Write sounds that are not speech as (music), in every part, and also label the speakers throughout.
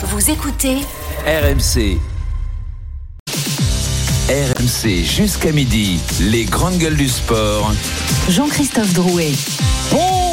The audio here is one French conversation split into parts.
Speaker 1: Vous écoutez
Speaker 2: RMC. RMC jusqu'à midi, les grandes gueules du sport.
Speaker 1: Jean-Christophe Drouet.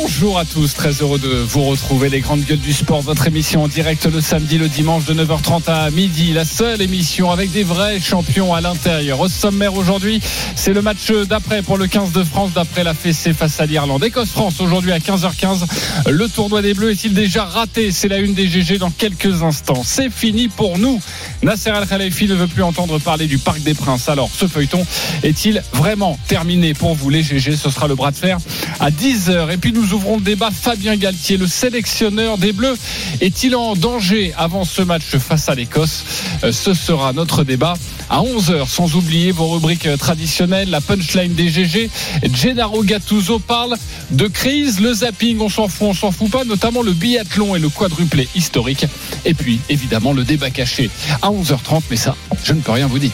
Speaker 3: Bonjour à tous, très heureux de vous retrouver les grandes gueules du sport, votre émission en direct le samedi, le dimanche de 9h30 à midi, la seule émission avec des vrais champions à l'intérieur. Au sommaire aujourd'hui, c'est le match d'après pour le 15 de France d'après la fessée face à l'Irlande. Écosse-France aujourd'hui à 15h15. Le tournoi des Bleus est-il déjà raté? C'est la une des GG dans quelques instants. C'est fini pour nous. Nasser Al-Khalifi ne veut plus entendre parler du Parc des Princes. Alors, ce feuilleton est-il vraiment terminé pour vous les GG Ce sera le bras de fer à 10h. Et puis nous ouvrons le débat. Fabien Galtier, le sélectionneur des Bleus, est-il en danger avant ce match face à l'Écosse? Euh, Ce sera notre débat à 11h. Sans oublier vos rubriques traditionnelles, la punchline des GG. Gennaro Gattuso parle de crise, le zapping, on s'en fout, on s'en fout pas, notamment le biathlon et le quadruplé historique. Et puis, évidemment, le débat caché à 11h30, mais ça, je ne peux rien vous dire.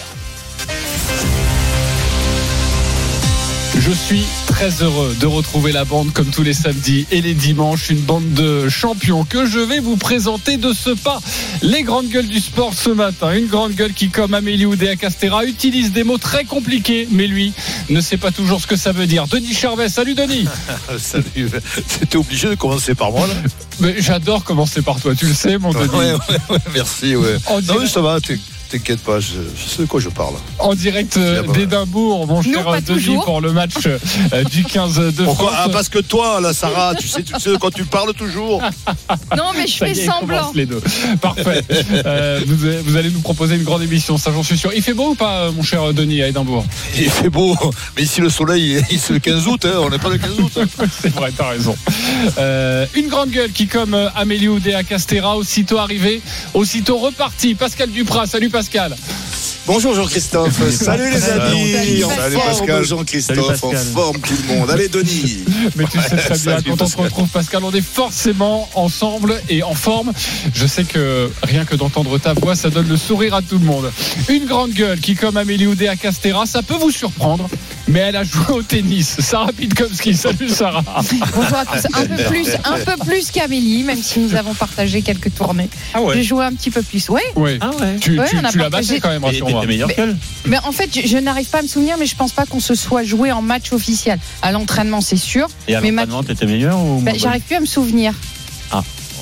Speaker 3: Je suis très heureux de retrouver la bande comme tous les samedis et les dimanches, une bande de champions que je vais vous présenter de ce pas. Les grandes gueules du sport ce matin, une grande gueule qui, comme Amélie Oudéa Castera, utilise des mots très compliqués, mais lui ne sait pas toujours ce que ça veut dire. Denis Charvet, salut Denis. (laughs)
Speaker 4: Salut. T'es obligé de commencer par moi là?
Speaker 3: Mais j'adore commencer par toi, tu le sais, mon Denis.
Speaker 4: Ouais, ouais, ouais, merci. Ouais. Non, mais ça va, t'inquiète pas, je, je sais de quoi je parle.
Speaker 3: En direct euh, d'Édimbourg, mon cher Denis,
Speaker 5: toujours.
Speaker 3: pour le match euh, du 15 de
Speaker 4: Pourquoi
Speaker 3: France.
Speaker 4: ah, Parce que toi, là, Sarah, tu sais, tu sais de quoi tu parles toujours. (laughs)
Speaker 5: Non, mais je
Speaker 3: Ça
Speaker 5: fais
Speaker 3: est,
Speaker 5: semblant.
Speaker 3: les deux. Parfait. Euh, vous, vous allez nous proposer une grande émission, ça j'en suis sûr. Il fait beau ou pas, mon cher Denis, à Édimbourg?
Speaker 4: Il fait beau, mais ici le soleil, (laughs) il- c'est le 15 août, hein, on n'est pas le 15 août. hein. (laughs)
Speaker 3: C'est vrai, t'as raison. Euh, une grande gueule qui, comme Amélie Oudéa Castera, aussitôt arrivé, aussitôt reparti. Pascal Duprat, salut Pascal. Pascal.
Speaker 6: Bonjour Jean-Christophe. Salut les
Speaker 4: Salut.
Speaker 6: amis. En
Speaker 4: Salut,
Speaker 6: forme
Speaker 4: Pascal.
Speaker 6: Jean-Christophe. En forme tout le monde. Allez Denis.
Speaker 3: Mais tu sais très bien,
Speaker 4: Salut,
Speaker 3: quand on se retrouve, Pascal, on est forcément ensemble et en forme. Je sais que rien que d'entendre ta voix, ça donne le sourire à tout le monde. Une grande gueule qui, comme Amélie Oudéa Castera, ça peut vous surprendre, mais elle a joué au tennis. Sarah Pitkovski, salut Sarah.
Speaker 5: Bonjour à tous. Un peu plus, un peu plus qu'Amélie, même si nous avons partagé quelques tournées.
Speaker 3: Ah
Speaker 5: J'ai joué un petit peu plus. Oui.
Speaker 3: Oui.
Speaker 7: Ah ouais.
Speaker 3: Tu,
Speaker 5: Ouais,
Speaker 3: tu- l'as battu quand même,
Speaker 7: meilleur
Speaker 5: Mais-
Speaker 7: qu'elle
Speaker 5: Mais en fait, je, je n'arrive pas à me souvenir, mais je pense pas qu'on se soit joué en match officiel. À l'entraînement, c'est sûr.
Speaker 7: Et à
Speaker 5: Mais
Speaker 7: l'entraînement, t'étais meilleur ou
Speaker 5: Bah, J'arrive plus à me souvenir.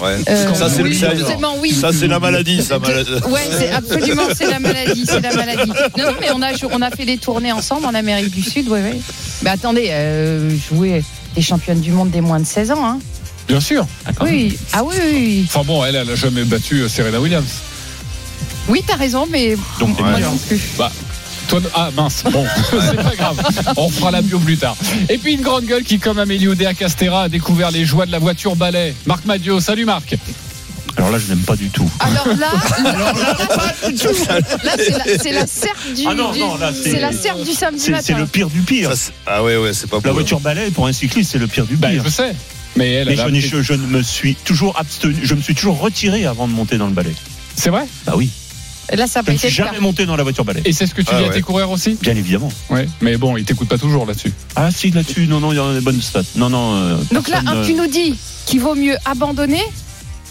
Speaker 4: Ouais.
Speaker 5: Euh,
Speaker 4: ça, c'est
Speaker 5: oui,
Speaker 4: ça,
Speaker 5: forcément, oui.
Speaker 4: ça, c'est la maladie, ça. maladie.
Speaker 5: Ouais, c'est absolument, c'est la maladie, c'est la maladie. Non, non, mais on a, on a fait des tournées ensemble en Amérique du Sud, ouais, ouais. Mais attendez, euh, jouer des championnes du monde des moins de 16 ans, hein.
Speaker 3: Bien sûr.
Speaker 5: Oui, ah oui, oui, oui.
Speaker 3: Enfin bon, elle, elle a jamais battu euh, Serena Williams.
Speaker 5: Oui, t'as raison, mais
Speaker 7: Donc, t'es
Speaker 5: moi
Speaker 7: meilleur.
Speaker 5: non plus.
Speaker 3: Toi, ah mince, bon, (laughs) c'est pas grave. On fera la bio plus tard. Et puis une grande gueule qui, comme Amélie Oudéa Castera, a découvert les joies de la voiture balai. Marc Madio, salut Marc.
Speaker 7: Alors là, je n'aime pas du tout.
Speaker 5: Alors là, (laughs) là, là, c'est la, la serre du,
Speaker 7: Ah non, non, c'est-
Speaker 5: la serre du samedi
Speaker 7: C'est c'est
Speaker 5: matin.
Speaker 7: le pire du pire.
Speaker 4: Ça, ah ouais, ouais, c'est pas
Speaker 7: La
Speaker 4: pour
Speaker 7: voiture balai pour un cycliste, c'est le pire du
Speaker 3: Bah,
Speaker 7: pire.
Speaker 3: je sais. Mais elle,
Speaker 7: Mais
Speaker 3: elle
Speaker 7: je, je- je ne me suis toujours abstenu, je me suis toujours retiré avant de monter dans le balai.
Speaker 3: C'est vrai
Speaker 7: Bah oui.
Speaker 5: Là, ça n'a
Speaker 7: Je ne
Speaker 5: été
Speaker 7: suis jamais monté dans la voiture balai.
Speaker 3: Et c'est ce que tu
Speaker 4: Ah
Speaker 3: dis à
Speaker 4: ouais.
Speaker 3: tes coureurs aussi
Speaker 7: Bien évidemment.
Speaker 3: Ouais. Mais bon, ils t'écoutent pas toujours là-dessus.
Speaker 7: Ah si, là-dessus, non, non, il y a des bonnes stats. Non, non. euh,
Speaker 5: Donc là,
Speaker 7: personne,
Speaker 5: un,
Speaker 7: euh,
Speaker 5: tu nous dis qu'il vaut mieux abandonner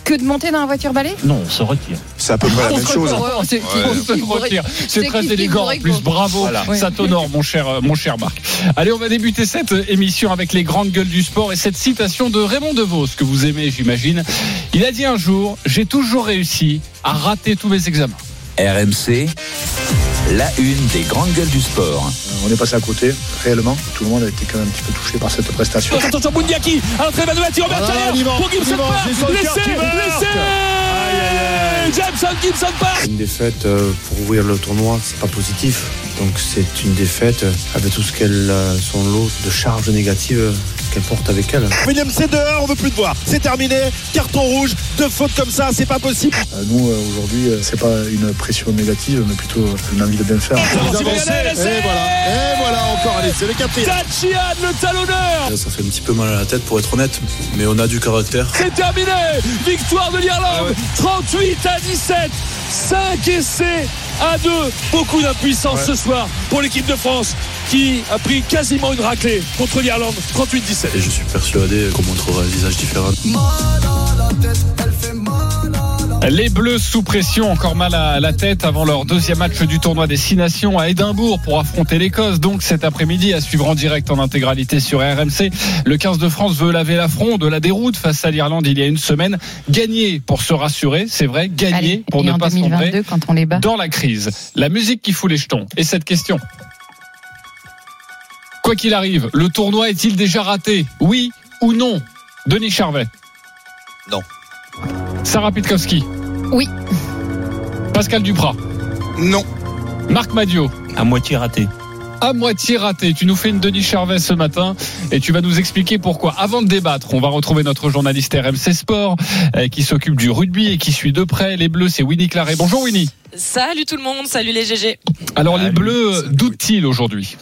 Speaker 5: que de monter dans la voiture balai
Speaker 7: Non, on se retire.
Speaker 6: C'est à peu près la même chose.
Speaker 3: On se retire. C'est très élégant en plus. Bravo. Ça t'honore, mon cher, euh, mon cher Marc. Allez, on va débuter cette émission avec les grandes gueules du sport et cette citation de Raymond DeVos que vous aimez, j'imagine. Il a dit un jour J'ai toujours réussi à rater tous mes examens.
Speaker 2: RMC, la une des grandes gueules du sport.
Speaker 8: On est passé à côté, réellement. Tout le monde a été quand même un petit peu touché par cette prestation.
Speaker 9: Attention à l'entrée de
Speaker 8: Voilà, Livan,
Speaker 9: pour Gibson Park laissez laissez Jameson Gibson Park
Speaker 10: Une défaite euh, pour ouvrir le tournoi, c'est pas positif. Donc c'est une défaite avec tout ce qu'elle, euh, son lot de charges négatives qu'elle porte avec elle.
Speaker 6: William, c'est dehors, on veut plus te voir. C'est terminé. Carton rouge. Deux fautes comme ça, c'est pas possible.
Speaker 8: Euh, Nous, euh, aujourd'hui, euh, c'est pas une pression négative, mais plutôt une envie de bien faire.
Speaker 6: Et voilà. Et voilà encore. Allez, c'est le quatrième.
Speaker 9: Tachian le talonneur
Speaker 10: Ça fait un petit peu mal à la tête pour être honnête, mais on a du caractère.
Speaker 9: C'est terminé Victoire de l'Irlande 38 à 17 5 essais à 2 Beaucoup d'impuissance ce soir pour l'équipe de France qui a pris quasiment une raclée contre l'Irlande 38-17.
Speaker 10: Et je suis persuadé qu'on montrera un visage différent.
Speaker 3: Les Bleus sous pression, encore mal à la tête avant leur deuxième match du tournoi Destination à Édimbourg pour affronter l'Écosse. Donc cet après-midi à suivre en direct en intégralité sur RMC. Le 15 de France veut laver l'affront de la déroute face à l'Irlande il y a une semaine. Gagner pour se rassurer, c'est vrai, gagner
Speaker 5: Allez,
Speaker 3: pour ne pas sombrer
Speaker 5: 2022, quand on les bat.
Speaker 3: dans la crise. La musique qui fout les jetons. Et cette question. Quoi qu'il arrive, le tournoi est-il déjà raté? Oui ou non? Denis Charvet
Speaker 4: Non.
Speaker 3: Sarah Pitkowski
Speaker 5: Oui.
Speaker 3: Pascal Duprat
Speaker 4: Non.
Speaker 3: Marc Madio
Speaker 7: À moitié raté.
Speaker 3: à moitié raté. Tu nous fais une Denis Charvet ce matin et tu vas nous expliquer pourquoi. Avant de débattre, on va retrouver notre journaliste RMC Sport euh, qui s'occupe du rugby et qui suit de près les Bleus. C'est Winnie Claret. Bonjour Winnie.
Speaker 11: Salut tout le monde, salut les GG.
Speaker 3: Alors les. Bleus euh, doutent-ils aujourd'hui?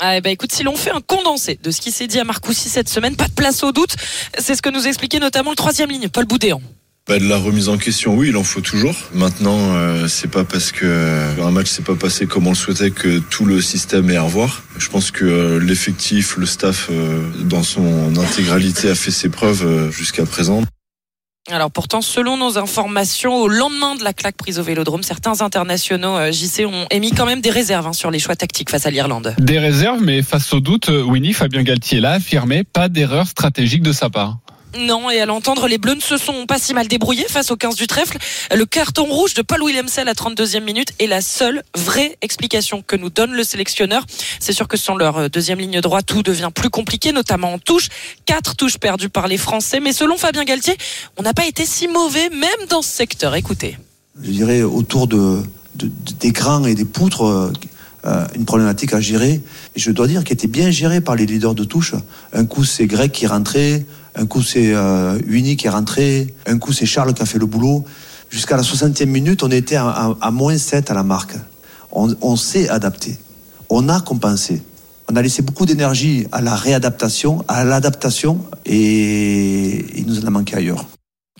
Speaker 11: Ah, eh ben, écoute, si l'on fait un condensé de ce qui s'est dit à Marcoussis cette semaine, pas de place au doute. C'est ce que nous expliquait notamment le troisième ligne, Paul Boudéan.
Speaker 12: Bah, de la remise en question, oui, il en faut toujours. Maintenant, euh, c'est pas parce que euh, un match s'est pas passé comme on le souhaitait que tout le système est à revoir. Je pense que euh, l'effectif, le staff, euh, dans son intégralité, a fait ses preuves euh, jusqu'à présent.
Speaker 11: Alors pourtant, selon nos informations, au lendemain de la claque prise au Vélodrome, certains internationaux euh, JC ont émis quand même des réserves hein, sur les choix tactiques face à l'Irlande.
Speaker 3: Des réserves, mais face au doute, Winnie, Fabien Galtier l'a affirmé, pas d'erreur stratégique de sa part.
Speaker 11: Non, et à l'entendre, les Bleus ne se sont pas si mal débrouillés face au 15 du trèfle. Le carton rouge de Paul Williamsel à 32e minute est la seule vraie explication que nous donne le sélectionneur. C'est sûr que sans leur euh, deuxième ligne droite, tout devient plus compliqué, notamment en touche. Quatre touches perdues par les Français, mais selon Fabien Galtier, on n'a pas été si mauvais même dans ce secteur. Écoutez.
Speaker 10: je dirais, autour de, de- des crans et des poutres, euh, une problématique à gérer. Et je dois dire qu'elle était bien gérée par les leaders de touche. Un coup, c'est Greg qui rentré, un coup, c'est euh, Uni qui est rentré, un coup, c'est Charles qui a fait le boulot. Jusqu'à la 60e minute, on était à moins 7 à la marque. On, on s'est adapté. On a compensé. On a laissé beaucoup d'énergie à la réadaptation, à l'adaptation, et il nous en a manqué ailleurs.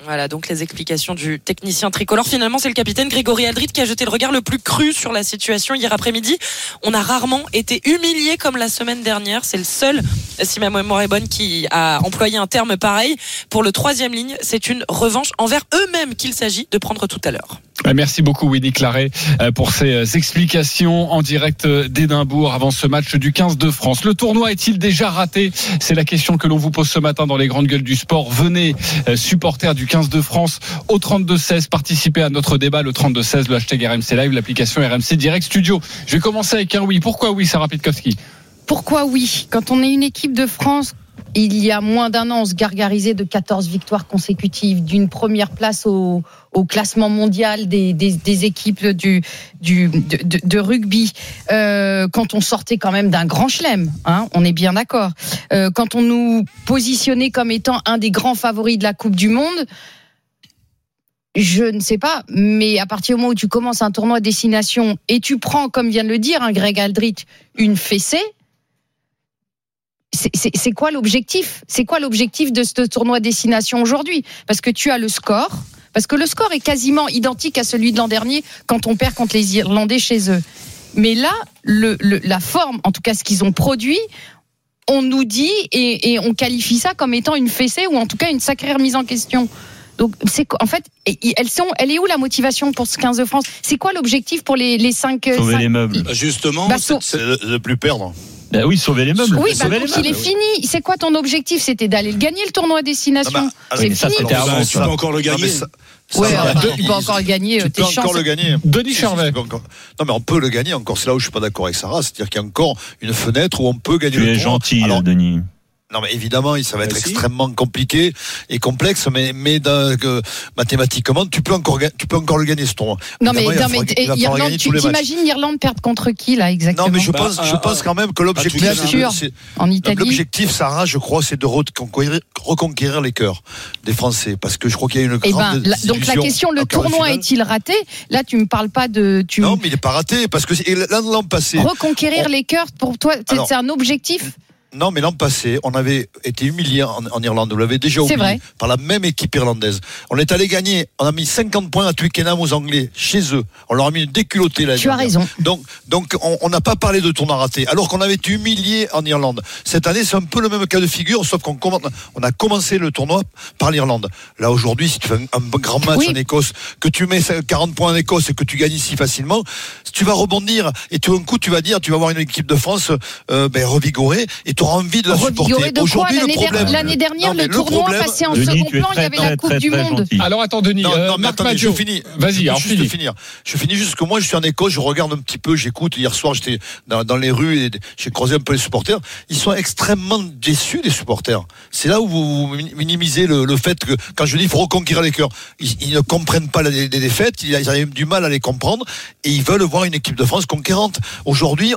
Speaker 11: Voilà donc les explications du technicien tricolore. Finalement, c'est le capitaine Grégory Aldrit qui a jeté le regard le plus cru sur la situation hier après-midi. On a rarement été humilié comme la semaine dernière. C'est le seul, si ma mémoire est bonne, qui a employé un terme pareil. Pour le troisième ligne, c'est une revanche envers eux-mêmes qu'il s'agit de prendre tout à l'heure.
Speaker 3: Euh, Merci beaucoup Winnie Claret euh, pour ces euh, explications en direct euh, d'Édimbourg avant ce match du 15 de France. Le tournoi est-il déjà raté? C'est la question que l'on vous pose ce matin dans les grandes gueules du sport. Venez, supporters du 15 de France, au 32-16, participer à notre débat, le 32-16, le hashtag RMC Live, l'application RMC Direct Studio. Je vais commencer avec un oui. Pourquoi oui, Sarah Pitkowski?
Speaker 5: Pourquoi oui? Quand on est une équipe de France, il y a moins d'un an, on se gargarisait de 14 victoires consécutives, d'une première place au, au classement mondial des, des, des équipes du, du, de, de- rugby. Euh, quand on sortait quand même d'un grand chelem, hein, on est bien d'accord. Euh, quand on nous positionnait comme étant un des grands favoris de la Coupe du Monde, je ne sais pas, mais à partir du moment où tu commences un tournoi à destination et tu prends, comme vient de le dire, un Greg Aldrit, une fessée, c'est- quoi l'objectif? C'est quoi l'objectif de ce tournoi destination aujourd'hui? Parce que tu as le score, parce que le score est quasiment identique à celui de l'an dernier quand on perd contre les Irlandais chez eux. Mais là, le, le- la forme, en tout cas ce qu'ils ont produit, on nous dit et, et on qualifie ça comme étant une fessée ou en tout cas une sacrée remise en question. Donc, c'est en fait, elles sont, elle est où la motivation pour ce 15 de France? C'est quoi l'objectif pour les, les 5
Speaker 7: Sauver les meubles.
Speaker 4: Justement,
Speaker 5: Bah,
Speaker 4: c'est de ne plus perdre.
Speaker 7: Bah oui, sauver les meubles.
Speaker 5: Oui, bah
Speaker 7: sauver
Speaker 5: donc
Speaker 7: les
Speaker 5: il est fini. C'est quoi ton objectif? C'était d'aller le gagner le tournoi à destination.
Speaker 4: Non, bah,
Speaker 5: c'est fini.
Speaker 6: Alors,
Speaker 7: avant,
Speaker 6: tu peux encore le gagner.
Speaker 5: Ouais, tu peux encore le gagner.
Speaker 4: Tu
Speaker 5: tes
Speaker 4: peux encore le gagner.
Speaker 3: Denis Charvet.
Speaker 4: Non, mais on peut le gagner encore. C'est là où je suis pas d'accord avec Sarah. C'est-à-dire qu'il y a encore une fenêtre où on peut gagner
Speaker 7: Tu
Speaker 4: le
Speaker 7: es
Speaker 4: tournoi.
Speaker 7: gentil,
Speaker 4: Alors,
Speaker 7: Denis.
Speaker 4: Non, mais évidemment, ça va être
Speaker 6: Merci.
Speaker 4: extrêmement compliqué et complexe, mais, mais dans- que, mathématiquement, tu peux encore, ga- tu peux encore le gagner ce tournoi.
Speaker 5: Non mais, non, Irlande, tu t'imagines l'Irlande perdre contre qui là exactement?
Speaker 4: Non, mais je
Speaker 6: Bah,
Speaker 4: pense, je
Speaker 6: un-
Speaker 4: pense quand même que l'objectif,
Speaker 5: en Italie
Speaker 4: l'objectif, Sarah, je crois, c'est de reconquérir, reconquérir les cœurs des Français, parce que je crois qu'il y a une
Speaker 5: Eh
Speaker 4: grande
Speaker 5: ben, la- donc la question, le tournoi est-il raté? Là, tu me parles pas de tu
Speaker 4: Non, mais il n'est pas raté, parce que c'est- l'an passé.
Speaker 5: reconquérir
Speaker 4: on-
Speaker 5: les cœurs pour toi, c'est un objectif?
Speaker 4: Non, mais l'an passé, on avait été humilié en, en Irlande. Vous l'avez déjà oublié.
Speaker 5: vrai.
Speaker 4: Par la même équipe irlandaise. On est allé gagner. On a mis 50 points à Twickenham aux Anglais, chez eux. On leur a mis une déculottée là.
Speaker 5: Tu as raison.
Speaker 4: Donc, donc on n'a pas parlé de tournoi raté, alors qu'on avait été humilié en Irlande. Cette année, c'est un peu le même cas de figure, sauf qu'on on a commencé le tournoi par l'Irlande. Là, aujourd'hui, si tu fais un, un grand match
Speaker 5: Oui.
Speaker 4: en Écosse, que tu mets 40 points en Écosse et que tu gagnes ici facilement, tu vas rebondir et tout d'un coup, tu vas dire, tu vas voir une équipe de France euh, ben, revigorée et tu auras envie de la supporter. Aujourd'hui, le
Speaker 5: L'année der-
Speaker 4: problème.
Speaker 5: l'année dernière,
Speaker 4: Non, mais
Speaker 5: le tournoi
Speaker 4: problème-
Speaker 5: passé en
Speaker 7: Denis,
Speaker 5: second plan, il y avait
Speaker 7: très,
Speaker 5: la Coupe
Speaker 7: très,
Speaker 5: du
Speaker 7: très
Speaker 5: Monde.
Speaker 7: gentil.
Speaker 3: Alors attends, Denis.
Speaker 4: Non,
Speaker 3: euh,
Speaker 4: non, mais
Speaker 3: Marc
Speaker 4: attendez, je finis.
Speaker 3: Vas-y,
Speaker 4: Je
Speaker 3: alors
Speaker 4: juste
Speaker 3: finis.
Speaker 4: finir. Je finis juste que moi, je suis en Écosse, je regarde un petit peu, j'écoute. Hier soir, j'étais dans, dans les rues et j'ai croisé un peu les supporters. Ils sont extrêmement déçus des supporters. C'est là où vous minimisez le, le fait que, quand je dis il faut reconquérir les cœurs, ils, ils ne comprennent pas les, les défaites, ils, ils ont du mal à les comprendre et ils veulent voir une équipe de France conquérante. Aujourd'hui,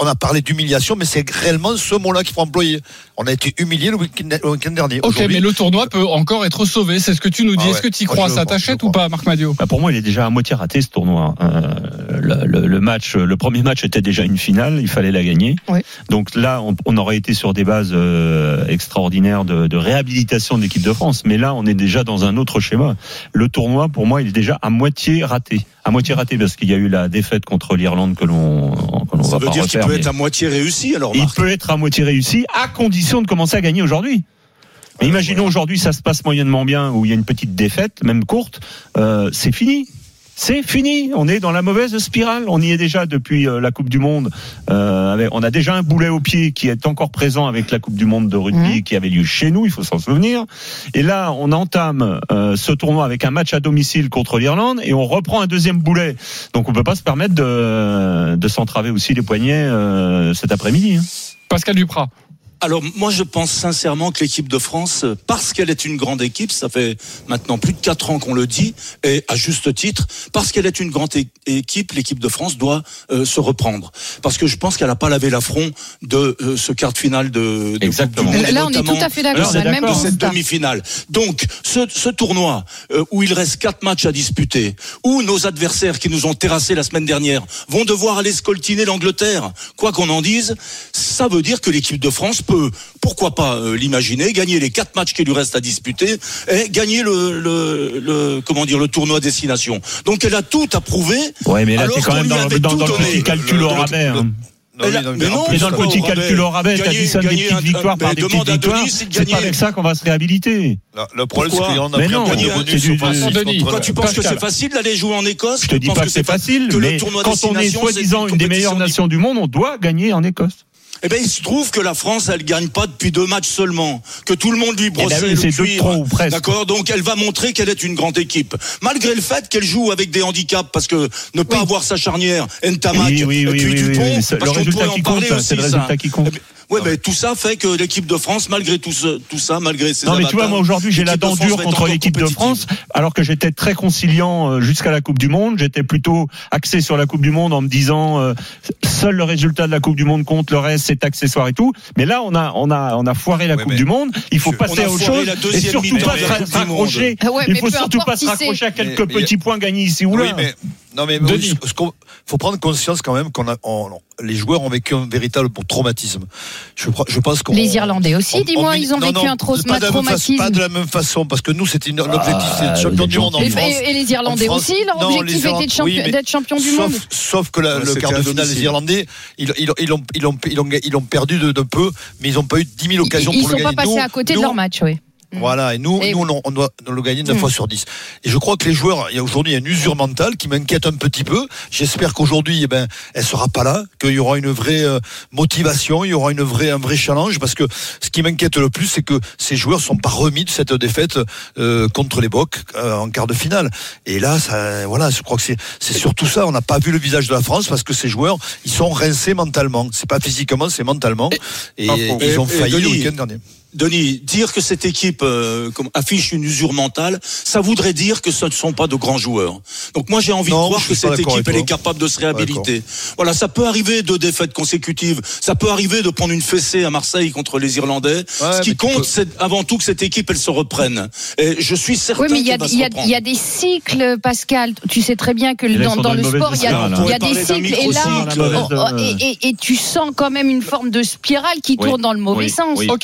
Speaker 4: on a parlé d'humiliation, mais c'est réellement ce mot-là qu'il faut employer. On a été humilié le week-end dernier.
Speaker 3: Ok, mais le tournoi peut encore être sauvé. C'est ce que tu nous dis.
Speaker 4: Ah ouais.
Speaker 3: Est-ce que tu y crois Ça t'achète ou pas, Marc Madio
Speaker 7: Bah, pour moi, il est déjà à moitié raté ce tournoi. Euh, le, le- le match, le premier match était déjà une finale, il fallait la gagner. Donc là, on, on aurait été sur des bases euh, extraordinaires de, de réhabilitation de l'équipe de France. Mais là, on est déjà dans un autre schéma. Le tournoi, pour moi, il est déjà à moitié raté. À moitié raté parce qu'il y a eu la défaite contre l'Irlande que l'on que l'on
Speaker 6: Ça veut dire qu'il peut être à moitié réussi alors
Speaker 7: il peut être à moitié réussi à condition de commencer à gagner aujourd'hui. Mais imaginons aujourd'hui ça se passe moyennement bien où il y a une petite défaite, même courte, euh, c'est fini. C'est fini. On est dans la mauvaise spirale. On y est déjà depuis euh, la Coupe du Monde. Euh, on a déjà un boulet au pied qui est encore présent avec la Coupe du Monde de rugby qui avait lieu chez nous. Il faut s'en souvenir. Et là, on entame euh, ce tournoi avec un match à domicile contre l'Irlande et on reprend un deuxième boulet. Donc on peut pas se permettre de, de s'entraver aussi les poignets euh, cet après-midi. hein.
Speaker 3: Pascal Duprat.
Speaker 13: Alors moi je pense sincèrement que l'équipe de France, euh, parce qu'elle est une grande équipe, ça fait maintenant plus de quatre ans qu'on le dit, et à juste titre, parce qu'elle est une grande équipe, l'équipe de France doit euh, se reprendre. Parce que je pense qu'elle n'a pas lavé l'affront de euh, ce quart de finale de, de
Speaker 7: Exactement.
Speaker 13: Coupe du Monde, et
Speaker 5: Là, on est tout à fait
Speaker 13: de
Speaker 5: d'accord.
Speaker 13: De cette demi-finale. Donc ce, ce tournoi euh, où il reste quatre matchs à disputer, où nos adversaires qui nous ont terrassés la semaine dernière vont devoir aller scoltiner l'Angleterre, quoi qu'on en dise, ça veut dire que l'équipe de France peut, pourquoi pas euh, l'imaginer, gagner les quatre matchs qui lui restent à disputer et gagner le, le, le- comment dire le tournoi destination. Donc elle a tout à prouver.
Speaker 7: Ouais, mais là, t'es quand même dans, le petit calcul
Speaker 4: Le-
Speaker 7: au rabais.
Speaker 4: le-
Speaker 7: hein.
Speaker 4: Non, mais non,
Speaker 13: mais non,
Speaker 7: Et dans le petit calcul au rabais,
Speaker 13: Gagner-
Speaker 7: t'additionnes des
Speaker 13: gagner
Speaker 7: petites
Speaker 13: un-
Speaker 7: victoires par
Speaker 13: mais
Speaker 7: des petites
Speaker 13: demande à
Speaker 7: victoires.
Speaker 13: C'est de
Speaker 7: C'est pas
Speaker 13: gagner.
Speaker 7: avec ça qu'on va se réhabiliter.
Speaker 4: Le, le problème, c'est qu'on a
Speaker 7: Mais
Speaker 4: pris un de
Speaker 13: c'est
Speaker 4: bonus
Speaker 7: du-
Speaker 3: Denis,
Speaker 13: Toi, tu penses que c'est facile d'aller jouer en Écosse?
Speaker 7: Je te dis pas que c'est
Speaker 13: fa-
Speaker 7: facile, mais quand on est
Speaker 13: c'est
Speaker 7: soi-disant une des meilleures nations du monde, on doit gagner en Écosse.
Speaker 13: Eh ben, il se trouve que la France, elle gagne pas depuis deux matchs seulement, que tout le monde lui brosse
Speaker 7: Eh ben oui,
Speaker 13: le cuir. D'accord, donc elle va montrer qu'elle est une grande équipe, malgré le fait qu'elle joue avec des handicaps, parce que ne pas avoir sa charnière, Ntamak
Speaker 7: Oui, oui,
Speaker 13: et puis
Speaker 7: oui,
Speaker 13: Dupont, parce qu'on pourrait en parler
Speaker 7: compte,
Speaker 13: aussi,
Speaker 7: c'est le
Speaker 13: ça.
Speaker 7: qui compte.
Speaker 13: Eh ben, Ouais, mais tout ça fait que l'équipe de France, malgré tout, ce- tout ça, malgré ses
Speaker 7: Non, mais tu vois, moi aujourd'hui, j'ai la dent dure contre l'équipe de. France, alors que j'étais très conciliant euh, jusqu'à la Coupe du Monde. J'étais plutôt axé sur la Coupe du Monde en me disant euh, seul le résultat de la Coupe du Monde compte, le reste c'est accessoire et tout. Mais là, on a, on a, on a foiré la
Speaker 4: Ouais,
Speaker 7: Coupe du Monde. Il faut passer à autre chose et surtout pas se raccrocher.
Speaker 5: Ouais,
Speaker 7: Il faut surtout pas se raccrocher à quelques petits points gagnés ici ou là.
Speaker 4: Non, mais
Speaker 3: Denis.
Speaker 4: ce qu'on- faut prendre conscience quand même qu'on a, on- les joueurs ont vécu un véritable traumatisme. Je, pense qu'on
Speaker 5: Les Irlandais aussi,
Speaker 4: on-
Speaker 5: dis-moi,
Speaker 4: on-
Speaker 5: ils ont
Speaker 4: non,
Speaker 5: vécu
Speaker 4: non,
Speaker 5: un
Speaker 4: pas
Speaker 5: traumatisme.
Speaker 4: Pas de la même façon, parce que nous, c'était une- l'objectif, c'était
Speaker 7: Ah,
Speaker 4: champion du monde en
Speaker 5: Et,
Speaker 4: France.
Speaker 5: et- et les Irlandais
Speaker 4: France-
Speaker 5: aussi, leur
Speaker 4: Non,
Speaker 5: objectif était
Speaker 4: Irlandais-
Speaker 5: de champi-
Speaker 4: oui, mais
Speaker 5: d'être champion du
Speaker 4: sauf,
Speaker 5: monde.
Speaker 4: Sauf que la-
Speaker 6: Ouais,
Speaker 4: le quart de finale, les Irlandais, ils, ils, ils, ont, ils, ont, ils, ont, ils ont perdu de, de peu, mais ils n'ont pas eu 10 000 occasions
Speaker 5: Ils
Speaker 4: pour
Speaker 5: sont
Speaker 4: le
Speaker 5: pas
Speaker 4: gagner.
Speaker 5: passés
Speaker 4: Nous-
Speaker 5: à côté de leur match, oui.
Speaker 4: Voilà, et nous,
Speaker 5: Et
Speaker 4: nous
Speaker 5: oui.
Speaker 4: on, on doit le gagner 9
Speaker 5: Mm.
Speaker 4: fois sur 10. Et je crois que les joueurs, il y a aujourd'hui il y a une usure mentale qui m'inquiète un petit peu. J'espère qu'aujourd'hui, eh ben, elle sera pas là, qu'il y aura une vraie euh, motivation, il y aura une vraie, un vrai challenge, parce que ce qui m'inquiète le plus, c'est que ces joueurs sont pas remis de cette défaite euh, contre les Bocs euh, en quart de finale. Et là, ça, voilà, je crois que c'est, c'est surtout ça. On n'a pas vu le visage de la France parce que ces joueurs, ils sont rincés mentalement. C'est pas physiquement, c'est mentalement. Et, ils ont
Speaker 6: Et- et
Speaker 4: failli le week-end dernier.
Speaker 13: Denis, dire que cette équipe euh, affiche une usure mentale, ça voudrait dire que ce ne sont pas de grands joueurs. Donc moi j'ai envie
Speaker 4: Non,
Speaker 13: de croire que cette équipe elle est capable de se réhabiliter. Voilà, ça peut arriver de défaites consécutives, ça peut arriver de prendre une fessée à Marseille contre les Irlandais. Ce qui compte,
Speaker 4: peux-
Speaker 13: c'est avant tout que cette équipe elle se reprenne. Et je suis certain
Speaker 5: Oui, mais il y, a, y y des cycles, Pascal. Tu sais très bien que dans,
Speaker 7: sont
Speaker 5: dans
Speaker 7: dans
Speaker 5: le sport, il y a,
Speaker 7: spirale,
Speaker 5: il y a des cycles. Et là, oh, oh, et, et- et tu sens quand même une forme de spirale qui
Speaker 7: Oui.
Speaker 5: tourne dans le mauvais
Speaker 7: Oui.
Speaker 5: sens.
Speaker 7: Oui.
Speaker 3: Bah,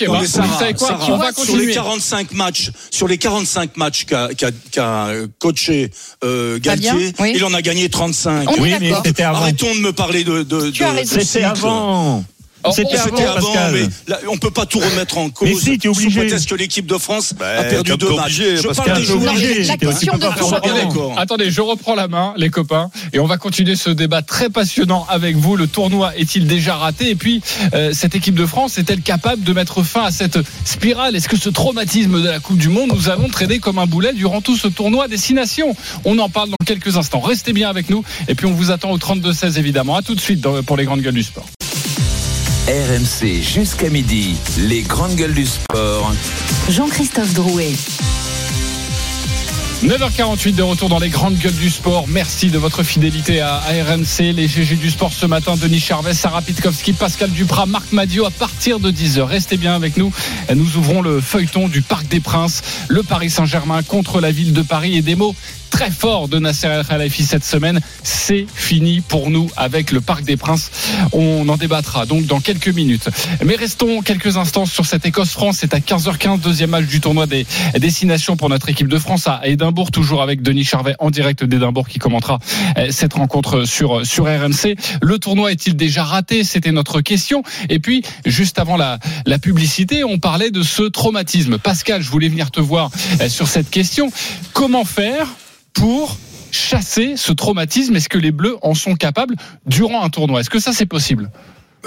Speaker 3: savez quoi
Speaker 13: Sarah,
Speaker 3: On va
Speaker 13: sur les
Speaker 3: continuer.
Speaker 13: 45 matchs, sur les 45 matchs qu'a qu'a- qu'a coaché euh, Galtier,
Speaker 5: oui.
Speaker 13: il en a gagné 35.
Speaker 5: On
Speaker 7: Oui, mais
Speaker 5: d'accord.
Speaker 7: c'était avant.
Speaker 13: Arrêtons de me parler de. de, de-
Speaker 7: C'était avant.
Speaker 3: Oh,
Speaker 7: C'était avant,
Speaker 13: C'était avant,
Speaker 7: Pascal.
Speaker 13: mais là, on peut pas tout remettre en cause.
Speaker 7: Mais si, t'es obligé.
Speaker 13: Sous prétexte que l'équipe de France a
Speaker 4: Ben,
Speaker 13: perdu deux matchs. Je
Speaker 4: Pascal.
Speaker 13: parle des joueurs.
Speaker 7: obligé.
Speaker 5: la question de.
Speaker 13: Attendez,
Speaker 3: je reprends la main, les copains, et on va continuer ce débat très passionnant avec vous. Le tournoi est-il déjà raté? Et puis, euh, cette équipe de France est-elle capable de mettre fin à cette spirale? Est-ce que ce traumatisme de la Coupe du Monde nous allons traîner comme un boulet durant tout ce tournoi à destination? On en parle dans quelques instants. Restez bien avec nous, et puis on vous attend au 32-16 évidemment. À tout de suite dans- pour les grandes gueules du sport.
Speaker 2: RMC jusqu'à midi, les grandes gueules du sport.
Speaker 1: Jean-Christophe Drouet.
Speaker 3: 9h48 de retour dans les grandes gueules du sport. Merci de votre fidélité à à RMC. Les GG du sport ce matin, Denis Charvet, Sarah Pitkowski, Pascal Duprat, Marc Madio à partir de 10h. Restez bien avec nous. Nous ouvrons le feuilleton du Parc des Princes, le Paris Saint-Germain contre la ville de Paris et des mots très forts de Nasser El Khelaïfi cette semaine. C'est fini pour nous avec le Parc des Princes. On en débattra donc dans quelques minutes. Mais restons quelques instants sur cette Écosse-France. C'est à 15h15, deuxième match du tournoi des destinations pour notre équipe de France à Édimbourg, toujours avec Denis Charvet en direct d'Édimbourg qui commentera euh, cette rencontre sur, sur RMC. Le tournoi est-il déjà raté? C'était notre question. Et puis, juste avant la, la publicité, on parlait de ce traumatisme. Pascal, je voulais venir te voir euh, sur cette question. Comment faire pour chasser ce traumatisme. Est-ce que les Bleus en sont capables durant un tournoi? Est-ce que ça c'est possible?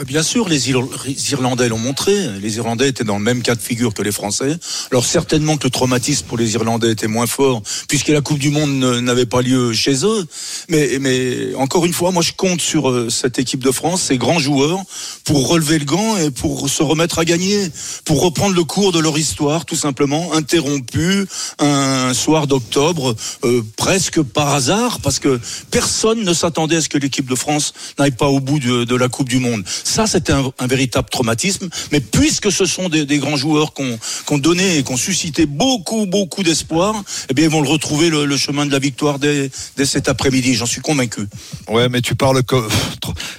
Speaker 13: Bien sûr, les Ir- les Irlandais l'ont montré. Les Irlandais étaient dans le même cas de figure que les Français. Alors certainement que le traumatisme pour les Irlandais était moins fort, puisque la Coupe du Monde n'avait pas lieu chez eux. Mais, encore une fois, moi je compte sur euh, cette équipe de France, ces grands joueurs, pour relever le gant et pour se remettre à gagner, pour reprendre le cours de leur histoire, tout simplement, interrompu un soir d'octobre, euh, presque par hasard, parce que personne ne s'attendait à ce que l'équipe de France n'aille pas au bout de la Coupe du Monde. Ça, c'était un, un véritable traumatisme. Mais puisque ce sont des, des grands joueurs qui ont, ont donné et qui ont suscité beaucoup, beaucoup d'espoir, eh bien, ils vont le retrouver le, le chemin de la victoire dès, dès cet après-midi. J'en suis convaincu.
Speaker 4: Ouais, mais tu parles que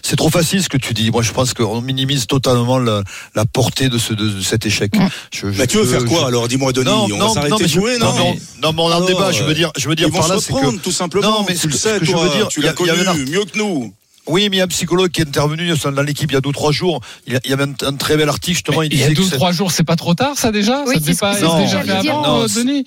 Speaker 4: c'est trop facile ce que tu dis. Moi, je pense qu'on minimise totalement la, la portée de, ce, de, de cet échec. Je,
Speaker 13: Bah, tu veux faire quoi, alors Dis-moi, Denis.
Speaker 4: Non,
Speaker 13: On
Speaker 4: non,
Speaker 13: va s'arrêter
Speaker 4: non, mais
Speaker 13: de
Speaker 4: je-
Speaker 13: jouer,
Speaker 4: non,
Speaker 13: non
Speaker 4: mais on- non, mais on en
Speaker 13: Alors,
Speaker 4: débat. Je veux dire, je veux dire
Speaker 13: ils vont
Speaker 4: par là,
Speaker 13: se
Speaker 4: c'est
Speaker 13: reprendre,
Speaker 4: que
Speaker 13: tout simplement.
Speaker 4: Non, mais
Speaker 13: tu le sais,
Speaker 4: ce que je
Speaker 13: toi,
Speaker 4: veux dire,
Speaker 13: tu l'as
Speaker 4: a-
Speaker 13: connu
Speaker 4: un-
Speaker 13: mieux que nous.
Speaker 4: Oui, mais il y a un psychologue qui est intervenu dans l'équipe il y a deux ou trois jours. Il y avait un, un très bel article justement. il
Speaker 3: Il y a
Speaker 4: disait
Speaker 3: deux
Speaker 4: que
Speaker 3: ou
Speaker 4: c'est-
Speaker 3: trois jours, c'est pas trop tard ça déjà?
Speaker 5: Oui,
Speaker 3: Ça devait pas
Speaker 4: Non,
Speaker 3: déjà fait avant,
Speaker 4: Non,
Speaker 3: euh, Denis?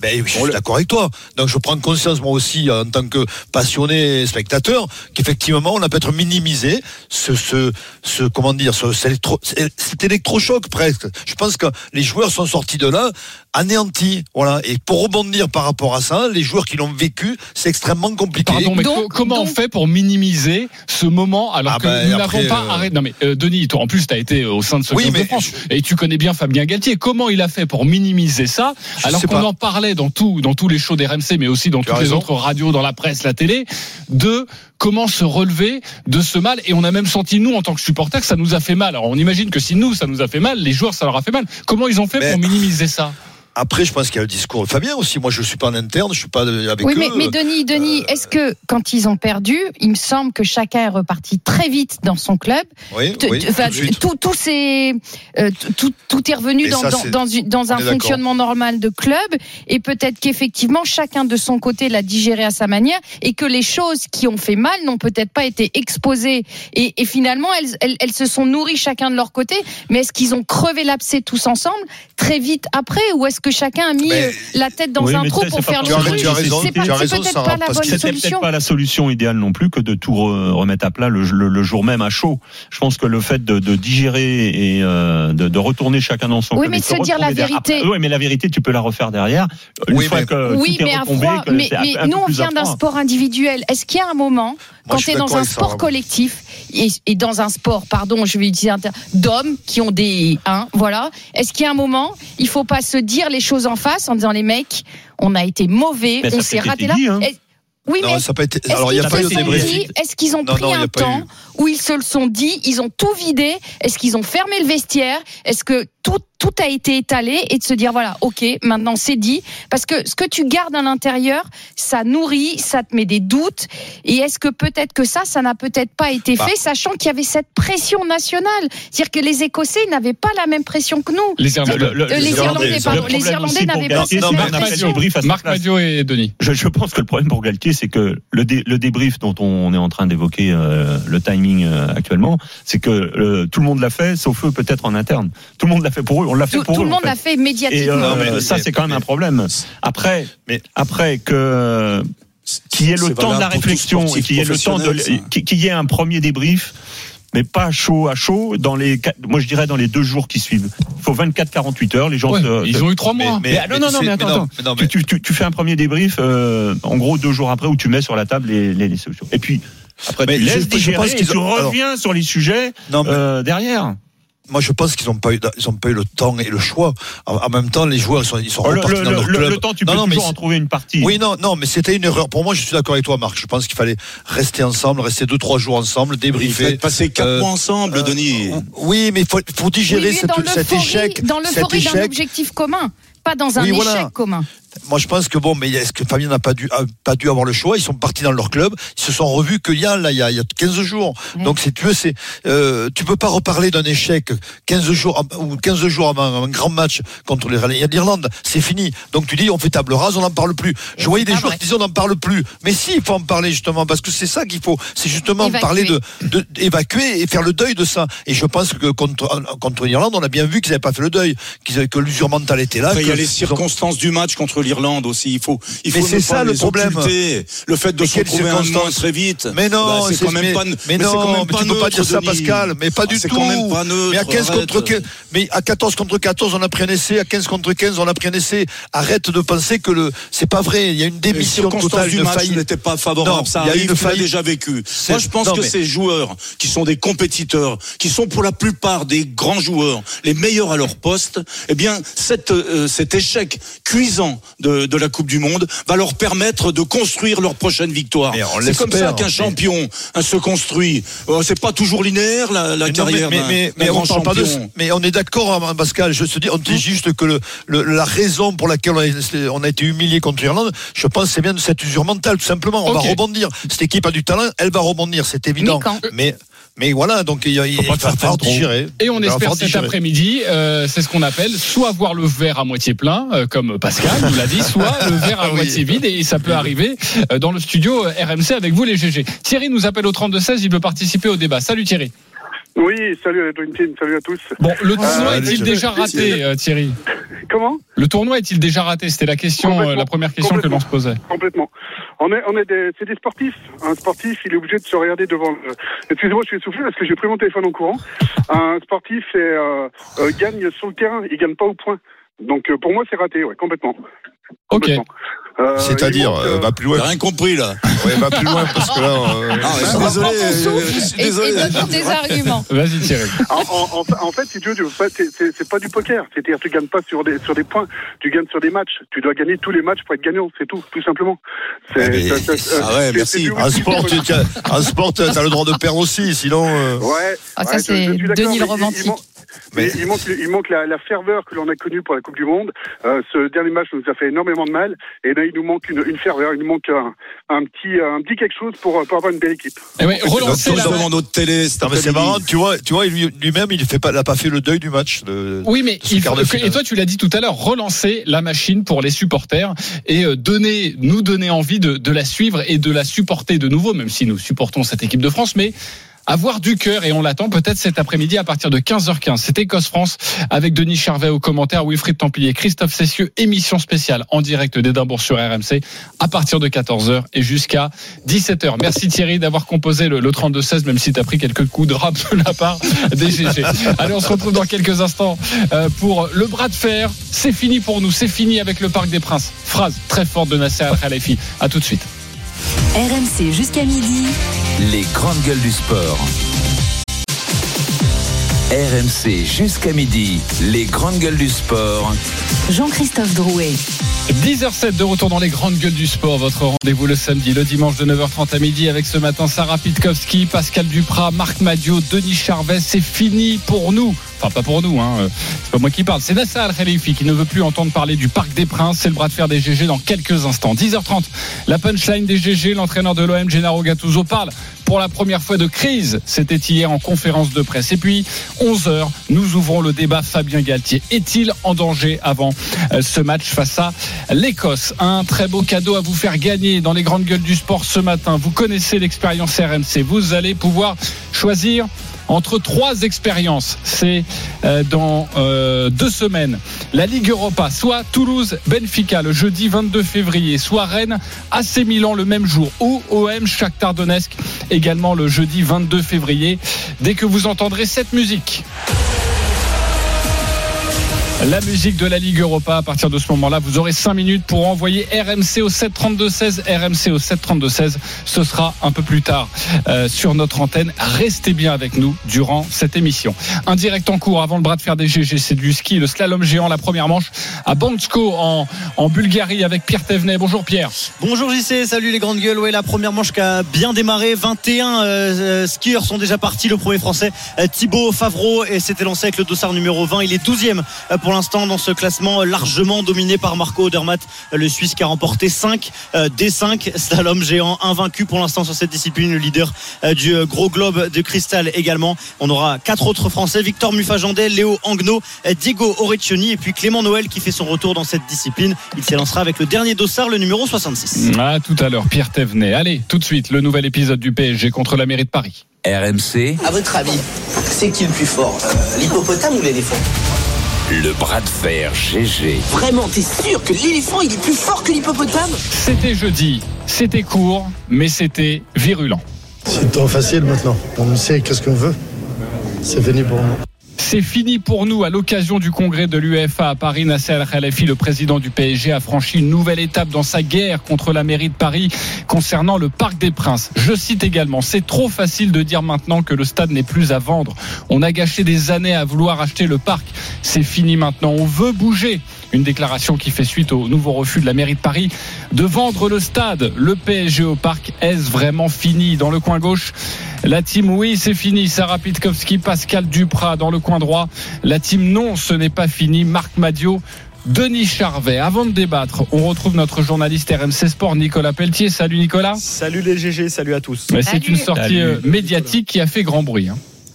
Speaker 4: Ben, je suis d'accord avec toi. Donc je prends conscience moi aussi en tant que passionné spectateur qu'effectivement on a peut-être minimisé ce, ce, ce comment dire ce, cet, électro- cet électrochoc presque. Je pense que les joueurs sont sortis de là anéantis. Voilà. Et pour rebondir par rapport à ça, les joueurs qui l'ont vécu, c'est extrêmement compliqué.
Speaker 3: Pardon, mais
Speaker 5: Donc-
Speaker 3: co- comment
Speaker 5: donc-
Speaker 3: on fait pour minimiser ce moment alors
Speaker 4: Ah
Speaker 3: que
Speaker 4: ben,
Speaker 3: nous n'avons pas
Speaker 4: euh,
Speaker 3: arrêté Non mais euh, Denis, toi en plus tu as été au sein de ce
Speaker 4: Oui,
Speaker 3: club de
Speaker 4: mais
Speaker 3: France et tu connais bien Fabien Galtier. Comment il a fait pour minimiser ça
Speaker 4: Je
Speaker 3: alors qu'on en parlait dans tout, dans tous les shows d'RMC, mais aussi dans
Speaker 4: Tu
Speaker 3: toutes les
Speaker 4: raison.
Speaker 3: autres radios, dans la presse, la télé, de comment se relever de ce mal. Et on a même senti nous en tant que supporters que ça nous a fait mal. Alors on imagine que si nous ça nous a fait mal, les joueurs ça leur a fait mal. Comment ils ont fait
Speaker 4: Mais-
Speaker 3: pour minimiser ça?
Speaker 4: Après, je pense qu'il y a le discours de Fabien aussi. Moi, je suis pas en interne, je suis pas avec
Speaker 5: Oui,
Speaker 4: eux.
Speaker 5: mais, mais Denis, Denis, est-ce que quand ils ont perdu, il me semble que chacun est reparti très vite dans son club.
Speaker 4: Oui, tout de suite.
Speaker 5: tout, tout, s'est- euh, tout, tout est revenu dans,
Speaker 4: ça,
Speaker 5: dans,
Speaker 4: c'est-
Speaker 5: dans, une- dans
Speaker 4: on
Speaker 5: un fonctionnement normal de club. Et peut-être qu'effectivement, chacun de son côté l'a digéré à sa manière et que les choses qui ont fait mal n'ont peut-être pas été exposées. Et, et finalement, elles, elles, elles se sont nourries chacun de leur côté. Mais est-ce qu'ils ont crevé l'abcès tous ensemble très vite après ou est-ce que chacun a mis
Speaker 4: Mais-
Speaker 5: euh, la tête dans
Speaker 7: Oui,
Speaker 5: un trou pour faire le truc
Speaker 7: Tu as raison,
Speaker 5: C'est pas-
Speaker 4: tu as
Speaker 5: c'est
Speaker 4: raison,
Speaker 5: peut-être pas la bonne
Speaker 7: C'était
Speaker 5: solution.
Speaker 7: peut-être pas la solution idéale non plus que de tout re- remettre à plat le, le- le jour même à chaud. Je pense que le fait de, de digérer et euh, de, de retourner chacun dans son
Speaker 5: Oui,
Speaker 7: club
Speaker 5: mais de se dire la vérité.
Speaker 7: Après, oui, mais la vérité, tu peux la refaire derrière. Une
Speaker 4: Oui,
Speaker 7: fois
Speaker 4: mais-
Speaker 7: que
Speaker 5: Oui,
Speaker 7: tout
Speaker 5: mais
Speaker 7: retombé,
Speaker 5: froid.
Speaker 7: que
Speaker 5: Mais, nous, on vient d'un sport individuel. Est-ce qu'il y a un moment quand tu es dans un
Speaker 4: ça,
Speaker 5: sport collectif et, et dans un sport, pardon, je vais utiliser un terme, d'hommes qui ont des. Hein, voilà. Est-ce qu'il y a un moment, il faut pas se dire les choses en face en disant les mecs, on a été mauvais, on s'est raté là.
Speaker 7: dit, hein.
Speaker 5: Oui,
Speaker 4: Non,
Speaker 5: mais
Speaker 4: ça a pas été.
Speaker 5: est-ce
Speaker 4: Alors, il n'y a
Speaker 5: qu'ils
Speaker 4: pas eu de
Speaker 5: dit- Est-ce qu'ils ont
Speaker 4: Non,
Speaker 5: pris
Speaker 4: non,
Speaker 5: un temps
Speaker 4: eu.
Speaker 5: où ils se le sont dit, ils ont tout vidé Est-ce qu'ils ont fermé le vestiaire Est-ce que tout, tout a été étalé et de se dire voilà, ok, maintenant c'est dit Parce que ce que tu gardes à l'intérieur, ça nourrit, ça te met des doutes. Et est-ce que peut-être que ça, ça n'a peut-être pas été
Speaker 4: Bah.
Speaker 5: fait, sachant qu'il y avait cette pression nationale C'est-à-dire que les Écossais n'avaient pas la même pression que nous.
Speaker 3: Les Irlandais.
Speaker 7: Le- le-
Speaker 5: Euh, les
Speaker 7: le-
Speaker 5: Irlandais, Irlandais n'avaient pas cette même pression.
Speaker 7: débrief
Speaker 3: Marc. Madio et Denis.
Speaker 7: Je, je pense que le problème pour Galtier, c'est que le, dé- le débrief dont on est en train d'évoquer euh, le timing euh, actuellement, c'est que euh, tout le monde l'a fait, sauf eux peut-être en interne. Tout le monde l'a fait pour eux, on l'a fait
Speaker 5: Tout,
Speaker 7: pour
Speaker 5: tout
Speaker 7: eux.
Speaker 5: le
Speaker 7: en
Speaker 5: monde l'a fait
Speaker 7: Et
Speaker 5: médiatiquement.
Speaker 7: euh,
Speaker 4: Non, mais-
Speaker 7: ça, c'est quand même un problème. Après, après que qu'il y ait le temps de la
Speaker 13: tout
Speaker 7: réflexion et y ait le temps de qu'il y ait un premier débrief. Mais pas chaud à chaud dans les, quatre- moi je dirais dans les deux jours qui suivent. Il faut 24-48 heures. Les gens
Speaker 3: Ouais,
Speaker 7: se-
Speaker 3: ils
Speaker 7: se-
Speaker 3: ont eu trois mois.
Speaker 7: mais, ah, non, non, non, mais attends,
Speaker 4: non,
Speaker 7: attends.
Speaker 4: mais non,
Speaker 7: Tu, tu, tu, tu fais un premier débrief, euh, en gros deux jours après, où tu mets sur la table les, les, les solutions. Et puis après,
Speaker 4: Mais
Speaker 7: tu
Speaker 4: je-
Speaker 7: laisses
Speaker 4: je
Speaker 7: digérer
Speaker 4: pense
Speaker 7: et
Speaker 4: qu'ils
Speaker 7: tu
Speaker 4: ont- alors-
Speaker 7: reviens sur les sujets
Speaker 4: Non, mais-
Speaker 7: euh, derrière.
Speaker 4: Moi, je pense qu'ils n'ont pas eu, ils ont pas eu le temps et le choix. En, en même temps, les joueurs, ils sont, ils sont
Speaker 7: Oh, le,
Speaker 4: repartis
Speaker 7: le-
Speaker 4: dans leur
Speaker 7: le-
Speaker 4: club.
Speaker 7: le temps, tu
Speaker 4: Non,
Speaker 7: peux
Speaker 4: non,
Speaker 7: toujours en trouver une partie.
Speaker 4: Oui, non, non, mais c'était une erreur. Pour moi, je suis d'accord avec toi, Marc. Je pense qu'il fallait rester ensemble, rester deux, trois jours ensemble,
Speaker 13: Il
Speaker 4: débriefer.
Speaker 13: passer quatre
Speaker 4: Euh,
Speaker 13: mois ensemble,
Speaker 4: euh,
Speaker 13: Denis.
Speaker 4: Oui, mais il faut, faut digérer
Speaker 5: Oui, mais
Speaker 4: cette-
Speaker 5: dans
Speaker 4: cet échec.
Speaker 5: Dans l'euphorie d'un objectif commun, pas dans un
Speaker 4: Oui,
Speaker 5: échec
Speaker 4: voilà.
Speaker 5: commun.
Speaker 4: Moi, je pense que bon, mais est-ce que Fabien n'a pas dû, a pas dû avoir le choix? Ils sont partis dans leur club. Ils se sont revus qu'il y a là, il y a, il y a 15 jours. Donc, si tu veux, c'est, euh, tu peux pas reparler d'un échec 15 jours ou 15 jours avant un grand match contre les- l'Irlande. C'est fini. Donc, tu dis, on fait table rase, on n'en parle plus. Je voyais des joueurs
Speaker 5: vrai.
Speaker 4: qui disaient, on n'en parle plus. Mais si, il faut en parler justement parce que c'est ça qu'il faut. C'est justement
Speaker 5: Évacuer.
Speaker 4: parler de, de- évacuer et faire le deuil de ça. Et je pense que contre contre l'Irlande, on a bien vu qu'ils n'avaient pas fait le deuil, qu'ils- que l'usure mentale était là.
Speaker 13: Après, il y a
Speaker 4: que-
Speaker 13: les
Speaker 4: ont-
Speaker 13: circonstances du match contre l'Irlande aussi. Il faut, il
Speaker 4: Mais c'est ça, le problème.
Speaker 13: occulter. Le fait de
Speaker 4: Mais
Speaker 13: se retrouver un
Speaker 4: circonstances
Speaker 13: très vite.
Speaker 4: Mais non,
Speaker 13: bah, c'est quand même
Speaker 4: mais,
Speaker 13: pas.
Speaker 4: mais
Speaker 13: c'est
Speaker 4: non,
Speaker 13: quand même
Speaker 4: mais tu peux pas dire ça,
Speaker 13: Denis.
Speaker 4: Pascal. Mais pas
Speaker 13: Ah,
Speaker 4: du tout.
Speaker 13: quand même pas neutre.
Speaker 4: mais à 15 contre
Speaker 13: arrête.
Speaker 4: 15, mais à 14 contre 14, on a pris un essai. À 15 contre 15, on a pris un essai. Arrête de penser que le, c'est pas vrai. Il y a une démission totale,
Speaker 13: du match n'étaient pas favorables.
Speaker 4: Non,
Speaker 13: ça
Speaker 4: il y a
Speaker 13: arrive, tu l'as déjà vécu. Moi, je pense que
Speaker 4: mais-
Speaker 13: ces joueurs qui sont des compétiteurs, qui sont pour la plupart des grands joueurs, les meilleurs à leur poste, eh bien, euh, cet échec cuisant de, de la Coupe du Monde va leur permettre de construire leur prochaine victoire. C'est comme ça qu'un champion hein, se construit. Euh, C'est pas toujours linéaire la, la
Speaker 4: Mais
Speaker 13: carrière
Speaker 4: mais,
Speaker 13: d'un-
Speaker 4: mais, on parle pas de,
Speaker 13: champion.
Speaker 4: mais on est d'accord, hein, Pascal. Je te dis, on dit juste que le, le- la raison pour laquelle on a, on a été humilié contre l'Irlande, je pense, c'est bien de cette usure mentale, tout simplement. On va rebondir. Cette équipe a du talent, elle va rebondir, c'est évident.
Speaker 5: Mais quand
Speaker 4: Mais, voilà, donc il, y a- il
Speaker 7: Faut pas
Speaker 4: va falloir digérer.
Speaker 3: Et on espère cet après-midi, euh, c'est ce qu'on appelle soit voir le verre à moitié plein, euh, comme Pascal nous l'a dit, (laughs) soit le verre à
Speaker 4: oui.
Speaker 3: moitié vide, et ça peut arriver euh, dans le studio RMC avec vous les GG. Thierry nous appelle au 32-16, il veut participer au débat. Salut Thierry.
Speaker 14: Oui, salut à la Dream Team, salut à tous.
Speaker 3: Bon, le tournoi
Speaker 4: allez,
Speaker 3: est-il déjà raté, euh, Thierry?
Speaker 14: Comment?
Speaker 3: Le tournoi est-il déjà raté? C'était la question, euh, la première question que l'on se posait.
Speaker 14: Complètement. On est, on est des, c'est des sportifs. Un sportif, il est obligé de se regarder devant. le- Excusez-moi, je suis essoufflé parce que j'ai pris mon téléphone en courant. Un sportif c'est, euh, euh, gagne sur le terrain, il gagne pas au point. Donc euh, pour moi, c'est raté, ouais, complètement.
Speaker 3: Ok.
Speaker 14: Complètement. Euh,
Speaker 4: C'est-à-dire, euh,
Speaker 14: euh,
Speaker 4: va plus
Speaker 13: T'as
Speaker 4: loin.
Speaker 13: rien compris là.
Speaker 4: Ouais, va plus loin parce que là. euh,
Speaker 13: Ah, je suis
Speaker 5: Reprends
Speaker 13: désolé. euh, je suis désolé.
Speaker 5: et donne tes arguments. (laughs)
Speaker 3: Vas-y Thierry.
Speaker 14: en, en- en- en fait, si tu veux, tu veux pas- c'est- c'est c'est pas du poker. C'est-à-dire, tu gagnes pas sur des, sur des points, tu gagnes sur des matchs. Tu dois gagner tous les matchs pour être gagnant, c'est tout, tout simplement. C'est-
Speaker 4: Ouais, mais-
Speaker 14: ça- ça-
Speaker 13: Ah ouais, merci.
Speaker 4: En sport,
Speaker 14: c'est-
Speaker 4: tu as, en sport, tu as le droit de perdre aussi, sinon. euh,
Speaker 14: Ouais.
Speaker 5: Ah, ça,
Speaker 14: ouais,
Speaker 5: c'est Denis le romantique.
Speaker 4: Mais-
Speaker 14: il manque, il manque la, la ferveur que l'on a connue pour la Coupe du Monde. Euh, ce dernier match nous a fait énormément de mal. Et là, il nous manque une, une ferveur, il nous manque un, un petit, un petit quelque chose pour, pour avoir une belle équipe.
Speaker 3: Eh ouais, relancer la-
Speaker 13: devant notre télé
Speaker 4: c'est marrant, tu vois, tu vois, lui- lui-même, il fait pas, il a pas fait le deuil du match. de-
Speaker 3: Oui, mais il faut que- et toi tu l'as dit tout à l'heure, relancer la machine pour les supporters et euh, donner, nous donner envie de, de la suivre et de la supporter de nouveau, même si nous supportons cette équipe de France, mais avoir du cœur et on l'attend peut-être cet après-midi à partir de 15h15. C'est Écosse-France avec Denis Charvet au commentaire, Wilfried Templier, Christophe Cessieux, émission spéciale en direct d'Édimbourg sur RMC à partir de 14h et jusqu'à 17h. Merci Thierry d'avoir composé le, le 32-16, même si tu as pris quelques coups de rap de la part des GG. (laughs) Allez, on se retrouve dans quelques instants euh, pour le bras de fer. C'est fini pour nous, c'est fini avec le Parc des Princes. Phrase très forte de Nasser Al-Khalifi. À tout de suite.
Speaker 1: RMC jusqu'à midi.
Speaker 2: Les grandes gueules du sport. RMC jusqu'à midi, les grandes gueules du sport.
Speaker 1: Jean-Christophe Drouet.
Speaker 3: 10h07 de retour dans les grandes gueules du sport. Votre rendez-vous le samedi, le dimanche de 9h30 à midi avec ce matin Sarah Pitkowski, Pascal Duprat, Marc Madio, Denis Charvet. C'est fini pour nous. Enfin, pas pour nous, hein. c'est pas moi qui parle. C'est Nasser Al-Khalifi qui ne veut plus entendre parler du Parc des Princes. C'est le bras de fer des GG dans quelques instants. 10h30, la punchline des GG, l'entraîneur de l'OM, Gennaro Gattuso, parle pour la première fois de crise. C'était hier en conférence de presse. Et puis, 11h, nous ouvrons le débat Fabien Galtier. Est-il en danger avant euh, ce match face à l'Écosse? Un très beau cadeau à vous faire gagner dans les grandes gueules du sport ce matin. Vous connaissez l'expérience RMC. Vous allez pouvoir choisir entre trois expériences. C'est euh, dans euh, deux semaines. La Ligue Europa, soit Toulouse, Benfica le jeudi 22 février, soit Rennes, AC Milan le même jour, ou OM Shakhtar également le jeudi 22 février. Dès que vous entendrez cette musique. La musique de la Ligue Europa. À partir de ce moment-là, vous aurez 5 minutes pour envoyer RMC au 732-16. RMC au 732-16. Ce sera un peu plus tard euh, sur notre antenne. Restez bien avec nous durant cette émission. Un direct en cours avant le bras de fer des GG. C'est du ski, le slalom géant, la première manche à Bansko en, Bulgarie avec Pierre Thévenet. Bonjour Pierre.
Speaker 15: Bonjour JC, salut les grandes gueules. Ouais, la première manche qui a bien démarré. 21 euh, skieurs sont déjà partis. Le premier français, euh, Thibaut Favreau, et s'était lancé avec le dossard numéro 20. Il est 12e pour l'instant dans ce classement largement dominé par Marco Odermatt, le Suisse qui a remporté 5 des 5 slalom géant invaincu pour l'instant sur cette discipline, le leader euh, du euh, gros globe de cristal également. On aura quatre autres Français, Victor Mufajandet, Léo Angno, euh, Diego Orecchioni et puis Clément Noël qui fait son retour dans cette discipline. Il s'élancera avec le dernier dossard, le numéro 66.
Speaker 3: À tout à l'heure, Pierre Thévenet. Allez, tout de suite, le nouvel épisode du PSG contre la mairie de Paris.
Speaker 2: RMC,
Speaker 16: À votre avis, c'est qui le plus fort Euh, L'hippopotame ou l'éléphant?
Speaker 2: Le bras de fer GG.
Speaker 16: Vraiment, t'es sûr que l'éléphant il est plus fort que l'hippopotame?
Speaker 3: C'était jeudi, c'était court, mais c'était virulent.
Speaker 8: C'est trop facile maintenant. On sait qu'est-ce qu'on veut. C'est fini pour nous.
Speaker 3: C'est fini pour nous à l'occasion du congrès de l'UEFA à Paris. Nasser Al-Khelafi, le président du PSG, a franchi une nouvelle étape dans sa guerre contre la mairie de Paris concernant le Parc des Princes. Je cite également, c'est trop facile de dire maintenant que le stade n'est plus à vendre. On a gâché des années à vouloir acheter le parc. C'est fini maintenant. On veut bouger. Une déclaration qui fait suite au nouveau refus de la mairie de Paris de vendre le stade. Le PSG au parc, est-ce vraiment fini Dans le coin gauche, la team oui, c'est fini. Sarah Pitkowski, Pascal Duprat dans le coin droit. La team non, ce n'est pas fini. Marc Madio. Denis Charvet. Avant de débattre, on retrouve notre journaliste RMC Sport, Nicolas Pelletier. Salut Nicolas.
Speaker 17: Salut les GG, salut à tous.
Speaker 3: Mais C'est une sortie
Speaker 17: Salut.
Speaker 3: euh, médiatique qui a fait grand bruit.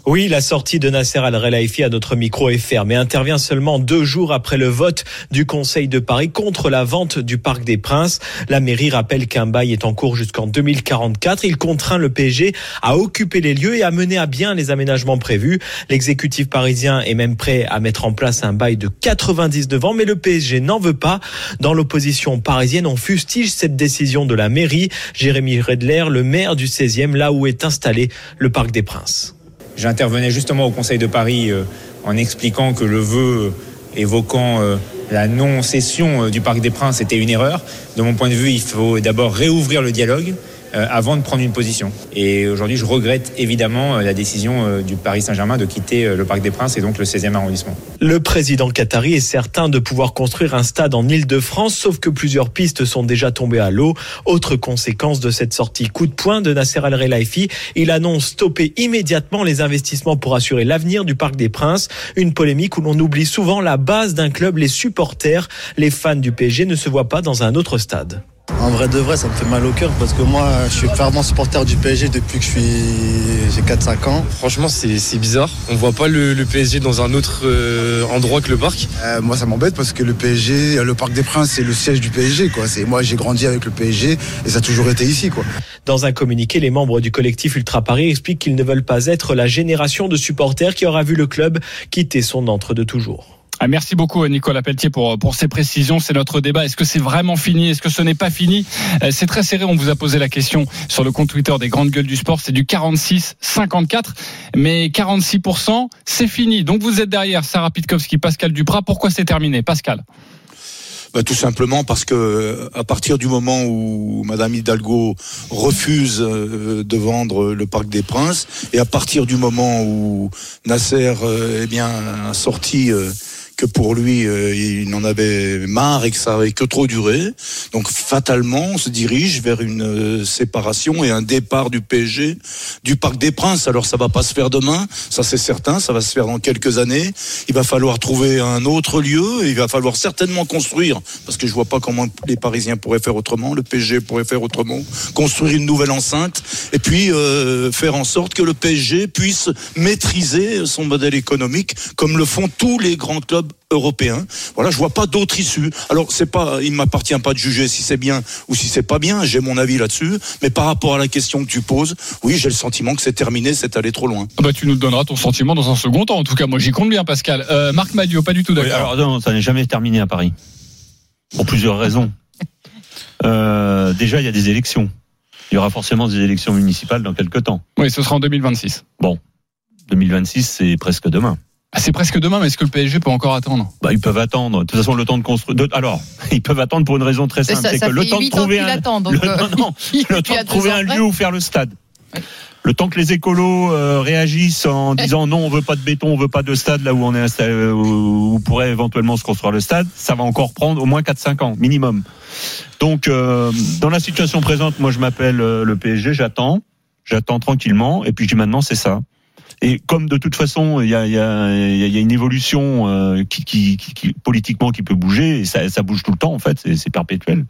Speaker 17: Oui, la sortie de Nasser Al-Relaifi à notre micro est ferme et intervient seulement deux jours après le vote du Conseil de Paris contre la vente du Parc des Princes. La mairie rappelle qu'un bail est en cours jusqu'en 2044. Il contraint le PSG à occuper les lieux et à mener à bien les aménagements prévus. L'exécutif parisien est même prêt à mettre en place un bail de 99 ans, mais le PSG n'en veut pas. Dans l'opposition parisienne, on fustige cette décision de la mairie. Jérémy Redler, le maire du 16e, là où est installé le Parc des Princes.
Speaker 18: J'intervenais justement au Conseil de Paris euh, en expliquant que le vœu évoquant euh, la non-cession euh, du Parc des Princes était une erreur. De mon point de vue, il faut d'abord réouvrir le dialogue euh, avant de prendre une position. Et aujourd'hui, je regrette évidemment euh, la décision euh, du Paris Saint-Germain de quitter euh, le Parc des Princes et donc le 16e arrondissement.
Speaker 17: Le président qatari est certain de pouvoir construire un stade en Ile-de-France, sauf que plusieurs pistes sont déjà tombées à l'eau. Autre conséquence de cette sortie coup de poing de Nasser Al-Relaifi, il annonce stopper immédiatement les investissements pour assurer l'avenir du Parc des Princes. Une polémique où l'on oublie souvent la base d'un club, les supporters. Les fans du PSG ne se voient pas dans un autre stade.
Speaker 19: En vrai de vrai, ça me fait mal au cœur parce que moi, je suis fervent supporter du PSG depuis que je suis j'ai 4-5 ans.
Speaker 20: Franchement, c'est c'est bizarre. On voit pas le, le PSG dans un autre euh, endroit que le parc.
Speaker 21: Euh, moi, ça m'embête parce que le PSG, le Parc des Princes, c'est le siège du PSG. Quoi. C'est moi, j'ai grandi avec le PSG et ça a toujours été ici. Quoi.
Speaker 17: Dans un communiqué, les membres du collectif Ultra Paris expliquent qu'ils ne veulent pas être la génération de supporters qui aura vu le club quitter son entre de toujours.
Speaker 3: Ah, merci beaucoup Nicolas Pelletier pour, pour ces précisions. C'est notre débat. Est-ce que c'est vraiment fini? Est-ce que ce n'est pas fini? Euh, C'est très serré. On vous a posé la question sur le compte Twitter des grandes gueules du sport. C'est du 46-54. Mais 46%, c'est fini. Donc vous êtes derrière Sarah Pitkowski, Pascal Duprat. Pourquoi c'est terminé? Pascal
Speaker 13: Bah, tout simplement parce que à partir du moment où Madame Hidalgo refuse euh, de vendre le Parc des Princes et à partir du moment où Nasser euh, eh bien a sorti que pour lui euh, il en avait marre et que ça avait que trop duré. Donc fatalement, on se dirige vers une euh, séparation et un départ du PSG du Parc des Princes. Alors ça va pas se faire demain, ça c'est certain, ça va se faire dans quelques années. Il va falloir trouver un autre lieu et il va falloir certainement construire parce que je vois pas comment les Parisiens pourraient faire autrement, le PSG pourrait faire autrement, construire une nouvelle enceinte et puis euh, faire en sorte que le PSG puisse maîtriser son modèle économique comme le font tous les grands clubs européens. Voilà, je vois pas d'autre issue. Alors c'est pas, il m'appartient pas de juger si c'est bien ou si c'est pas bien. J'ai mon avis là-dessus, mais par rapport à la question que tu poses, oui, j'ai le sentiment que c'est terminé, c'est allé trop loin.
Speaker 3: Ah Bah, tu nous donneras ton sentiment dans un second temps. En tout cas, moi, j'y compte bien, Pascal. Euh, Marc Madio, pas du tout
Speaker 7: Oui,
Speaker 3: d'accord.
Speaker 7: alors non, ça n'est jamais terminé à Paris. Pour plusieurs raisons. Euh, déjà, il y a des élections. Il y aura forcément des élections municipales dans quelques temps.
Speaker 3: Oui, ce sera en 2026.
Speaker 7: Bon, 2026, c'est presque demain.
Speaker 3: Ah, c'est presque demain, mais est-ce que le PSG peut encore attendre?
Speaker 7: Bah, ils peuvent attendre. De toute façon, le temps de construire. de- Alors, (laughs) ils peuvent attendre pour une raison très simple, c'est que le temps de trouver un,
Speaker 5: attend, donc,
Speaker 7: le,
Speaker 5: euh,
Speaker 7: non, non, (laughs)
Speaker 5: il
Speaker 7: le
Speaker 5: y
Speaker 7: temps
Speaker 5: a
Speaker 7: de
Speaker 5: deux
Speaker 7: trouver
Speaker 5: ans
Speaker 7: un
Speaker 5: après.
Speaker 7: lieu où faire le stade. Le temps que les écolos euh, réagissent en disant non, on veut pas de béton, on veut pas de stade là où on est installé, où où pourrait éventuellement se construire le stade, ça va encore prendre au moins 4-5 ans minimum. Donc, euh, dans la situation présente, moi je m'appelle euh, le PSG, j'attends, j'attends tranquillement, et puis je dis maintenant c'est ça. Et comme de toute façon, il y a, y a- y a une évolution euh, qui, qui, qui- qui- politiquement qui peut bouger, et ça, ça bouge tout le temps en fait, c'est perpétuel.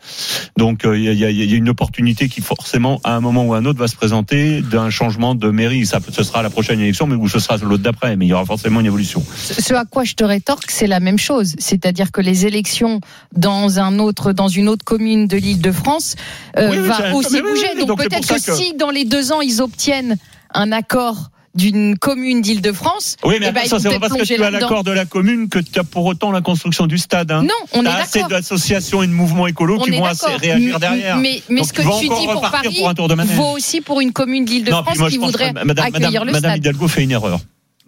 Speaker 7: Donc euh, il y, a, il y a- y a une opportunité qui forcément, à un moment ou à un autre, va se présenter d'un changement de mairie. Ça, ce sera la prochaine élection, mais ou ce sera l'autre d'après, mais il y aura forcément une évolution.
Speaker 5: Ce à quoi je te rétorque, c'est la même chose. C'est-à-dire que les élections dans un autre, dans une autre commune de l'Île-de-France euh,
Speaker 7: Oui, oui,
Speaker 5: va aussi bouger.
Speaker 7: oui,
Speaker 5: donc peut-être que- si dans les deux ans ils obtiennent un accord d'une commune d'Île-de-France,
Speaker 7: Oui, mais
Speaker 5: eh ben,
Speaker 7: ça, c'est pas parce que tu as l'accord de la commune que tu as pour autant la construction du stade. Hein.
Speaker 5: Non, on est
Speaker 7: T'as assez d'associations et de mouvements écolos
Speaker 5: On
Speaker 7: qui
Speaker 5: est
Speaker 7: vont assez réagir derrière.
Speaker 5: Mais, mais
Speaker 7: Donc,
Speaker 5: ce que
Speaker 7: tu
Speaker 5: dis pour Paris
Speaker 7: pour un tour de manège.
Speaker 5: vaut aussi pour une commune d'Île-de-France qui voudrait
Speaker 7: Madame,
Speaker 5: accueillir
Speaker 7: Madame,
Speaker 5: le
Speaker 7: Madame
Speaker 5: stade.
Speaker 7: Hidalgo fait une erreur.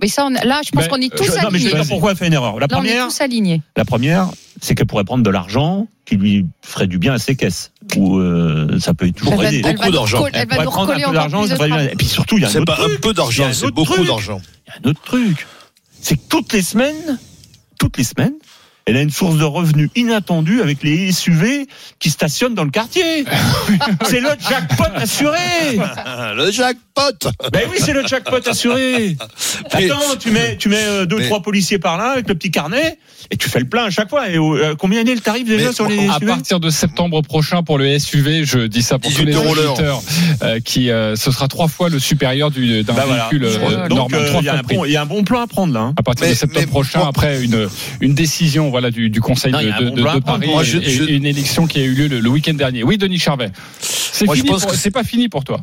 Speaker 5: Mais ça, on- là, je pense qu'on est tous
Speaker 7: je- non, mais je vais
Speaker 5: alignés.
Speaker 7: dire pourquoi elle fait une erreur. La
Speaker 5: Là, on est
Speaker 7: première,
Speaker 5: tous alignés.
Speaker 7: la première, c'est qu'elle pourrait prendre de l'argent qui lui ferait du bien à ses caisses. Ou euh, ça peut toujours aider.
Speaker 5: elle va nous recoller- elle va nous
Speaker 7: prendre un peu d'argent. Et puis surtout, il y a un
Speaker 4: C'est
Speaker 7: autre
Speaker 4: pas un peu d'argent, c'est beaucoup d'argent.
Speaker 7: Il y a un autre truc. C'est que toutes les semaines, toutes les semaines, elle a une source de revenus inattendue avec les SUV qui stationnent dans le quartier. (laughs) c'est le jackpot assuré. (laughs)
Speaker 4: le jackpot.
Speaker 7: Ben oui, c'est le jackpot assuré. Attends, tu mets, tu mets euh, deux,
Speaker 4: mais-
Speaker 7: trois policiers par là avec le petit carnet et tu fais le plein à chaque fois. Et euh, combien est le tarif déjà
Speaker 4: Mais
Speaker 7: sur les
Speaker 3: À
Speaker 7: SUV
Speaker 3: partir de septembre prochain pour le SUV, je dis ça pour tous
Speaker 4: 18
Speaker 3: les auditeurs, euh, qui euh, ce sera trois fois le supérieur du- d'un
Speaker 7: Bah voilà.
Speaker 3: véhicule euh,
Speaker 7: Donc
Speaker 3: normal.
Speaker 7: euh,
Speaker 3: trois
Speaker 7: il y, a un bon- il y a un bon plan à prendre là. hein.
Speaker 3: à partir
Speaker 4: Mais-
Speaker 3: de septembre
Speaker 4: mais
Speaker 3: prochain, après une, une décision voilà, du, du Conseil
Speaker 7: Non,
Speaker 3: de,
Speaker 7: bon.
Speaker 3: Paris
Speaker 4: Moi,
Speaker 3: et,
Speaker 4: je-
Speaker 3: et
Speaker 4: je-
Speaker 3: une élection qui a eu lieu le, le week-end dernier. Oui, Denis Charvet. C'est pas fini pour toi.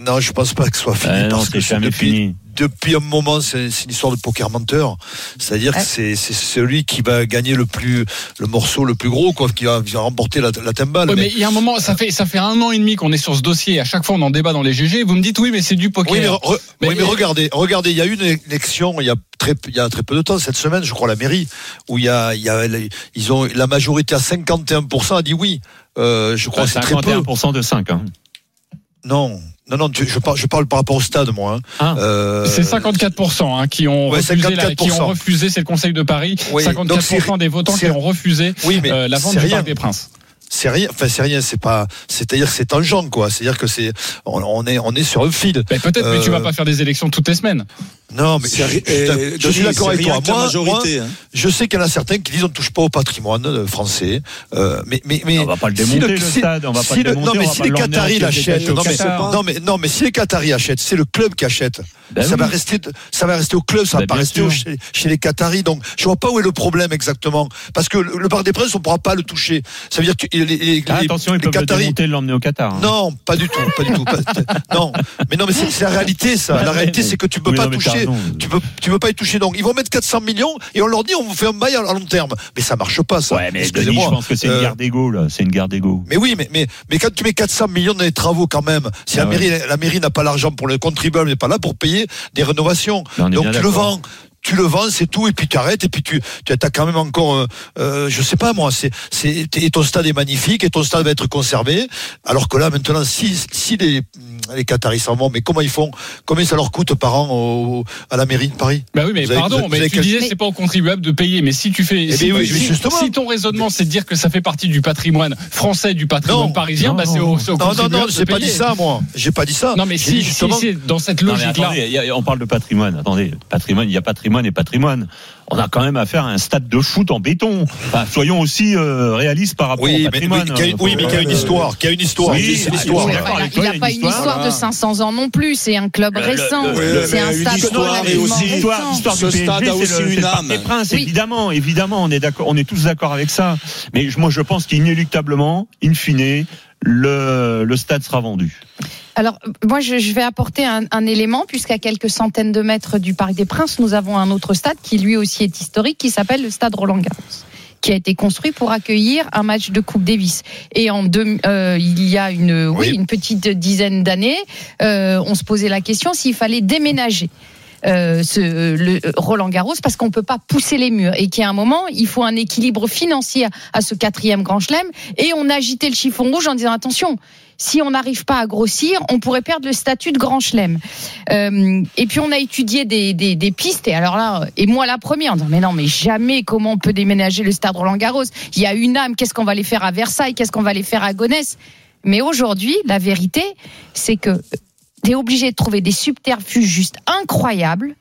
Speaker 4: Non, je pense pas que ce soit fini.
Speaker 7: Euh, non,
Speaker 4: parce
Speaker 7: c'est
Speaker 4: que
Speaker 7: jamais
Speaker 4: depuis,
Speaker 7: fini.
Speaker 4: depuis un moment, c'est une histoire de poker menteur. C'est-à-dire que
Speaker 5: Ouais.
Speaker 4: c'est c'est celui qui va gagner le plus, le morceau le plus gros, quoi, qui va, remporter la, la timbale.
Speaker 3: Oui,
Speaker 4: Mais-
Speaker 3: mais il y a un moment, ça fait, ça fait un an et demi qu'on est sur ce dossier. À chaque fois, on en débat dans les GG. Vous me dites oui, mais c'est du poker.
Speaker 4: Oui, mais, re-
Speaker 3: Mais-
Speaker 4: oui, mais regardez, regardez, il y a eu une élection il y a très, il y a très peu de temps, cette semaine, je crois, à la mairie, où il y a, il y a, ils ont la majorité à 51% a dit oui. Euh, je crois que c'est très peu.
Speaker 7: 51% de 5. Hein.
Speaker 4: Non, non, non, tu- je parle, je parle par rapport au stade, moi. hein.
Speaker 7: Ah.
Speaker 4: Euh,
Speaker 3: C'est 54% hein, qui ont
Speaker 4: Ouais,
Speaker 3: refusé, la- qui
Speaker 4: 54%.
Speaker 3: ont refusé, c'est le Conseil de Paris,
Speaker 4: Oui,
Speaker 3: 54%
Speaker 4: donc c'est-
Speaker 3: des votants qui ont refusé
Speaker 4: Oui, mais
Speaker 3: euh, la vente du
Speaker 4: rien.
Speaker 3: Parc des Princes.
Speaker 4: c'est rien enfin c'est rien c'est pas c'est à dire que c'est tangent quoi c'est à dire que c'est on, on est on est sur un fil
Speaker 3: Mais peut-être, mais tu
Speaker 4: Euh,
Speaker 3: vas pas faire des élections toutes les semaines.
Speaker 4: Non mais je,
Speaker 13: C'est-
Speaker 4: je- je-
Speaker 13: et
Speaker 4: je suis d'accord avec toi moi,
Speaker 13: majorité,
Speaker 4: moi,
Speaker 13: hein.
Speaker 4: je sais qu'il y en a certains qui disent on ne touche pas au patrimoine euh, français euh, mais mais mais
Speaker 7: On va pas le
Speaker 4: si
Speaker 7: démonter, le stade, on va pas
Speaker 4: si
Speaker 7: le démonter,
Speaker 4: non mais
Speaker 7: va
Speaker 4: si
Speaker 7: pas
Speaker 4: les Qataris
Speaker 7: en
Speaker 4: l'achètent non, mais- non mais non mais si les Qataris achètent c'est le club qui achète
Speaker 7: Ben
Speaker 4: ça va rester ça va rester au club ça va
Speaker 7: Ben
Speaker 4: pas
Speaker 7: bien
Speaker 4: rester au- chez, chez les Qataris donc je vois pas où est le problème exactement parce que le, le Parc des Princes on pourra pas le toucher ça veut dire que les, les-
Speaker 7: Ah,
Speaker 4: les-
Speaker 7: attention, ils
Speaker 4: les
Speaker 7: peuvent le
Speaker 4: Qataris
Speaker 7: démonter et l'emmener au Qatar. hein.
Speaker 4: non, pas du tout, pas du tout. pas- non, mais non, mais c'est la réalité, ça.
Speaker 7: Bah
Speaker 4: La réalité, c'est que tu peux
Speaker 7: oui,
Speaker 4: pas
Speaker 7: t'as
Speaker 4: toucher. Tu peux, tu peux pas y toucher. Donc, ils vont mettre 400 millions et on leur dit, on vous fait un bail à long terme. Mais ça marche pas, ça.
Speaker 7: Ouais, mais Denis, je pense que c'est une
Speaker 4: Euh,
Speaker 7: guerre d'ego, là. C'est une guerre d'ego.
Speaker 4: mais oui, mais, mais, mais quand tu mets 400 millions dans les travaux, quand même, si la
Speaker 7: Ah ouais.
Speaker 4: mairie, la mairie n'a pas l'argent pour le contribuable, n'est pas là pour payer des rénovations. Donc tu le vends. tu le vends, c'est tout, et puis tu arrêtes, et puis tu, tu as quand même encore, euh, euh, je sais pas moi, c'est, c'est, et ton stade est magnifique, et ton stade va être conservé. Alors que là, maintenant, si, si les, les Qataris s'en vont, mais comment ils font Combien ça leur coûte par an au- à la mairie de Paris?
Speaker 3: Bah oui, mais
Speaker 4: Vous avez-
Speaker 3: pardon,
Speaker 4: avez
Speaker 3: mais tu
Speaker 4: quel-
Speaker 3: disais c'est pas au contribuable de payer. Mais si tu fais,
Speaker 4: Eh
Speaker 3: si,
Speaker 4: bien oui,
Speaker 3: si-
Speaker 4: mais justement.
Speaker 3: si ton raisonnement c'est de dire que ça fait partie du patrimoine français, du patrimoine
Speaker 4: Non.
Speaker 3: parisien,
Speaker 4: Non,
Speaker 3: bah c'est au, c'est au
Speaker 4: Non, non, non, j'ai pas dit ça, moi. J'ai pas dit ça.
Speaker 3: Non, mais si,
Speaker 4: dit
Speaker 3: si
Speaker 4: justement-
Speaker 3: c'est dans cette
Speaker 7: Non, mais
Speaker 3: logique-là.
Speaker 7: on parle de patrimoine. Attendez, patrimoine, il y a patrimoine et patrimoine. On a quand même affaire à un stade de foot en béton. Enfin, soyons aussi euh, réalistes par rapport
Speaker 4: Oui,
Speaker 7: au
Speaker 4: mais,
Speaker 7: patrimoine.
Speaker 4: oui, qui a une- oui, mais qui a une histoire, qui a une histoire.
Speaker 7: Oui,
Speaker 4: c'est l'histoire.
Speaker 5: il
Speaker 7: toi,
Speaker 5: n'y a pas une histoire de 500 ans non plus. C'est un club récent. C'est un stade
Speaker 13: histoire et aussi-
Speaker 5: récent.
Speaker 7: L'histoire, l'histoire
Speaker 13: Ce
Speaker 7: du PSG,
Speaker 13: stade a
Speaker 7: c'est
Speaker 13: aussi
Speaker 7: le-
Speaker 13: une
Speaker 7: c'est le Parc
Speaker 13: âme.
Speaker 7: des Princes,
Speaker 5: Oui.
Speaker 7: évidemment, évidemment, on est d'accord, on est tous d'accord avec ça. Mais moi, je pense qu'inéluctablement, in fine, le, le stade sera vendu.
Speaker 5: Alors, moi, je, je vais apporter un, un élément, puisqu'à quelques centaines de mètres du Parc des Princes, nous avons un autre stade qui lui aussi est historique, qui s'appelle le stade Roland-Garros qui a été construit pour accueillir un match de Coupe Davis. Et en deux, euh, il y a une, oui,
Speaker 4: Oui.
Speaker 5: une petite dizaine d'années, euh, on se posait la question s'il fallait déménager. euh, ce, le Roland Garros parce qu'on peut pas pousser les murs et a un moment il faut un équilibre financier à ce quatrième Grand Chelem et on a agité le chiffon rouge en disant attention si on n'arrive pas à grossir, on pourrait perdre le statut de grand chelem. Euh, et puis on a étudié des, des, des pistes. Et alors là, et moi la première, en disant mais non, mais jamais comment on peut déménager le stade Roland Garros? Il y a une âme. Qu'est-ce qu'on va les faire à Versailles? Qu'est-ce qu'on va les faire à Gonesse? Mais aujourd'hui, la vérité, c'est que tu es obligé de trouver des subterfuges juste incroyables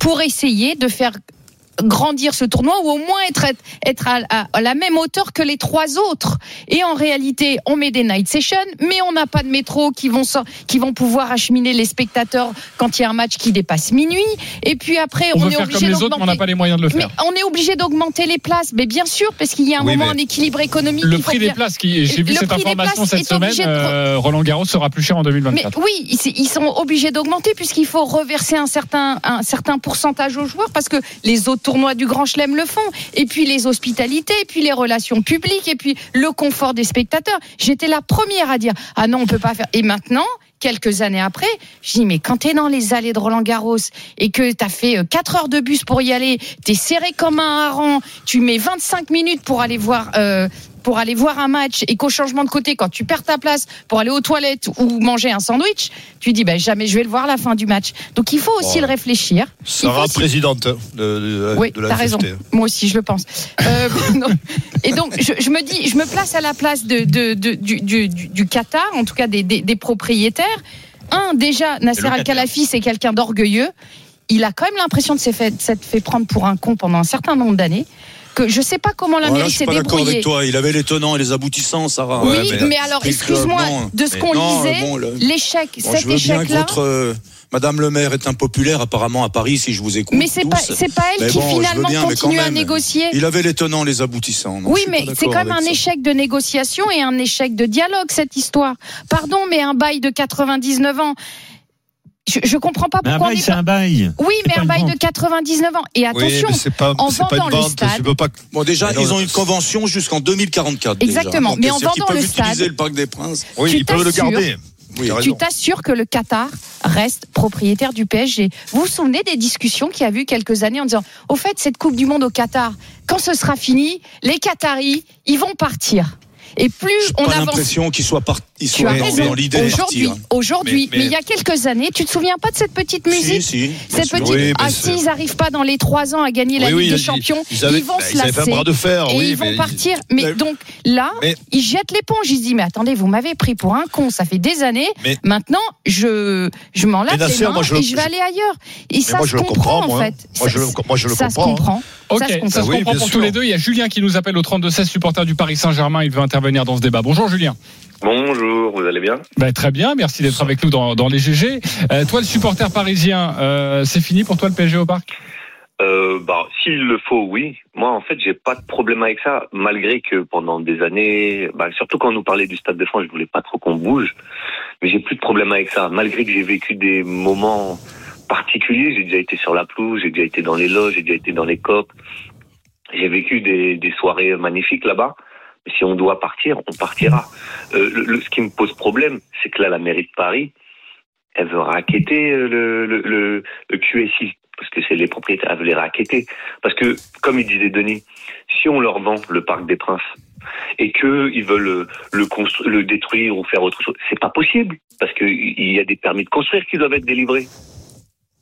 Speaker 5: pour essayer de faire grandir ce tournoi ou au moins être, être à, à- à la même hauteur que les trois autres. Et en réalité, on met des night sessions, mais on n'a pas de métro qui vont, qui vont pouvoir acheminer les spectateurs quand il y a un match qui dépasse minuit. Et puis après,
Speaker 3: On
Speaker 5: on,
Speaker 3: veut
Speaker 5: est
Speaker 3: faire
Speaker 5: obligé
Speaker 3: comme les autres, mais on n'a
Speaker 5: d'augmenter-
Speaker 3: pas les moyens de le
Speaker 5: mais
Speaker 3: faire.
Speaker 5: on est obligé d'augmenter les places, mais bien sûr, parce qu'il y a un
Speaker 3: Oui,
Speaker 5: moment
Speaker 3: mais
Speaker 5: un équilibre économique.
Speaker 3: Le prix des
Speaker 5: bien-
Speaker 3: places, qui, j'ai vu
Speaker 5: Le
Speaker 3: cette information cette semaine,
Speaker 5: de-
Speaker 3: euh, Roland Garros sera plus cher en
Speaker 5: mais
Speaker 3: 2024.
Speaker 5: oui, ils ils sont obligés d'augmenter puisqu'il faut reverser un certain, un certain pourcentage aux joueurs parce que les autres tournois du Grand Chelem le font. Et puis les hospitalités, et puis les relations publiques, et puis le confort des spectateurs. J'étais la première à dire ah non, on peut pas faire. Et maintenant. Quelques années après, je dis mais quand t'es dans les allées de Roland Garros et que t'as fait 4 heures de bus pour y aller, t'es serré comme un hareng, tu mets 25 minutes pour aller voir euh, pour aller voir un match et qu'au changement de côté, quand tu perds ta place pour aller aux toilettes ou manger un sandwich, tu dis ben jamais je vais le voir à la fin du match. Donc il faut aussi
Speaker 4: Oh.
Speaker 5: le réfléchir.
Speaker 4: Sarah,
Speaker 5: aussi-
Speaker 4: présidente de, de-
Speaker 5: oui,
Speaker 4: de la
Speaker 5: t'as raison. Moi aussi, je le pense. Euh, (laughs) non. et donc, je, je me dis, je me place à la place de, de- de- du, du- du- du Qatar, en tout cas des, des- des propriétaires. Un, déjà, Nasser. Al-Khalafi, c'est quelqu'un d'orgueilleux. Il a quand même l'impression de s'être fait, de s'être fait prendre pour un con pendant un certain nombre d'années. Que je sais pas comment la mairie
Speaker 13: je suis
Speaker 5: s'est
Speaker 13: pas d'accord
Speaker 5: débrouillée.
Speaker 13: avec toi. Il avait les tenants et les aboutissants, Sarah.
Speaker 5: Oui,
Speaker 13: Ouais,
Speaker 5: mais, alors, excuse-moi,
Speaker 13: non.
Speaker 5: de ce qu'on
Speaker 13: non,
Speaker 5: lisait,
Speaker 13: bon,
Speaker 5: l'échec,
Speaker 13: Bon,
Speaker 5: cet échec-là.
Speaker 13: euh, Madame le maire est impopulaire apparemment à Paris si je vous écoute.
Speaker 5: Mais c'est pas, c'est pas elle
Speaker 13: Mais
Speaker 5: qui
Speaker 13: bon,
Speaker 5: finalement
Speaker 13: bien,
Speaker 5: continue à négocier.
Speaker 13: Il avait les tenants, les aboutissants. Non,
Speaker 5: Oui, mais c'est quand même un
Speaker 13: ça.
Speaker 5: échec de négociation et un échec de dialogue, cette histoire. Pardon, mais un bail de 99 ans. Je, je comprends pas
Speaker 7: Mais un
Speaker 5: pourquoi
Speaker 7: bail, c'est un bail.
Speaker 5: Oui, mais un bail de 99 ans. Et attention,
Speaker 4: oui, pas,
Speaker 5: en vendant le
Speaker 4: vente.
Speaker 5: stade.
Speaker 4: Pas.
Speaker 13: Bon, déjà,
Speaker 4: Mais non,
Speaker 13: ils ont une convention jusqu'en 2044. déjà.
Speaker 5: Exactement,
Speaker 13: Donc,
Speaker 5: mais en vendant
Speaker 13: peuvent
Speaker 5: le stade,
Speaker 13: utiliser le Parc des Princes.
Speaker 4: Oui,
Speaker 5: Tu
Speaker 4: ils peuvent le garder.
Speaker 13: Oui.
Speaker 5: Tu t'assures que le Qatar reste propriétaire du PSG. Vous vous souvenez des discussions qu'il y a eu quelques années en disant, au fait, cette Coupe du Monde au Qatar, quand ce sera fini, les Qataris, ils vont partir. Et plus on
Speaker 13: pas
Speaker 5: avance
Speaker 13: l'impression qu'ils soient, par... ils dans, l'idée
Speaker 5: Aujourd'hui,
Speaker 13: partir.
Speaker 5: aujourd'hui,
Speaker 4: Mais-
Speaker 5: mais,
Speaker 4: mais-
Speaker 5: il y a quelques années, tu te souviens pas de cette petite musique
Speaker 13: Si, si,
Speaker 5: Cette petite.
Speaker 4: Oui,
Speaker 5: ah,
Speaker 4: c'est-
Speaker 5: s'ils n'arrent pas dans les trois ans à gagner la
Speaker 4: Oui, oui,
Speaker 5: Ligue des
Speaker 4: ils-
Speaker 5: Champions,
Speaker 4: ils avaient-
Speaker 5: vont
Speaker 4: bah,
Speaker 5: se
Speaker 4: ils avaient fait un
Speaker 5: lasser.
Speaker 4: bras de fer,
Speaker 5: et ils vont partir. Mais,
Speaker 4: Mais-
Speaker 5: donc là,
Speaker 4: Mais-
Speaker 5: ils jettent l'éponge. Ils se disent mais attendez, vous m'avez pris pour un con. Ça fait des années. Maintenant, je je m'en lave
Speaker 4: Mais Nasser,
Speaker 5: les mains
Speaker 4: moi, je
Speaker 5: et
Speaker 4: le-
Speaker 5: je vais aller ailleurs. Et ça
Speaker 4: moi,
Speaker 5: se
Speaker 4: je le
Speaker 5: comprend
Speaker 4: comprends,
Speaker 5: en
Speaker 4: moi.
Speaker 5: fait.
Speaker 4: Moi, je le-
Speaker 5: ça se
Speaker 4: comprends, hein.
Speaker 5: comprend.
Speaker 3: Ok,
Speaker 5: Ça se
Speaker 3: ça,
Speaker 5: comprend.
Speaker 3: se
Speaker 4: oui,
Speaker 3: comprend
Speaker 4: bien
Speaker 3: pour
Speaker 4: sûr.
Speaker 3: tous les deux. Il y a Julien qui nous appelle au 32-16, supporter du Paris Saint-Germain. Il veut intervenir dans ce débat. Bonjour Julien.
Speaker 22: Bonjour, vous allez bien?
Speaker 3: Ben, très bien, merci d'être avec nous dans, dans les GG. Euh, toi, le supporter parisien, euh, c'est fini pour toi le PSG au parc?
Speaker 22: Euh, bah, S'il le faut, oui. Moi, en fait, j'ai pas de problème avec ça, malgré que pendant des années, bah, surtout quand on nous parlait du Stade de France, je voulais pas trop qu'on bouge, mais j'ai plus de problème avec ça, malgré que j'ai vécu des moments particuliers. J'ai déjà été sur la pelouse, j'ai déjà été dans les loges, j'ai déjà été dans les copes. J'ai vécu des, soirées magnifiques là-bas. Si on doit partir, on partira. Euh, ce qui me pose problème, c'est que là, la mairie de Paris, elle veut raqueter euh, le, QSI. parce que c'est les propriétaires veulent les raqueter. Parce que, comme il disait Denis, si on leur vend le Parc des Princes et qu'ils veulent le, le, le détruire ou faire autre chose, c'est pas possible parce qu'il y a des permis de construire qui doivent être délivrés.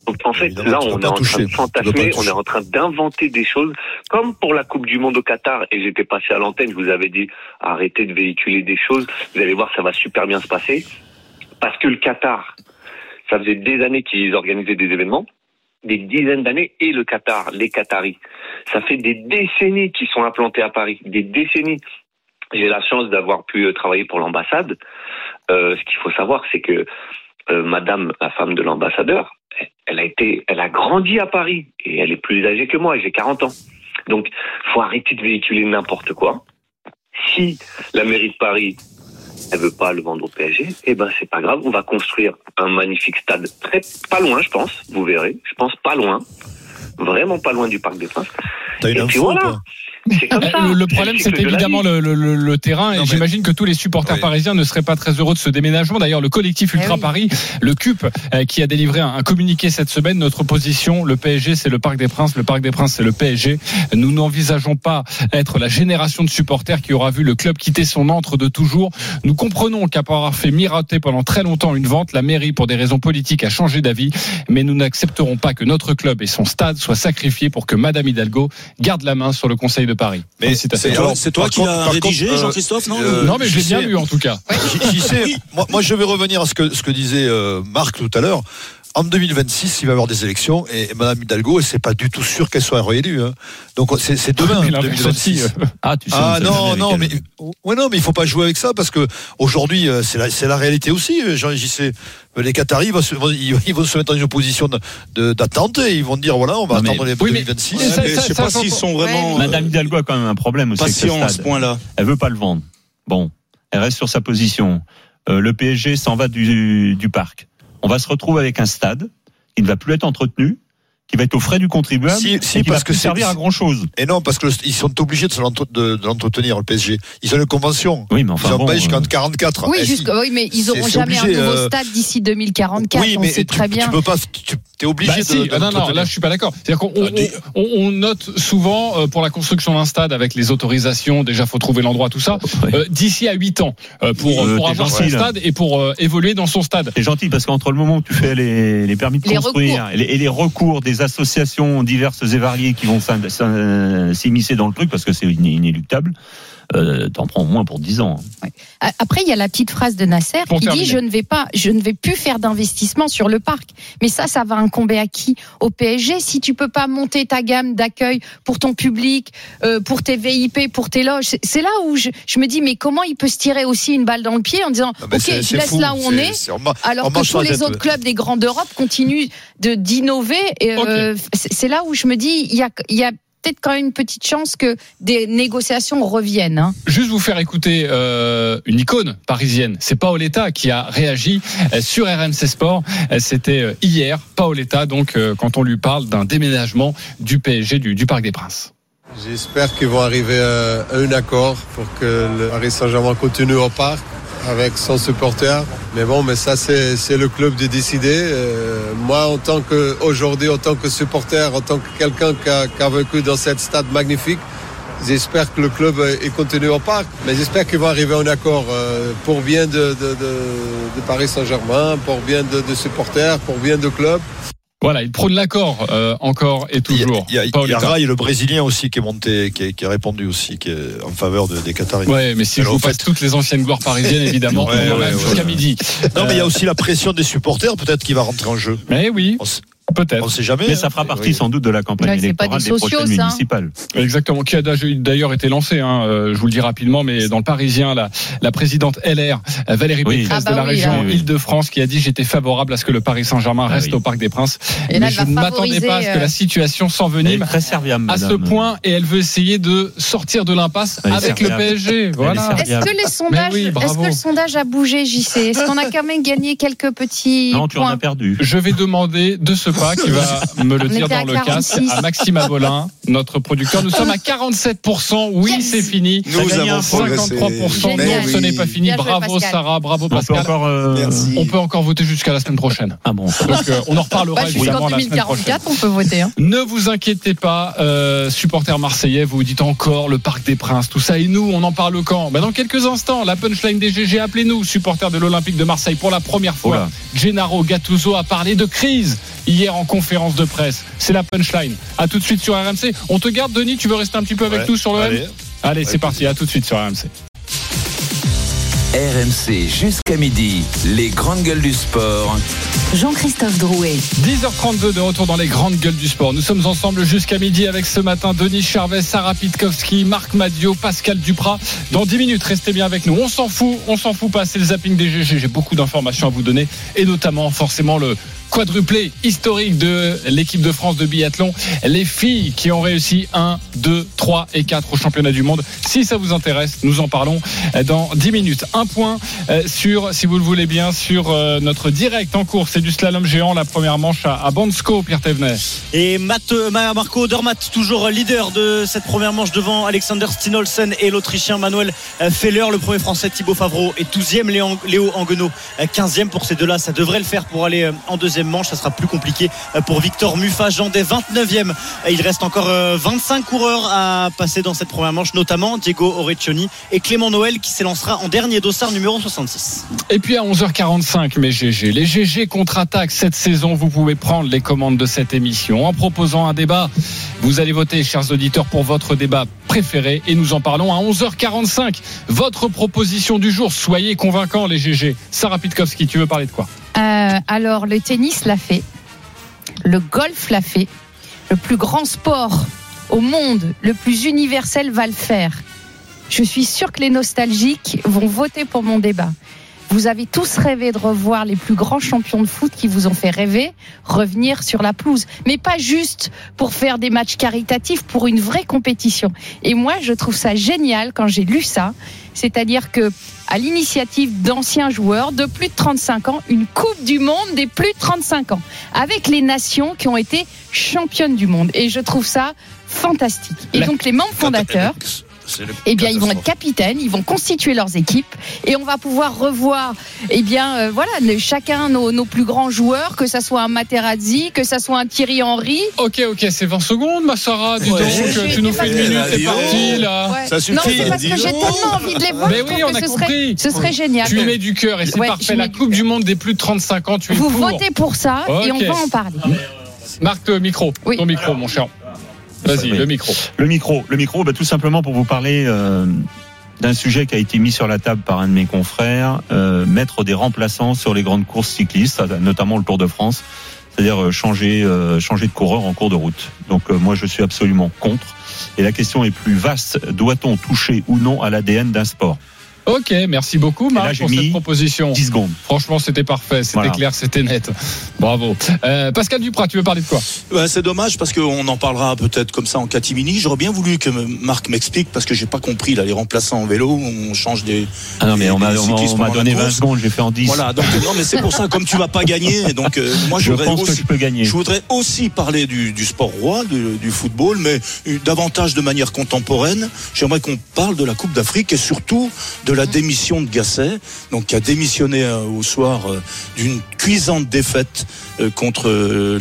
Speaker 22: Donc en fait,
Speaker 4: Évidemment,
Speaker 22: là, on est en
Speaker 4: toucher.
Speaker 22: train de fantasmer, on est en train d'inventer des choses, comme pour la Coupe du Monde au Qatar. Et j'étais passé à l'antenne, je vous avais dit, arrêtez de véhiculer des choses. Vous allez voir, ça va super bien se passer. Parce que le Qatar, ça faisait des années qu'ils organisaient des événements, des dizaines d'années, et le Qatar, les Qataris. Ça fait des décennies qu'ils sont implantés à Paris, des décennies. J'ai la chance d'avoir pu euh, travailler pour l'ambassade. Euh, ce qu'il faut savoir, c'est que euh, Madame, la femme de l'ambassadeur, elle a été, elle a grandi à Paris et elle est plus âgée que moi. J'ai 40 ans. Donc, faut arrêter de véhiculer n'importe quoi. Si la mairie de Paris elle veut pas le vendre au PSG, eh ben c'est pas grave, on va construire un magnifique stade très pas loin, je pense, vous verrez, je pense pas loin, vraiment pas loin du Parc des Princes.
Speaker 4: T'as une
Speaker 22: Et puis
Speaker 4: info,
Speaker 22: voilà. C'est comme ça.
Speaker 3: Le, problème, c'est évidemment le, le- le- le terrain. Et j'imagine que tous les supporters parisiens ne seraient pas très heureux de ce déménagement. D'ailleurs, le collectif Ultra Paris, le CUP, euh, qui a délivré un, un communiqué cette semaine, notre position, le PSG, c'est le Parc des Princes, le Parc des Princes, c'est le PSG. Nous n'envisageons pas être la génération de supporters qui aura vu le club quitter son antre de toujours. Nous comprenons qu'après avoir fait miroiter pendant très longtemps une vente, la mairie, pour des raisons politiques, a changé d'avis. Mais nous n'accepterons pas que notre club et son stade soient sacrifiés pour que Madame Hidalgo garde la main sur le Conseil de Paris.
Speaker 4: Mais c'est toi- qui l'as rédigé, Jean-Christophe, non
Speaker 3: Non, mais je l'ai
Speaker 4: j'y
Speaker 3: bien lu en tout cas.
Speaker 4: Moi, moi, je vais revenir à ce que, ce que disait euh, Marc tout à l'heure. En 2026, il va y avoir des élections et Madame Hidalgo, c'est pas du tout sûr qu'elle soit réélue. hein. Donc c'est c'est demain, (laughs)
Speaker 3: Mais l'inverse
Speaker 4: 2026.
Speaker 3: aussi, euh.
Speaker 7: Ah, tu sais,
Speaker 4: Ah non, non, mais
Speaker 7: avec
Speaker 4: ouais, non, mais il faut pas jouer avec ça parce que aujourd'hui, euh, c'est la, c'est la réalité aussi. euh, Jean, j'y sais. Les Qataris vont se, vont- ils, ils vont se mettre dans une position de- de- d'attente et ils vont dire voilà, on va
Speaker 7: Non, mais-
Speaker 4: attendre les
Speaker 7: Oui, mais-
Speaker 4: 2026.
Speaker 7: Ouais, mais
Speaker 13: je sais pas s'ils sont vraiment.
Speaker 7: Madame Hidalgo a quand même un problème aussi.
Speaker 13: Patient à ce point-là.
Speaker 7: Elle veut pas le vendre. Bon, elle reste sur sa position. Euh, le PSG s'en va du, du parc. On va se retrouver avec un stade. Qui ne va plus être entretenu, qui va être aux frais du contribuable,
Speaker 4: Si,
Speaker 7: et
Speaker 4: si,
Speaker 7: qui va
Speaker 4: parce que
Speaker 7: servir à grand chose.
Speaker 4: Et non, parce qu'ils sont obligés de l'entretenir, le PSG. Ils ont une convention.
Speaker 7: Oui, mais enfin
Speaker 4: ils ont
Speaker 7: bon,
Speaker 4: pas jusqu'en
Speaker 7: euh,
Speaker 4: 44.
Speaker 5: Oui,
Speaker 4: Eh, si.
Speaker 5: jusqu'à- oui, mais ils
Speaker 4: C'est-
Speaker 5: auront
Speaker 4: c'est
Speaker 5: jamais
Speaker 4: obligé,
Speaker 5: un nouveau
Speaker 4: euh,
Speaker 5: stade d'ici 2044.
Speaker 4: Oui,
Speaker 5: on
Speaker 4: mais
Speaker 5: sait
Speaker 4: tu,
Speaker 5: très
Speaker 4: tu
Speaker 5: bien.
Speaker 4: peux pas. Tu es obligé
Speaker 3: Bah
Speaker 4: de,
Speaker 3: si,
Speaker 4: de
Speaker 3: ah non, non, là je suis pas d'accord. C'est-à-dire qu'on on, on- on note souvent euh, pour la construction d'un stade avec les autorisations, déjà faut trouver l'endroit, tout ça, euh, d'ici à 8 ans euh, pour,
Speaker 7: Euh,
Speaker 3: pour avoir
Speaker 7: gentil,
Speaker 3: son
Speaker 7: là.
Speaker 3: stade et pour euh, évoluer dans son stade.
Speaker 7: C'est gentil parce qu'entre le moment où tu fais les, les permis de
Speaker 5: Les
Speaker 7: construire
Speaker 5: recours.
Speaker 7: et les, et les recours des associations diverses et variées qui vont s'immiscer dans le truc parce que c'est iné- inéluctable, euh, t'en prends au moins pour 10 ans. hein.
Speaker 5: Après, il y a la petite phrase de Nasser
Speaker 7: Pour
Speaker 5: qui
Speaker 7: terminer.
Speaker 5: dit je ne vais pas, je ne vais plus faire d'investissement sur le parc. Mais ça, ça va incomber à qui? Au PSG. Si tu peux pas monter ta gamme d'accueil pour ton public, euh, pour tes VIP, pour tes loges, c'est- là où je, je me dis mais comment il peut se tirer aussi une balle dans le pied en disant
Speaker 4: mais
Speaker 5: ok,
Speaker 4: c'est-
Speaker 5: je laisse
Speaker 4: fou.
Speaker 5: là où on est, alors
Speaker 4: on
Speaker 5: que tous les autres clubs des grands d'Europe continuent de d'innover. euh, c'est c'est là où je me dis il y a, il y a peut-être quand même une petite chance que des négociations reviennent. hein.
Speaker 3: Juste vous faire écouter euh, une icône parisienne. C'est Paoletta qui a réagi euh, sur RMC Sport. Euh, C'était hier, Paoletta, donc euh, quand on lui parle d'un déménagement du PSG du, du Parc des Princes.
Speaker 23: J'espère qu'ils vont arriver à un accord pour que le Paris Saint-Germain continue au parc avec son supporter. Mais bon, mais ça, c'est le club de décider. Euh, moi, en tant que, aujourd'hui, en tant que supporter, en tant que quelqu'un qui a, a vécu dans cette stade magnifique, j'espère que le club il continue au parc. Mais j'espère qu'ils vont arriver à un accord euh, pour bien de, de, de, de Paris Saint-Germain, pour bien de, de supporters, pour bien de club.
Speaker 3: Voilà, il prône l'accord euh, encore et toujours.
Speaker 4: Il y a, il y a. Rai, le Brésilien aussi, qui est monté, qui, est- qui a répondu aussi, qui est en faveur de- des Qataris.
Speaker 3: Ouais, mais si je
Speaker 4: Alors,
Speaker 3: vous
Speaker 4: en fait-
Speaker 3: passe toutes les anciennes gloires parisiennes, évidemment, (laughs)
Speaker 4: Ouais, ouais, ouais,
Speaker 3: jusqu'à midi.
Speaker 4: Non, mais il y a
Speaker 3: Euh,
Speaker 4: aussi la pression des supporters, peut-être, qui va rentrer en jeu.
Speaker 3: Mais oui, peut-être.
Speaker 4: On sait jamais.
Speaker 7: Mais
Speaker 4: hein.
Speaker 7: ça fera partie sans doute de la campagne
Speaker 5: pas
Speaker 7: électorale
Speaker 5: des
Speaker 7: des prochaines
Speaker 5: ça.
Speaker 7: municipales.
Speaker 3: Exactement, qui a d'ailleurs été lancé, hein, euh, je vous le dis rapidement, mais dans le Parisien, la, la présidente LR, euh, Valérie
Speaker 7: Oui.
Speaker 3: Pécresse
Speaker 5: Ah bah
Speaker 3: de la
Speaker 5: oui,
Speaker 3: région
Speaker 5: là.
Speaker 3: Île-de-France, qui a dit j'étais favorable à ce que le Paris Saint-Germain
Speaker 7: Ah
Speaker 3: reste
Speaker 7: oui.
Speaker 3: au Parc des Princes.
Speaker 5: Et là,
Speaker 3: mais
Speaker 5: elle
Speaker 3: je ne m'attendais pas à ce que
Speaker 5: favoriser,
Speaker 3: la
Speaker 5: euh,
Speaker 3: situation
Speaker 7: Elle est
Speaker 3: s'envenime
Speaker 7: très serviable,
Speaker 3: à ce point et elle veut essayer de sortir de l'impasse avec le. PSG. Voilà.
Speaker 5: Est-ce que les sondages,
Speaker 3: oui,
Speaker 5: est-ce
Speaker 3: bravo.
Speaker 5: que le sondage a bougé, JC Est-ce qu'on a quand même gagné quelques petits
Speaker 7: Non, tu en
Speaker 5: points
Speaker 7: as perdu.
Speaker 3: Je vais demander deux secondes pas qui va (laughs) me le
Speaker 5: On
Speaker 3: dire dans le casque
Speaker 5: 46.
Speaker 3: à Maxime Abolin, notre producteur. Nous sommes à 47%. Oui,
Speaker 5: Yes.
Speaker 3: c'est fini.
Speaker 6: Nous avons
Speaker 3: un
Speaker 6: progressé.
Speaker 3: 53%.
Speaker 5: Génial.
Speaker 3: Non, ce n'est pas fini. Bravo
Speaker 5: Pascal.
Speaker 3: Sarah, bravo
Speaker 7: On peut
Speaker 3: Pascal.
Speaker 7: encore. euh.
Speaker 3: On peut encore voter jusqu'à la semaine prochaine.
Speaker 7: Ah bon.
Speaker 3: Donc euh, on en reparlera
Speaker 5: Bah,
Speaker 3: évidemment la semaine prochaine.
Speaker 5: 2044, on peut voter. hein.
Speaker 3: Ne vous inquiétez pas, euh, supporters marseillais, vous dites encore le Parc des Princes, tout ça. Et nous, on en parle quand? Ben Dans quelques instants, la punchline des GG, appelez-nous, supporters de l'Olympique de Marseille. Pour la première fois,
Speaker 7: Oula.
Speaker 3: Gennaro Gattuso a parlé de crise hier en conférence de presse. C'est la punchline. À tout de suite sur RMC. On te garde, Denis, tu veux rester un petit peu avec
Speaker 4: Ouais,
Speaker 3: nous sur le M
Speaker 4: allez.
Speaker 3: Allez, c'est parti, à tout de suite sur RMC.
Speaker 2: RMC jusqu'à midi. Les grandes gueules du sport.
Speaker 1: Jean-Christophe Drouet.
Speaker 3: 10h32 de retour dans les grandes gueules du sport. Nous sommes ensemble jusqu'à midi avec ce matin Denis Charvet, Sarah Pitkowski, Marc Madio, Pascal Duprat. Dans 10 minutes, restez bien avec nous. On s'en fout, on s'en fout pas, c'est le zapping des GG. J'ai beaucoup d'informations à vous donner et notamment forcément le quadruplé historique de l'équipe de France de biathlon. Les filles qui ont réussi 1, 2, 3 et 4 au championnat du monde. Si ça vous intéresse, nous en parlons dans 10 minutes. Un point euh, sur, si vous le voulez bien, sur euh, notre direct en cours. C'est du slalom géant, la première manche à, Bansko, Pierre Thévenet.
Speaker 15: Et Matt, euh, Ma- Marco Odermatt, toujours leader de cette première manche devant Alexander Stinolsen et l'Autrichien Manuel euh, Feller. Le premier français Thibaut Favreau est 12e, Léon- Léo Anguenot euh, 15e. Pour ces deux-là, ça devrait le faire pour aller euh, en deuxième manche. Ça sera plus compliqué euh, pour Victor Mufa, Jandet 29e. Euh, Il reste encore euh, 25 coureurs à passer dans cette première manche, notamment Diego Orecchioni et Clément Noël qui s'élancera en dernier dossard numéro 66.
Speaker 3: Et puis à 11h45, mes GG, les GG contre-attaque cette saison. Vous pouvez prendre les commandes de cette émission en proposant un débat. Vous allez voter, chers auditeurs, pour votre débat préféré et nous en parlons à 11h45. Votre proposition du jour, soyez convaincants, les GG. Sarah Pitkowski, tu veux parler de quoi?
Speaker 5: Euh, alors, le tennis l'a fait. Le golf l'a fait. Le plus grand sport au monde, le plus universel, va le faire. Je suis sûre que les nostalgiques vont voter pour mon débat. Vous avez tous rêvé de revoir les plus grands champions de foot qui vous ont fait rêver revenir sur la pelouse. Mais pas juste pour faire des matchs caritatifs, pour une vraie compétition. Et moi, je trouve ça génial quand j'ai lu ça. C'est-à-dire que, à l'initiative d'anciens joueurs de plus de 35 ans, une Coupe du Monde des plus de 35 ans, avec les nations qui ont été championnes du monde. Et je trouve ça fantastique. Et
Speaker 4: La-
Speaker 5: donc, les membres fondateurs, eh bien, ils vont être capitaines, ils vont constituer leurs équipes et on va pouvoir revoir, eh bien, euh, voilà, chacun nos, nos plus grands joueurs, que ça soit un Materazzi, que ça soit un Thierry Henry.
Speaker 3: Ok, ok, c'est 20 secondes, ma Sarah. Dis
Speaker 4: Ouais.
Speaker 3: donc,
Speaker 5: Je-
Speaker 3: tu nous fais une minute, c'est parti, là.
Speaker 5: Ouais.
Speaker 4: Ça
Speaker 5: non,
Speaker 4: suffit,
Speaker 5: c'est parce que j'ai tellement envie de les voir.
Speaker 3: Mais oui, on a
Speaker 5: ce serait,
Speaker 3: compris.
Speaker 5: ce serait génial.
Speaker 3: Tu mets du cœur et c'est
Speaker 5: Ouais,
Speaker 3: parfait. La Coupe du. Monde des plus de 35 ans, tu es
Speaker 5: Vous
Speaker 3: pour.
Speaker 5: votez pour ça et on va en parler.
Speaker 3: Marc, le micro.
Speaker 5: Oui.
Speaker 3: Ton micro, mon cher. Vas-y, le micro.
Speaker 7: Le micro, le micro, bah, tout simplement pour vous parler euh, d'un sujet qui a été mis sur la table par un de mes confrères, euh, mettre des remplaçants sur les grandes courses cyclistes, notamment le Tour de France, c'est-à-dire euh, changer, euh, changer de coureur en cours de route. Donc euh, moi je suis absolument contre. Et la question est plus vaste doit-on toucher ou non à l'ADN d'un sport?
Speaker 3: Ok, merci beaucoup, Marc,
Speaker 7: j'ai
Speaker 3: pour cette proposition.
Speaker 7: 10 secondes.
Speaker 3: Franchement, c'était parfait, c'était
Speaker 7: Voilà.
Speaker 3: clair, c'était net. Bravo. Euh, Pascal Duprat, tu veux parler de quoi?
Speaker 13: C'est dommage parce qu'on en parlera peut-être comme ça en catimini. J'aurais bien voulu que Marc m'explique parce que j'ai pas compris là les remplaçants en vélo, on change des.
Speaker 7: Ah non mais
Speaker 13: des-
Speaker 7: on m'a donné 20
Speaker 13: course.
Speaker 7: secondes, j'ai fait en 10.
Speaker 13: Voilà, donc non mais c'est pour ça comme tu vas pas gagner, donc euh, moi je,
Speaker 7: je
Speaker 13: voudrais
Speaker 7: pense que
Speaker 13: aussi.
Speaker 7: je peux gagner.
Speaker 13: Je voudrais aussi parler du, du sport roi, du, du football, mais euh, davantage de manière contemporaine. J'aimerais qu'on parle de la Coupe d'Afrique et surtout de la démission de Gasset, donc qui a démissionné euh, au soir euh, d'une cuisante défaite euh, contre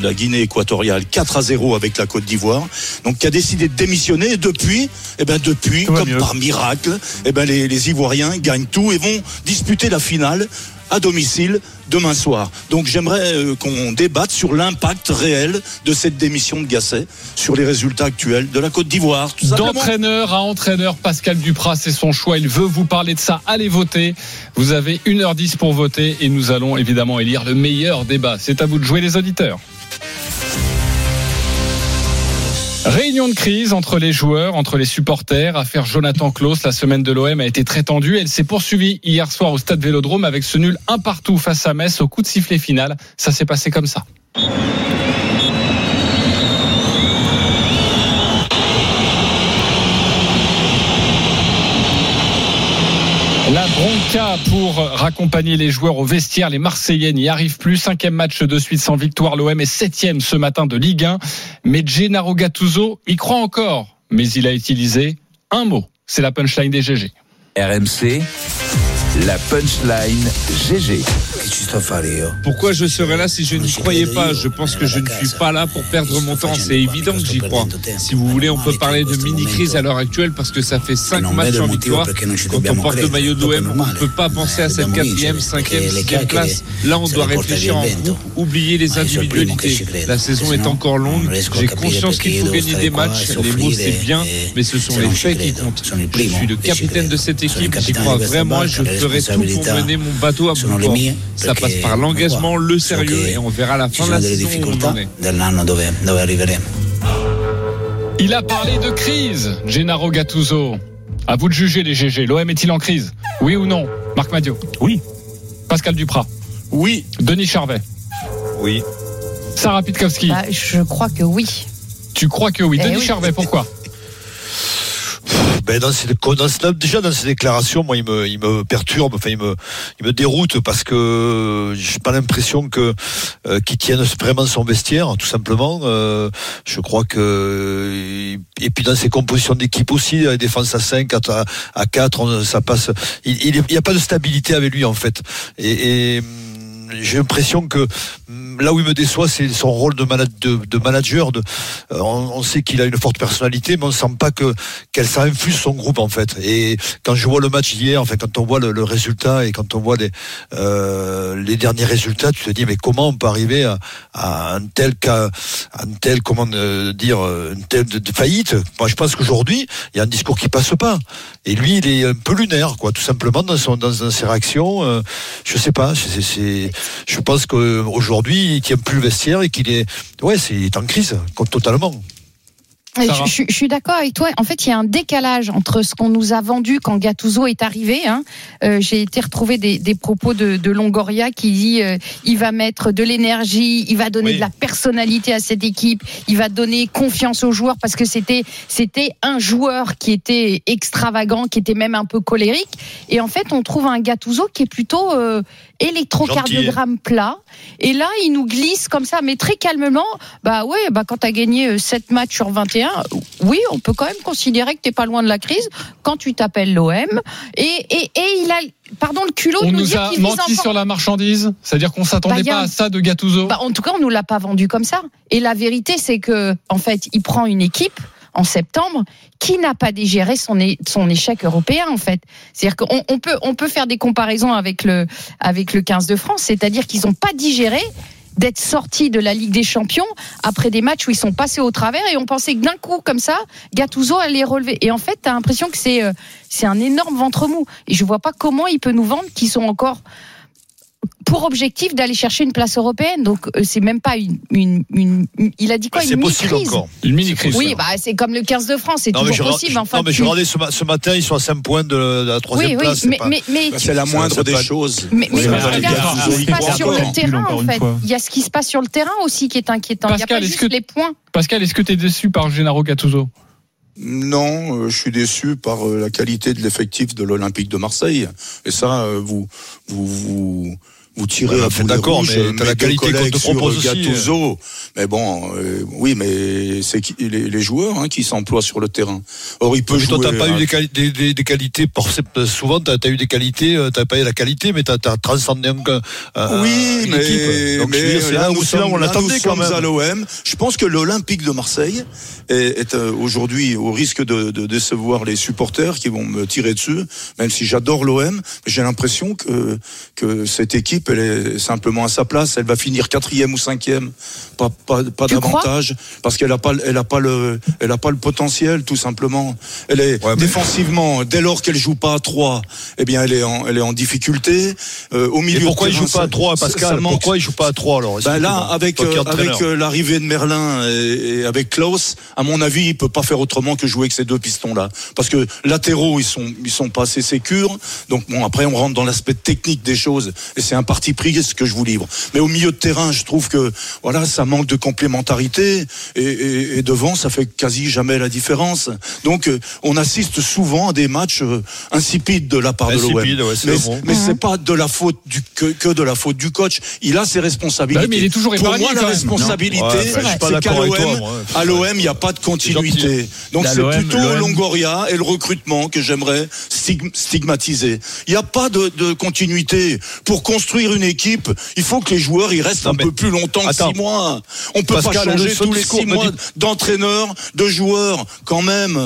Speaker 13: la Guinée équatoriale, 4 à 0 avec la Côte d'Ivoire. Donc qui a décidé de démissionner et depuis, eh ben depuis, comme
Speaker 7: mieux.
Speaker 13: par miracle, eh ben les, les Ivoiriens gagnent tout et vont disputer la finale à domicile demain soir. Donc j'aimerais euh, qu'on débatte sur l'impact réel de cette démission de Gasset sur les résultats actuels de la Côte d'Ivoire.
Speaker 3: D'entraîneur à entraîneur, Pascal Duprat, c'est son choix. Il veut vous parler de ça. Allez voter. Vous avez 1h10 pour voter et nous allons évidemment élire le meilleur débat. C'est à vous de jouer les auditeurs. Réunion de crise entre les joueurs, entre les supporters. Affaire Jonathan Klaus, la semaine de l'OM a été très tendue. Elle s'est poursuivie hier soir au stade Vélodrome avec ce nul un partout face à Metz au coup de sifflet final. Ça s'est passé comme ça. La bronca pour raccompagner les joueurs au vestiaire. Les Marseillais n'y arrivent plus. Cinquième match de suite sans victoire. L'OM est septième ce matin de Ligue 1. Mais Gennaro Gattuso y croit encore. Mais il a utilisé un mot. C'est la punchline des GG.
Speaker 2: RMC, la punchline GG.
Speaker 20: Pourquoi je serais là si je n'y croyais pas Je pense que je ne suis pas là pour perdre mon temps. C'est évident que j'y crois. Si vous voulez, on peut parler de mini-crise à l'heure actuelle parce que ça fait 5 matchs en victoire. Quand on porte le maillot de l'OM, on ne peut pas penser à cette quatrième, cinquième, sixième place. Là, on doit réfléchir en groupe, oublier les individualités. La saison est encore longue. J'ai conscience qu'il faut gagner des matchs. Les mots, c'est bien, mais ce sont les faits qui comptent. Je suis le capitaine de cette équipe. J'y crois vraiment. Je ferai tout pour mener mon bateau à bon port. Ça passe par l'engagement, le sérieux et on verra à la fin de la saison où on en est.
Speaker 3: Il a parlé de crise, Gennaro Gattuso. À vous de juger les GG. L'OM est-il en crise? Oui ou non? Marc Madio
Speaker 7: Oui.
Speaker 3: Pascal Duprat
Speaker 20: Oui.
Speaker 3: Denis Charvet
Speaker 20: Oui.
Speaker 3: Sarah Pitkowski
Speaker 5: Bah, je crois que oui.
Speaker 3: Tu crois que oui
Speaker 5: Eh
Speaker 3: Denis
Speaker 5: oui.
Speaker 3: Charvet, pourquoi?
Speaker 4: Ben, déjà dans ces déclarations, moi, il me, il me perturbe, enfin, il me, il me déroute parce que j'ai pas l'impression que euh, qu'il tienne vraiment son vestiaire, tout simplement. Euh, je crois que et puis dans ses compositions d'équipe aussi, défense à 5, à, à 4, on- ça passe. Il, il, est- il y a pas de stabilité avec lui en fait. J'ai l'impression que hum, là où il me déçoit, c'est son rôle de, mana- de, de manager. Euh, on, sait qu'il a une forte personnalité, mais on sent pas que qu'elle ça son groupe en fait. Et quand je vois le match d'hier, enfin quand on voit le, résultat et quand on voit les euh, les derniers résultats, tu te dis mais comment on peut arriver à, un tel cas, un tel comment euh, dire, une telle de faillite? Moi, je pense qu'aujourd'hui, il y a un discours qui passe pas. Et lui, il est un peu lunaire, quoi, tout simplement dans son dans, ses réactions. Euh, je sais pas. je pense qu'aujourd'hui, il tient plus le vestiaire et qu'il est, ouais, est en crise, totalement.
Speaker 5: Je, je- je suis d'accord avec toi. En fait, il y a un décalage entre ce qu'on nous a vendu quand Gattuso est arrivé. hein. Euh, J'ai été retrouver des, des propos de, de Longoria qui dit euh, il va mettre de l'énergie, il va donner
Speaker 24: Oui.
Speaker 5: de la personnalité à cette équipe, il va donner confiance aux joueurs parce que c'était c'était un joueur qui était extravagant, qui était même un peu colérique. Et en fait, on trouve un Gattuso qui est plutôt euh, électrocardiogramme plat. Et là, il nous glisse comme ça, mais très calmement. Bah ouais, bah quand t'as gagné euh, 7 matchs sur 21, oui, on peut quand même considérer que t'es pas loin de la crise quand tu t'appelles l'OM. Et, et, et il a, pardon, le culot
Speaker 3: On
Speaker 5: de nous,
Speaker 3: nous
Speaker 5: dire
Speaker 3: a menti
Speaker 5: encore-
Speaker 3: sur la marchandise, c'est-à-dire qu'on s'attendait
Speaker 5: Bah,
Speaker 3: pas
Speaker 5: un-
Speaker 3: à ça de Gattuso.
Speaker 5: Bah, en tout cas, on nous l'a pas vendu comme ça. Et la vérité, c'est que, en fait, il prend une équipe en septembre qui n'a pas digéré son, son échec européen en fait. C'est-à-dire qu'on on peut on peut faire des comparaisons avec le avec le 15 de France, c'est-à-dire qu'ils n'ont pas digéré d'être sortis de la Ligue des Champions après des matchs où ils sont passés au travers et on pensait que d'un coup comme ça Gattuso allait relever et en fait tu as l'impression que c'est euh, un énorme ventre mou et je vois pas comment il peut nous vendre qu'ils sont encore pour objectif d'aller chercher une place européenne. Donc euh, c'est même pas une, une, une- une- il a dit quoi
Speaker 4: Bah, c'est
Speaker 5: une
Speaker 4: possible
Speaker 5: mini-crise.
Speaker 4: encore.
Speaker 3: Une mini-crise.
Speaker 5: Oui, bah c'est comme le 15 de France, c'est
Speaker 4: Non, mais
Speaker 5: toujours possible.
Speaker 4: non,
Speaker 5: Enfin,
Speaker 4: mais
Speaker 5: tu-
Speaker 4: j'ai regardé ce, ce matin, ils sont à 5 points de, de la troisième
Speaker 5: Oui, oui,
Speaker 4: place.
Speaker 5: mais-
Speaker 4: pas-
Speaker 5: mais- mais-
Speaker 25: C'est la moindre des choses.
Speaker 5: Mais, mais
Speaker 4: Oui, mais
Speaker 5: regarde
Speaker 4: regarde,
Speaker 5: ce qui se passe sur le terrain, en fait. Il y a ce qui se passe sur le terrain aussi qui est inquiétant. Il n'y a
Speaker 3: Pascal,
Speaker 5: pas
Speaker 3: est-ce
Speaker 5: juste
Speaker 3: que-
Speaker 5: les points.
Speaker 3: Pascal, est-ce que tu es déçu par Gennaro Gattuso?
Speaker 13: Non, euh, je suis déçu par euh, la qualité de l'effectif de l'Olympique de Marseille. Et ça, euh, vous, vous, vous, vous tirez à boulet
Speaker 4: d'accord, mais
Speaker 13: euh,
Speaker 4: t'as la qualité qu'on te
Speaker 13: sur
Speaker 4: propose aussi.
Speaker 13: Gattuso. Mais bon, euh, oui, mais c'est les, les joueurs hein, qui s'emploient sur le terrain. Or, il peut
Speaker 4: Mais toi,
Speaker 13: jouer.
Speaker 4: t'as pas eu des, quali- des, des- des qualités. Souvent, t'as as eu des qualités. euh, T'as pas eu la qualité, mais t'as as transcendé un,
Speaker 13: Oui,
Speaker 4: une
Speaker 13: mais,
Speaker 4: équipe. Donc,
Speaker 13: mais
Speaker 4: dire, c'est
Speaker 13: là,
Speaker 4: là où c'est là où
Speaker 13: sommes,
Speaker 4: on l'attendait quand même.
Speaker 13: à l'OM. Je pense que l'Olympique de Marseille est, est, aujourd'hui au risque de, de décevoir les supporters qui vont me tirer dessus, même si j'adore l'OM. J'ai l'impression que, que cette équipe, elle est simplement à sa place. Elle va finir quatrième ou cinquième, pas, pas, pas davantage, parce qu'elle a pas, elle a pas le, elle a pas le potentiel, tout simplement. Elle est défensivement, dès lors qu'elle joue pas à 3 eh bien, elle est en, elle est en difficulté. Euh, au milieu
Speaker 4: Et pourquoi il joue pas à
Speaker 13: ça-
Speaker 4: 3,
Speaker 13: ça-
Speaker 4: Pascal. Pourquoi il joue pas à 3 alors
Speaker 13: Ben là, avec, euh, avec euh, l'arrivée de Merlin et, et avec Klaus, à mon avis, il peut pas faire autrement que jouer avec ces deux pistons-là. Parce que latéraux, ils sont, ils sont pas assez sécures. Donc bon, après, on rentre dans l'aspect technique des choses. Et c'est un peu parti pris ce que je vous livre. Mais au milieu de terrain, je trouve que voilà, ça manque de complémentarité et, et- et devant, ça fait quasi jamais la différence. Donc, euh, on assiste souvent à des matchs euh, insipides de la part de l'OM.
Speaker 4: Insipides, ouais, c'est
Speaker 13: mais
Speaker 4: mot.
Speaker 13: mais
Speaker 4: Mhm.
Speaker 13: c'est pas de la faute du que, que de la faute du coach. Il a ses responsabilités.
Speaker 3: Bah oui, mais il est toujours
Speaker 13: Pour moi, la responsabilité.
Speaker 3: Ouais, bah,
Speaker 13: c'est qu'à l'OM, à l'OM, il n'y a pas de continuité. Donc
Speaker 7: À
Speaker 13: c'est plutôt. Longoria et le recrutement que j'aimerais stig- stigmatiser. Il n'y a pas de, de continuité. Pour construire une équipe, il faut que les joueurs y restent un peu plus longtemps que
Speaker 4: Attends.
Speaker 13: six mois. On peut
Speaker 4: Pascal,
Speaker 13: pas changer tous les
Speaker 4: discours
Speaker 13: six
Speaker 4: me
Speaker 13: mois
Speaker 4: dit-
Speaker 13: d'entraîneur, de joueurs, quand même.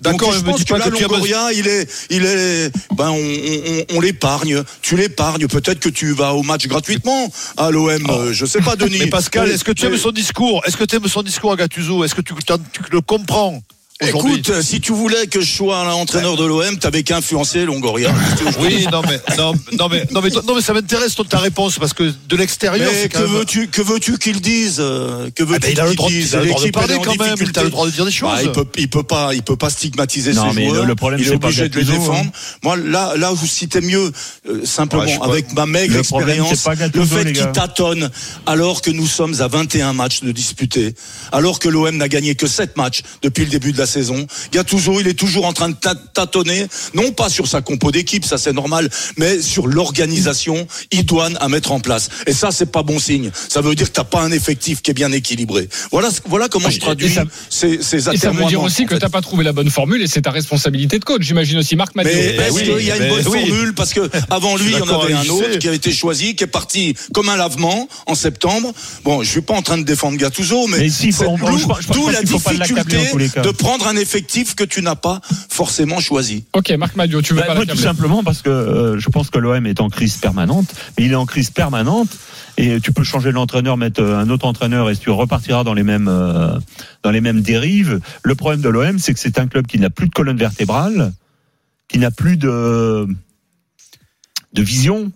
Speaker 4: d'accord,
Speaker 13: je pense que là,
Speaker 4: que
Speaker 13: Longoria, il est, il est, ben, on, on, on l'épargne. Tu l'épargnes. Peut-être que tu vas au match gratuitement à l'OM. euh, Je sais pas, (laughs) Denis.
Speaker 4: Oh. Mais Pascal, est-ce que tu aimes son discours? Est-ce que tu aimes son discours à Gattuso? Est-ce que tu, le comprends?
Speaker 13: Écoute, euh, si tu voulais que je sois l'entraîneur de l'OM, t'avais qu'à influencer Longoria. (laughs)
Speaker 4: Oui, non mais non, non mais non mais non mais ça m'intéresse ta réponse parce que de l'extérieur
Speaker 13: Mais que veux-tu que veux-tu qu'il dise euh, Que
Speaker 4: Ah
Speaker 13: veux-tu
Speaker 4: ben, il a le droit, de parler quand même. Il a le droit de dire des choses.
Speaker 13: Bah, il peut, il peut pas, il peut pas stigmatiser
Speaker 7: Non,
Speaker 13: ses
Speaker 7: mais le-
Speaker 13: joueurs.
Speaker 7: le problème,
Speaker 13: il est obligé de les
Speaker 7: Gattuso, hein.
Speaker 13: défendre. Moi, là, là, vous citez mieux euh, simplement avec ma maigre expérience, le fait qu'il tâtonne alors que nous sommes à 21 matchs de disputés, alors que l'OM n'a gagné que 7 matchs depuis le début de la saison. Gattuso, il est toujours en train de tâ- tâtonner, non pas sur sa compo d'équipe, ça c'est normal, mais sur l'organisation idoine à mettre en place. Et ça, c'est pas bon signe. Ça veut dire que t'as pas un effectif qui est bien équilibré. Voilà, voilà comment je traduis
Speaker 3: ça-
Speaker 13: ces, ces
Speaker 3: Et ça veut dire aussi que t'as pas trouvé la bonne formule et c'est ta responsabilité de coach. J'imagine aussi Marc Mathieu.
Speaker 13: Mais est-ce
Speaker 3: oui,
Speaker 13: qu'il y a une bonne
Speaker 3: oui.
Speaker 13: formule Parce que avant lui, il y en avait un autre qui a été choisi, qui est parti comme un lavement en septembre. Bon, je suis pas en train de défendre Gattuso, mais,
Speaker 7: Mais si,
Speaker 13: c'est d'où- la difficulté de prendre un effectif que tu n'as pas forcément choisi.
Speaker 3: Ok, Marc Madio, tu veux
Speaker 7: Bah,
Speaker 3: pas
Speaker 7: moi, tout simplement parce que euh, je pense que l'OM est en crise permanente, mais il est en crise permanente et tu peux changer l'entraîneur, mettre euh, un autre entraîneur et tu repartiras dans les mêmes euh, dans les mêmes dérives. Le problème de l'OM, c'est que c'est un club qui n'a plus de colonne vertébrale, qui n'a plus de de vision.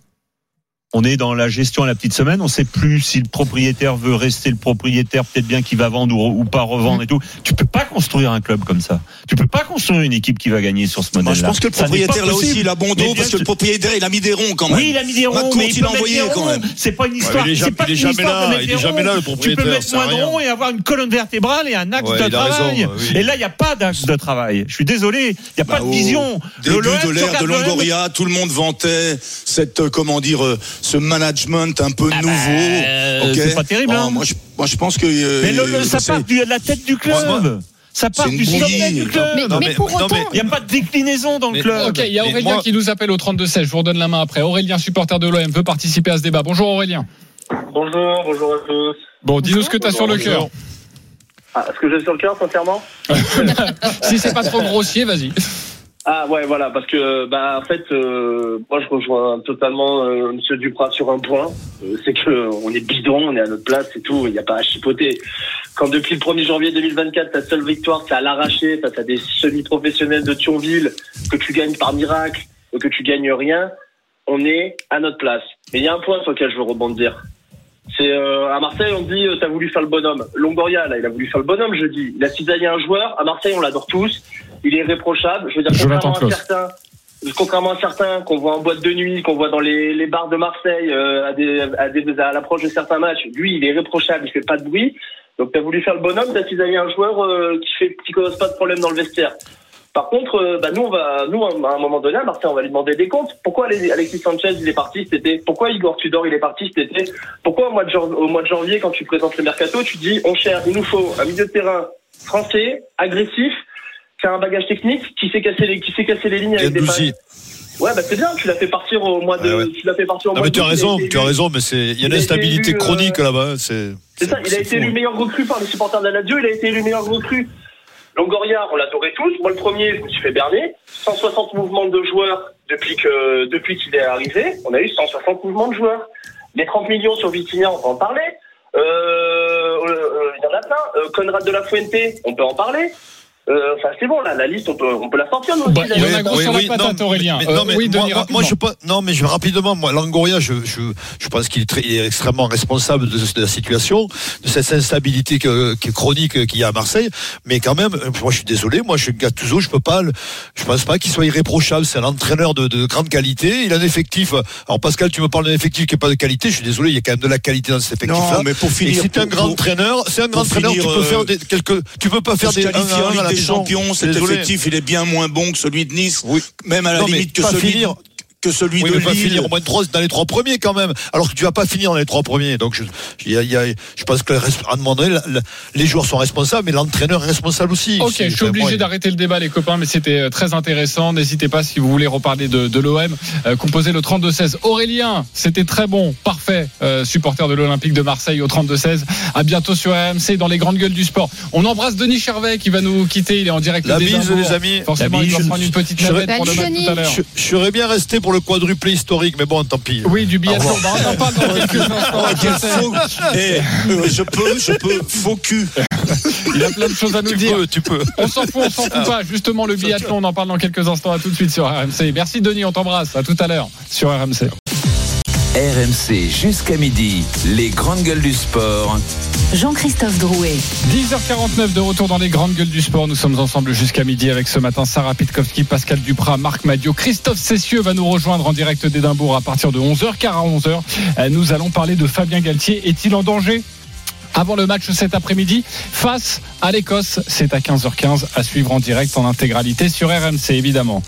Speaker 7: On est dans la gestion à la petite semaine. On sait plus si le propriétaire veut rester le propriétaire, peut-être bien qu'il va vendre ou, ou pas revendre et tout. Tu peux pas construire un club comme ça. Tu peux pas construire une équipe qui va gagner sur ce modèle-là.
Speaker 13: Moi, je pense que le propriétaire, là aussi, il a bon dos parce que le propriétaire, il a mis des ronds quand même.
Speaker 7: oui, il a mis des ronds, mais il
Speaker 13: a envoyé quand même.
Speaker 7: C'est pas une
Speaker 4: Ouais,
Speaker 7: histoire.
Speaker 4: mais il est
Speaker 7: pas
Speaker 4: il est
Speaker 7: une
Speaker 4: jamais
Speaker 7: histoire
Speaker 4: là,
Speaker 7: de
Speaker 4: il est jamais là, le
Speaker 7: Tu peux
Speaker 4: propriétaire,
Speaker 7: mettre moins de ronds et avoir une colonne vertébrale et un axe
Speaker 4: Ouais,
Speaker 7: de
Speaker 4: il a raison,
Speaker 7: travail.
Speaker 4: oui.
Speaker 7: Et là, il n'y a pas d'axe de travail. Je suis désolé, il n'y a pas de
Speaker 13: Bah, au
Speaker 7: vision.
Speaker 13: Début
Speaker 7: Le-
Speaker 13: de l'ère de Longoria, tout le monde vantait cette, euh, comment dire, euh, ce management un peu nouveau.
Speaker 7: euh,
Speaker 13: Ok.
Speaker 7: c'est pas terrible,
Speaker 13: Bon,
Speaker 7: hein.
Speaker 13: moi, je, moi, je pense que. euh,
Speaker 7: Mais le- le- ça part du- de la tête du club. Ça part du sommet du club.
Speaker 5: Mais-
Speaker 4: Non,
Speaker 5: mais
Speaker 4: mais-
Speaker 5: pour
Speaker 4: non,
Speaker 5: autant,
Speaker 7: Il n'y a pas de déclinaison dans le club.
Speaker 3: Ok, il y a Aurélien
Speaker 4: moi-
Speaker 3: qui nous appelle au 32-16. Je vous redonne la main après. Aurélien, supporter de l'OM, peut participer à ce débat. Bonjour Aurélien.
Speaker 26: Bonjour, bonjour à tous.
Speaker 3: Bon, dis-nous ce que tu as sur le cœur.
Speaker 26: Ah, ce que j'ai sur le cœur, sincèrement? (laughs)
Speaker 3: Si c'est pas trop grossier, vas-y.
Speaker 26: Ah ouais, voilà, parce que bah en fait, euh, moi je rejoins totalement euh, Monsieur Duprat sur un point, Euh, c'est que on est bidon, on est à notre place, c'est tout, il n'y a pas à chipoter. Quand depuis le 1er janvier 2024, ta seule victoire, c'est à l'arracher face à des semi-professionnels de Thionville, que tu gagnes par miracle, et que tu gagnes rien, on est à notre place. Mais il y a un point sur lequel je veux rebondir. C'est euh, à Marseille, on dit euh, t'as voulu faire le bonhomme. Longoria, là, il a voulu faire le bonhomme, je dis. Il a cisaillé un joueur. À Marseille, on l'adore tous. Il est irréprochable. Je veux dire, contrairement à certains, contrairement à certains qu'on voit en boîte de nuit, qu'on voit dans les, les bars de Marseille, euh, à, des, à, des, à l'approche de certains matchs, lui, il est irréprochable. Il fait pas de bruit. Donc t'as voulu faire le bonhomme, t'as cisaillé un joueur euh, qui fait, qui cause pas de problème dans le vestiaire. Par contre, euh, bah, nous, on va, nous, à un moment donné, à Marseille, on va lui demander des comptes. Pourquoi Ale- Alexis Sanchez, il est parti cet été? Pourquoi Igor Tudor, il est parti cet été? Pourquoi au mois, de au mois de janvier, quand tu présentes le mercato, tu dis, on cherche, il nous faut un milieu de terrain français, agressif, a un bagage technique, qui sait casser les, qui sait casser les lignes avec des. Ouais, bah c'est bien, tu l'as fait partir au mois de,
Speaker 4: Ouais, ouais.
Speaker 26: tu l'as fait partir au
Speaker 4: Non
Speaker 26: mois
Speaker 4: mais
Speaker 26: de
Speaker 4: tu as raison, tu as raison, mais c'est il y a une instabilité
Speaker 26: élu, euh,
Speaker 4: chronique là-bas. C'est
Speaker 26: C'est ça, il a été élu meilleur recrue par les supporters de la Lazio, il a été élu meilleur recrue. Longoria, on l'adorait tous. Moi, le premier, je me suis fait berner. 160 mouvements de joueurs depuis que depuis qu'il est arrivé. On a eu 160 mouvements de joueurs. Les 30 millions sur Vitinha, on peut en parler. Euh, euh, il y en a plein. Conrad de la Fuente, on peut en parler. Euh, Enfin, c'est bon, là, la liste, on peut, on peut la sortir, nous aussi.
Speaker 3: Bah, il y en a
Speaker 26: d'ailleurs.
Speaker 3: gros sur la patate,
Speaker 4: non,
Speaker 3: Aurélien.
Speaker 4: mais-
Speaker 3: Euh,
Speaker 4: non, mais
Speaker 3: oui,
Speaker 4: moi,
Speaker 3: Denis,
Speaker 4: moi, moi, je
Speaker 3: rapidement.
Speaker 4: pas, non, mais je rapidement, moi, Langoria, je, je, je pense qu'il est, très- il est extrêmement responsable de, de la situation, de cette instabilité que, qui est chronique qu'il y a à Marseille. Mais quand même, euh, moi, je suis désolé, moi, je suis Gattuso, je peux pas, je pense pas qu'il soit irréprochable. C'est un entraîneur de, de grande qualité. Il a un effectif. Alors, Pascal, tu me parles d'un effectif qui n'est pas de qualité. Je suis désolé, il y a quand même de la qualité dans cet effectif-là.
Speaker 13: Non, mais pour
Speaker 4: Et
Speaker 13: finir,
Speaker 4: c'est un grand
Speaker 13: pour-
Speaker 4: entraîneur. C'est un grand entraîneur.
Speaker 13: finir,
Speaker 4: tu peux
Speaker 13: euh,
Speaker 4: faire des quelques, tu peux pas faire des
Speaker 13: qualifier
Speaker 4: 1
Speaker 13: en
Speaker 4: à
Speaker 13: Ligue des. Champions, cet effectif, il est bien moins bon que celui de Nice. Même à la
Speaker 4: Non,
Speaker 13: limite que celui,
Speaker 4: finir.
Speaker 13: Que celui
Speaker 4: Oui,
Speaker 13: de Lille.
Speaker 4: finir au moins trois, dans les trois premiers quand même. Alors que tu vas pas finir dans les trois premiers. Donc je, il y a- il y a- je pense que à un moment donné, la- la- les joueurs sont responsables, mais l'entraîneur est responsable aussi.
Speaker 3: Ok, je suis obligé d'arrêter le débat, les copains, mais c'était euh, très intéressant. N'hésitez pas si vous voulez reparler de, de l'OM, euh, composé le 32-16. Aurélien, c'était très bon, parfait, euh, supporter de l'Olympique de Marseille au 32-16. À bientôt sur RMC dans les grandes gueules du sport. On embrasse Denis Charvet qui va nous quitter. Il est en direct
Speaker 4: La bise, les amis.
Speaker 3: Forcément,
Speaker 4: La
Speaker 3: il va
Speaker 4: bise.
Speaker 3: prendre une petite
Speaker 4: Je-
Speaker 3: navette pour le match tout à l'heure.
Speaker 4: Je, je serais bien resté pour le quadruplé historique, mais bon, tant pis.
Speaker 3: Oui, du on parle dans (laughs) quelques instants.
Speaker 13: Oh, Eh, euh, je peux, je peux, faux cul.
Speaker 3: Il a plein de choses à nous
Speaker 4: Tu
Speaker 3: dire.
Speaker 4: peux, tu peux.
Speaker 3: On s'en fout, on s'en fout pas. Justement, le biathlon, on en parle dans quelques instants. À tout de suite sur RMC. Merci Denis, on t'embrasse. À tout à l'heure sur RMC.
Speaker 2: RMC jusqu'à midi, les grandes gueules du sport.
Speaker 1: Jean-Christophe Drouet.
Speaker 3: 10h49 de retour dans les grandes gueules du sport. Nous sommes ensemble jusqu'à midi avec ce matin Sarah Pitkowski, Pascal Duprat, Marc Madio. Christophe Cessieux va nous rejoindre en direct d'Édimbourg à partir de 11h. Car à 11h, euh, nous allons parler de Fabien Galtier. Est-il en danger avant le match cet après-midi face à l'Écosse? C'est à 15h15 à suivre en direct en intégralité sur RMC évidemment.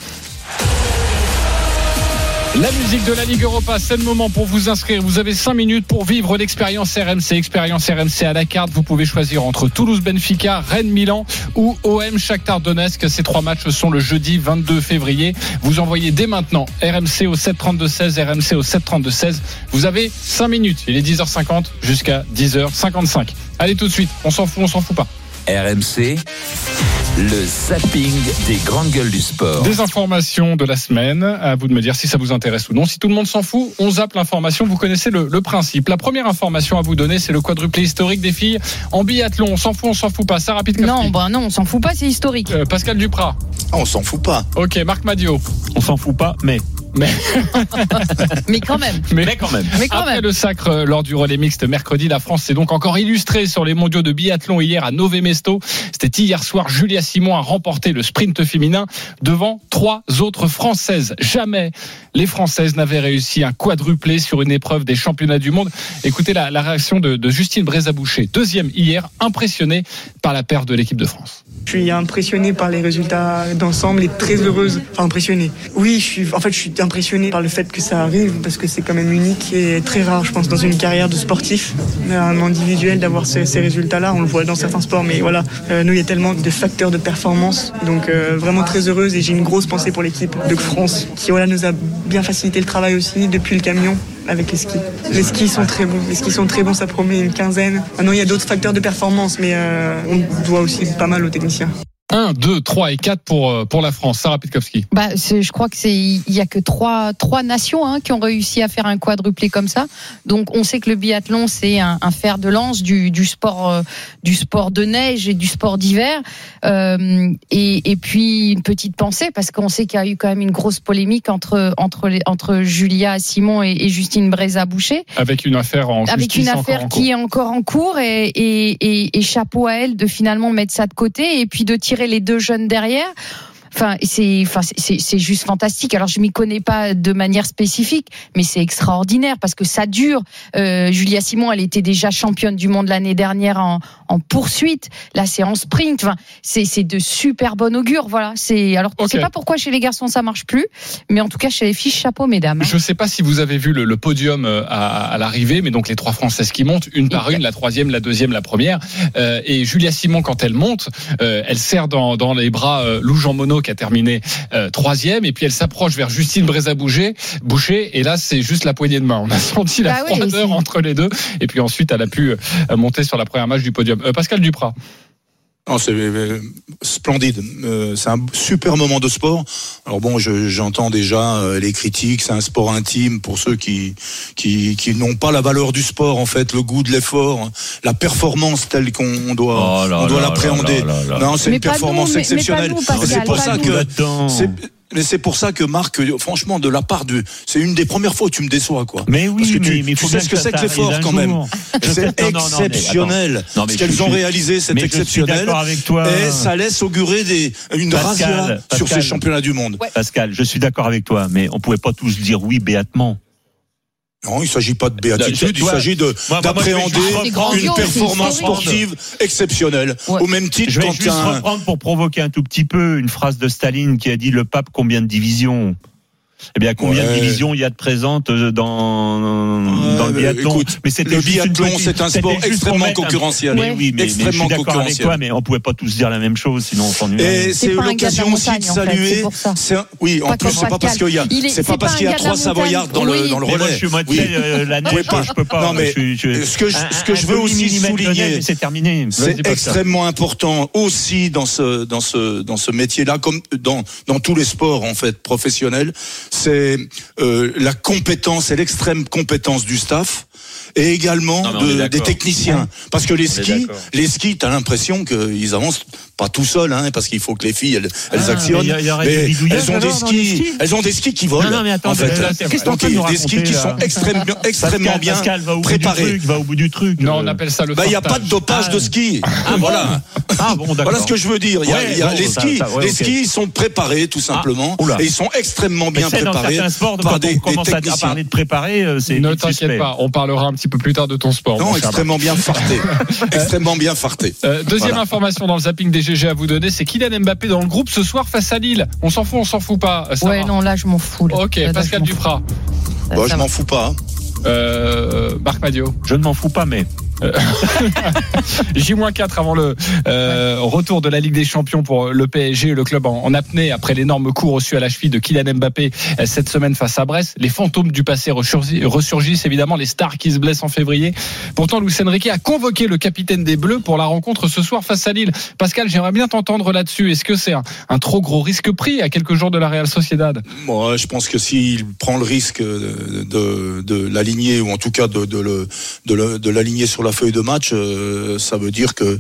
Speaker 3: La musique de la Ligue Europa, c'est le moment pour vous inscrire. Vous avez 5 minutes pour vivre l'expérience RMC. Expérience RMC à la carte. Vous pouvez choisir entre Toulouse, Benfica, Rennes, Milan ou OM Shakhtar Donetsk. Ces trois matchs sont le jeudi 22 février. Vous envoyez dès maintenant RMC au 732-16, RMC au 732-16. Vous avez 5 minutes. Il est 10h50 jusqu'à 10h55. Allez tout de suite. On s'en fout, on s'en fout pas.
Speaker 2: RMC, le zapping des grandes gueules du sport.
Speaker 3: Des informations de la semaine. À vous de me dire si ça vous intéresse ou non. Si tout le monde s'en fout, on zappe l'information. Vous connaissez le, le principe. La première information à vous donner, c'est le quadruplé historique des filles en biathlon. On s'en fout, on s'en fout pas. Sarah Pitkowski.
Speaker 5: Non, bah non, on s'en fout pas, c'est historique.
Speaker 3: Euh, Pascal Duprat.
Speaker 13: Ah, on s'en fout pas.
Speaker 3: Ok, Marc Madio.
Speaker 7: On s'en fout pas, mais.
Speaker 3: Mais, (laughs)
Speaker 5: Mais quand même.
Speaker 3: mais,
Speaker 7: quand même.
Speaker 5: Mais quand
Speaker 3: Après
Speaker 5: même.
Speaker 3: le sacre euh, lors du relais mixte mercredi, la France s'est donc encore illustrée sur les mondiaux de biathlon hier à Nové Mesto. C'était hier soir. Julia Simon a remporté le sprint féminin devant trois autres Françaises. Jamais les Françaises n'avaient réussi un quadruplé sur une épreuve des championnats du monde. Écoutez la, la réaction de, de Justine Brézaboucher, deuxième hier, impressionnée par la perte de l'équipe de France.
Speaker 27: Je suis impressionnée par les résultats d'ensemble et très heureuse. Enfin, impressionnée. Oui, je suis, en fait, je suis impressionnée par le fait que ça arrive parce que c'est quand même unique et très rare, je pense, dans une carrière de sportif, un individuel, d'avoir ces, résultats-là. On le voit dans certains sports, mais voilà, euh, nous, il y a tellement de facteurs de performance. Donc, euh, vraiment très heureuse et j'ai une grosse pensée pour l'équipe de France qui, voilà, nous a bien facilité le travail aussi depuis le camion avec les skis. Les skis sont très bons. Les skis sont très bons, ça promet une quinzaine. Maintenant, il y a d'autres facteurs de performance, mais euh, on doit aussi pas mal aux techniciens.
Speaker 3: 1, 2, 3 et 4 pour, euh, pour la France. Sarah Pitkowski.
Speaker 5: Bah, je crois que c'est il y a que trois trois nations hein, qui ont réussi à faire un quadruplé comme ça. Donc on sait que le biathlon c'est un, un fer de lance du, du sport euh, du sport de neige et du sport d'hiver. Euh, et, et puis une petite pensée parce qu'on sait qu'il y a eu quand même une grosse polémique entre entre les, entre Julia Simon et, et Justine Breza Boucher
Speaker 3: Avec une affaire en
Speaker 5: avec une affaire qui est encore en cours et, et, et, et chapeau à elle de finalement mettre ça de côté et puis de tirer les deux jeunes derrière. Enfin, c'est, enfin, c'est, c'est juste fantastique. Alors, je m'y connais pas de manière spécifique, mais c'est extraordinaire parce que ça dure. Euh, Julia Simon, elle était déjà championne du monde l'année dernière en, en poursuite. Là, c'est en sprint. Enfin, c'est, c'est de super bon augure. Voilà. C'est, alors, je sais
Speaker 3: Ok.
Speaker 5: pas pourquoi chez les garçons ça marche plus, mais en tout cas, chez les filles, chapeau, mesdames. hein.
Speaker 3: Je ne sais pas si vous avez vu le, le podium euh, à, à l'arrivée, mais donc les trois Françaises qui montent, une par une, la troisième, la deuxième, la première. Euh, et Julia Simon, quand elle monte, euh, elle serre dans, dans les bras euh, Lou Jean Monod qui a terminé euh, troisième, et puis elle s'approche vers Justine Brézaboucher, Boucher, et là c'est juste la poignée de main. On a senti la
Speaker 5: Bah
Speaker 3: froideur entre les deux, et puis ensuite elle a pu euh, monter sur la première match du podium. Euh, Pascal Duprat.
Speaker 13: Non, c'est euh, splendide. Euh, c'est un super moment de sport. Alors bon, je- j'entends déjà euh, les critiques. C'est un sport intime pour ceux qui qui, qui n'ont pas la valeur du sport en fait, le goût de l'effort, la performance telle qu'on doit
Speaker 7: Oh là
Speaker 13: on doit l'appréhender. Non, c'est une
Speaker 5: nous,
Speaker 13: performance
Speaker 5: mais-
Speaker 13: exceptionnelle.
Speaker 5: nous, Pascal,
Speaker 13: c'est pour
Speaker 5: pas
Speaker 13: ça
Speaker 5: nous.
Speaker 13: que mais c'est pour ça que Marc, franchement, de la part de, c'est une des premières fois où tu me déçois, quoi.
Speaker 7: Mais oui,
Speaker 13: Parce que
Speaker 7: mais,
Speaker 13: tu,
Speaker 7: mais il
Speaker 13: tu
Speaker 7: faut
Speaker 13: sais ce que
Speaker 7: ça
Speaker 13: c'est que l'effort quand même. C'est (laughs)
Speaker 7: non, non,
Speaker 13: exceptionnel.
Speaker 7: Non, mais
Speaker 13: Ce qu'elles ont réalisé, c'est
Speaker 7: mais je suis
Speaker 13: exceptionnel.
Speaker 7: d'accord avec toi.
Speaker 13: Et ça laisse augurer des, une
Speaker 7: Pascal,
Speaker 13: razzia sur
Speaker 7: Pascal.
Speaker 13: ces championnats du monde.
Speaker 7: Pascal, je suis d'accord avec toi, mais on pouvait pas tous dire oui béatement.
Speaker 13: Non, il s'agit pas de béatitude,
Speaker 7: Tu
Speaker 13: il s'agit d'appréhender une performance sportive exceptionnelle.
Speaker 5: Ouais.
Speaker 13: Au même titre
Speaker 7: Je vais
Speaker 13: quand
Speaker 7: juste
Speaker 13: un,
Speaker 7: reprendre pour provoquer un tout petit peu une phrase de Staline qui a dit le pape combien de divisions? Eh bien, combien
Speaker 13: Ouais.
Speaker 7: de divisions il y a de présentes dans, dans le biathlon
Speaker 13: écoute,
Speaker 7: Mais c'était
Speaker 13: le biathlon, c'est un sport extrêmement
Speaker 7: un-
Speaker 13: concurrentiel.
Speaker 7: Mais oui, mais, mais je suis
Speaker 13: Extrêmement
Speaker 7: d'accord avec
Speaker 13: concurrentiel.
Speaker 7: toi, mais on pouvait pas tous dire la même chose, sinon on s'ennuierait.
Speaker 13: Et c'est
Speaker 5: un
Speaker 13: l'occasion aussi de
Speaker 5: montagne, en fait,
Speaker 13: saluer. un- oui, en
Speaker 5: Pas
Speaker 13: plus, c'est pas parce qu'il y a, c'est pas
Speaker 5: pas
Speaker 13: parce
Speaker 5: un
Speaker 13: qu'il y a trois Savoyards dans le, dans le relais.
Speaker 7: je suis sais, euh, la neige,
Speaker 13: pas.
Speaker 7: je peux pas.
Speaker 13: Non,
Speaker 7: moi,
Speaker 13: mais ce que je-
Speaker 7: un-
Speaker 13: ce que
Speaker 7: un
Speaker 13: je veux aussi souligner,
Speaker 7: c'est terminé.
Speaker 13: C'est extrêmement important aussi dans ce dans ce dans ce métier-là, comme dans dans tous les sports en fait professionnels, c'est euh, la compétence et l'extrême compétence du staff et également
Speaker 7: Non,
Speaker 13: de- des techniciens. Parce que les skis, les skis, t'as l'impression qu'ils avancent pas tout seuls, hein, parce qu'il faut que les filles elles, elles
Speaker 7: Ah,
Speaker 13: actionnent.
Speaker 7: mais y a- y
Speaker 13: elles ont des skis,
Speaker 7: skis
Speaker 13: elles ont des skis qui volent.
Speaker 7: Non, non, mais attends,
Speaker 13: en fait. Donc des skis qui sont
Speaker 7: là
Speaker 13: extrêmement, bien
Speaker 7: Pascal va
Speaker 13: préparés.
Speaker 7: truc, va au bout du truc.
Speaker 3: Non,
Speaker 7: Euh,
Speaker 3: on appelle ça le
Speaker 13: Bah, il n'y a pas de dopage
Speaker 7: Ah.
Speaker 13: de ski.
Speaker 7: Ah,
Speaker 13: voilà.
Speaker 7: Ah bon, d'accord.
Speaker 13: Voilà ce que je veux dire. Il y a,
Speaker 7: Ouais,
Speaker 13: il y a
Speaker 7: bon,
Speaker 13: les skis,
Speaker 7: ça- ouais,
Speaker 13: les skis sont préparés tout simplement, et ils sont extrêmement bien préparés
Speaker 7: sports,
Speaker 13: par des,
Speaker 7: on
Speaker 13: des
Speaker 7: à- à
Speaker 13: techniciens.
Speaker 7: parler de préparer, euh, c'est
Speaker 3: Ne t'inquiète pas, on parlera un petit peu plus tard de ton sport.
Speaker 13: Non, extrêmement bien farté, (laughs) extrêmement bien farté.
Speaker 3: Euh, deuxième
Speaker 13: Voilà.
Speaker 3: information dans le zapping des GG à vous donner, c'est Kylian Mbappé dans le groupe ce soir face à Lille. On s'en fout, on s'en fout pas. Ça
Speaker 5: Ouais,
Speaker 3: va.
Speaker 5: non, là, je m'en fous. là.
Speaker 3: Ok,
Speaker 5: Là,
Speaker 3: Pascal Duprat.
Speaker 13: Bah, je m'en fous pas. hein.
Speaker 3: Euh, Marc Madio.
Speaker 7: Je ne m'en fous pas, mais (laughs)
Speaker 3: J-4 avant le euh, retour de la Ligue des Champions pour le PSG, le club en, apnée après l'énorme coup reçu à la cheville de Kylian Mbappé euh, cette semaine face à Brest. Les fantômes du passé ressurgissent, évidemment, les stars qui se blessent en février. Pourtant, Luis Enrique a convoqué le capitaine des Bleus pour la rencontre ce soir face à Lille. Pascal, j'aimerais bien t'entendre là-dessus. Est-ce que c'est un, trop gros risque pris à quelques jours de la Real Sociedad?
Speaker 13: Moi, je pense que s'il prend le risque de, l'aligner, ou en tout cas de l'aligner sur la feuille de match, euh, ça veut dire que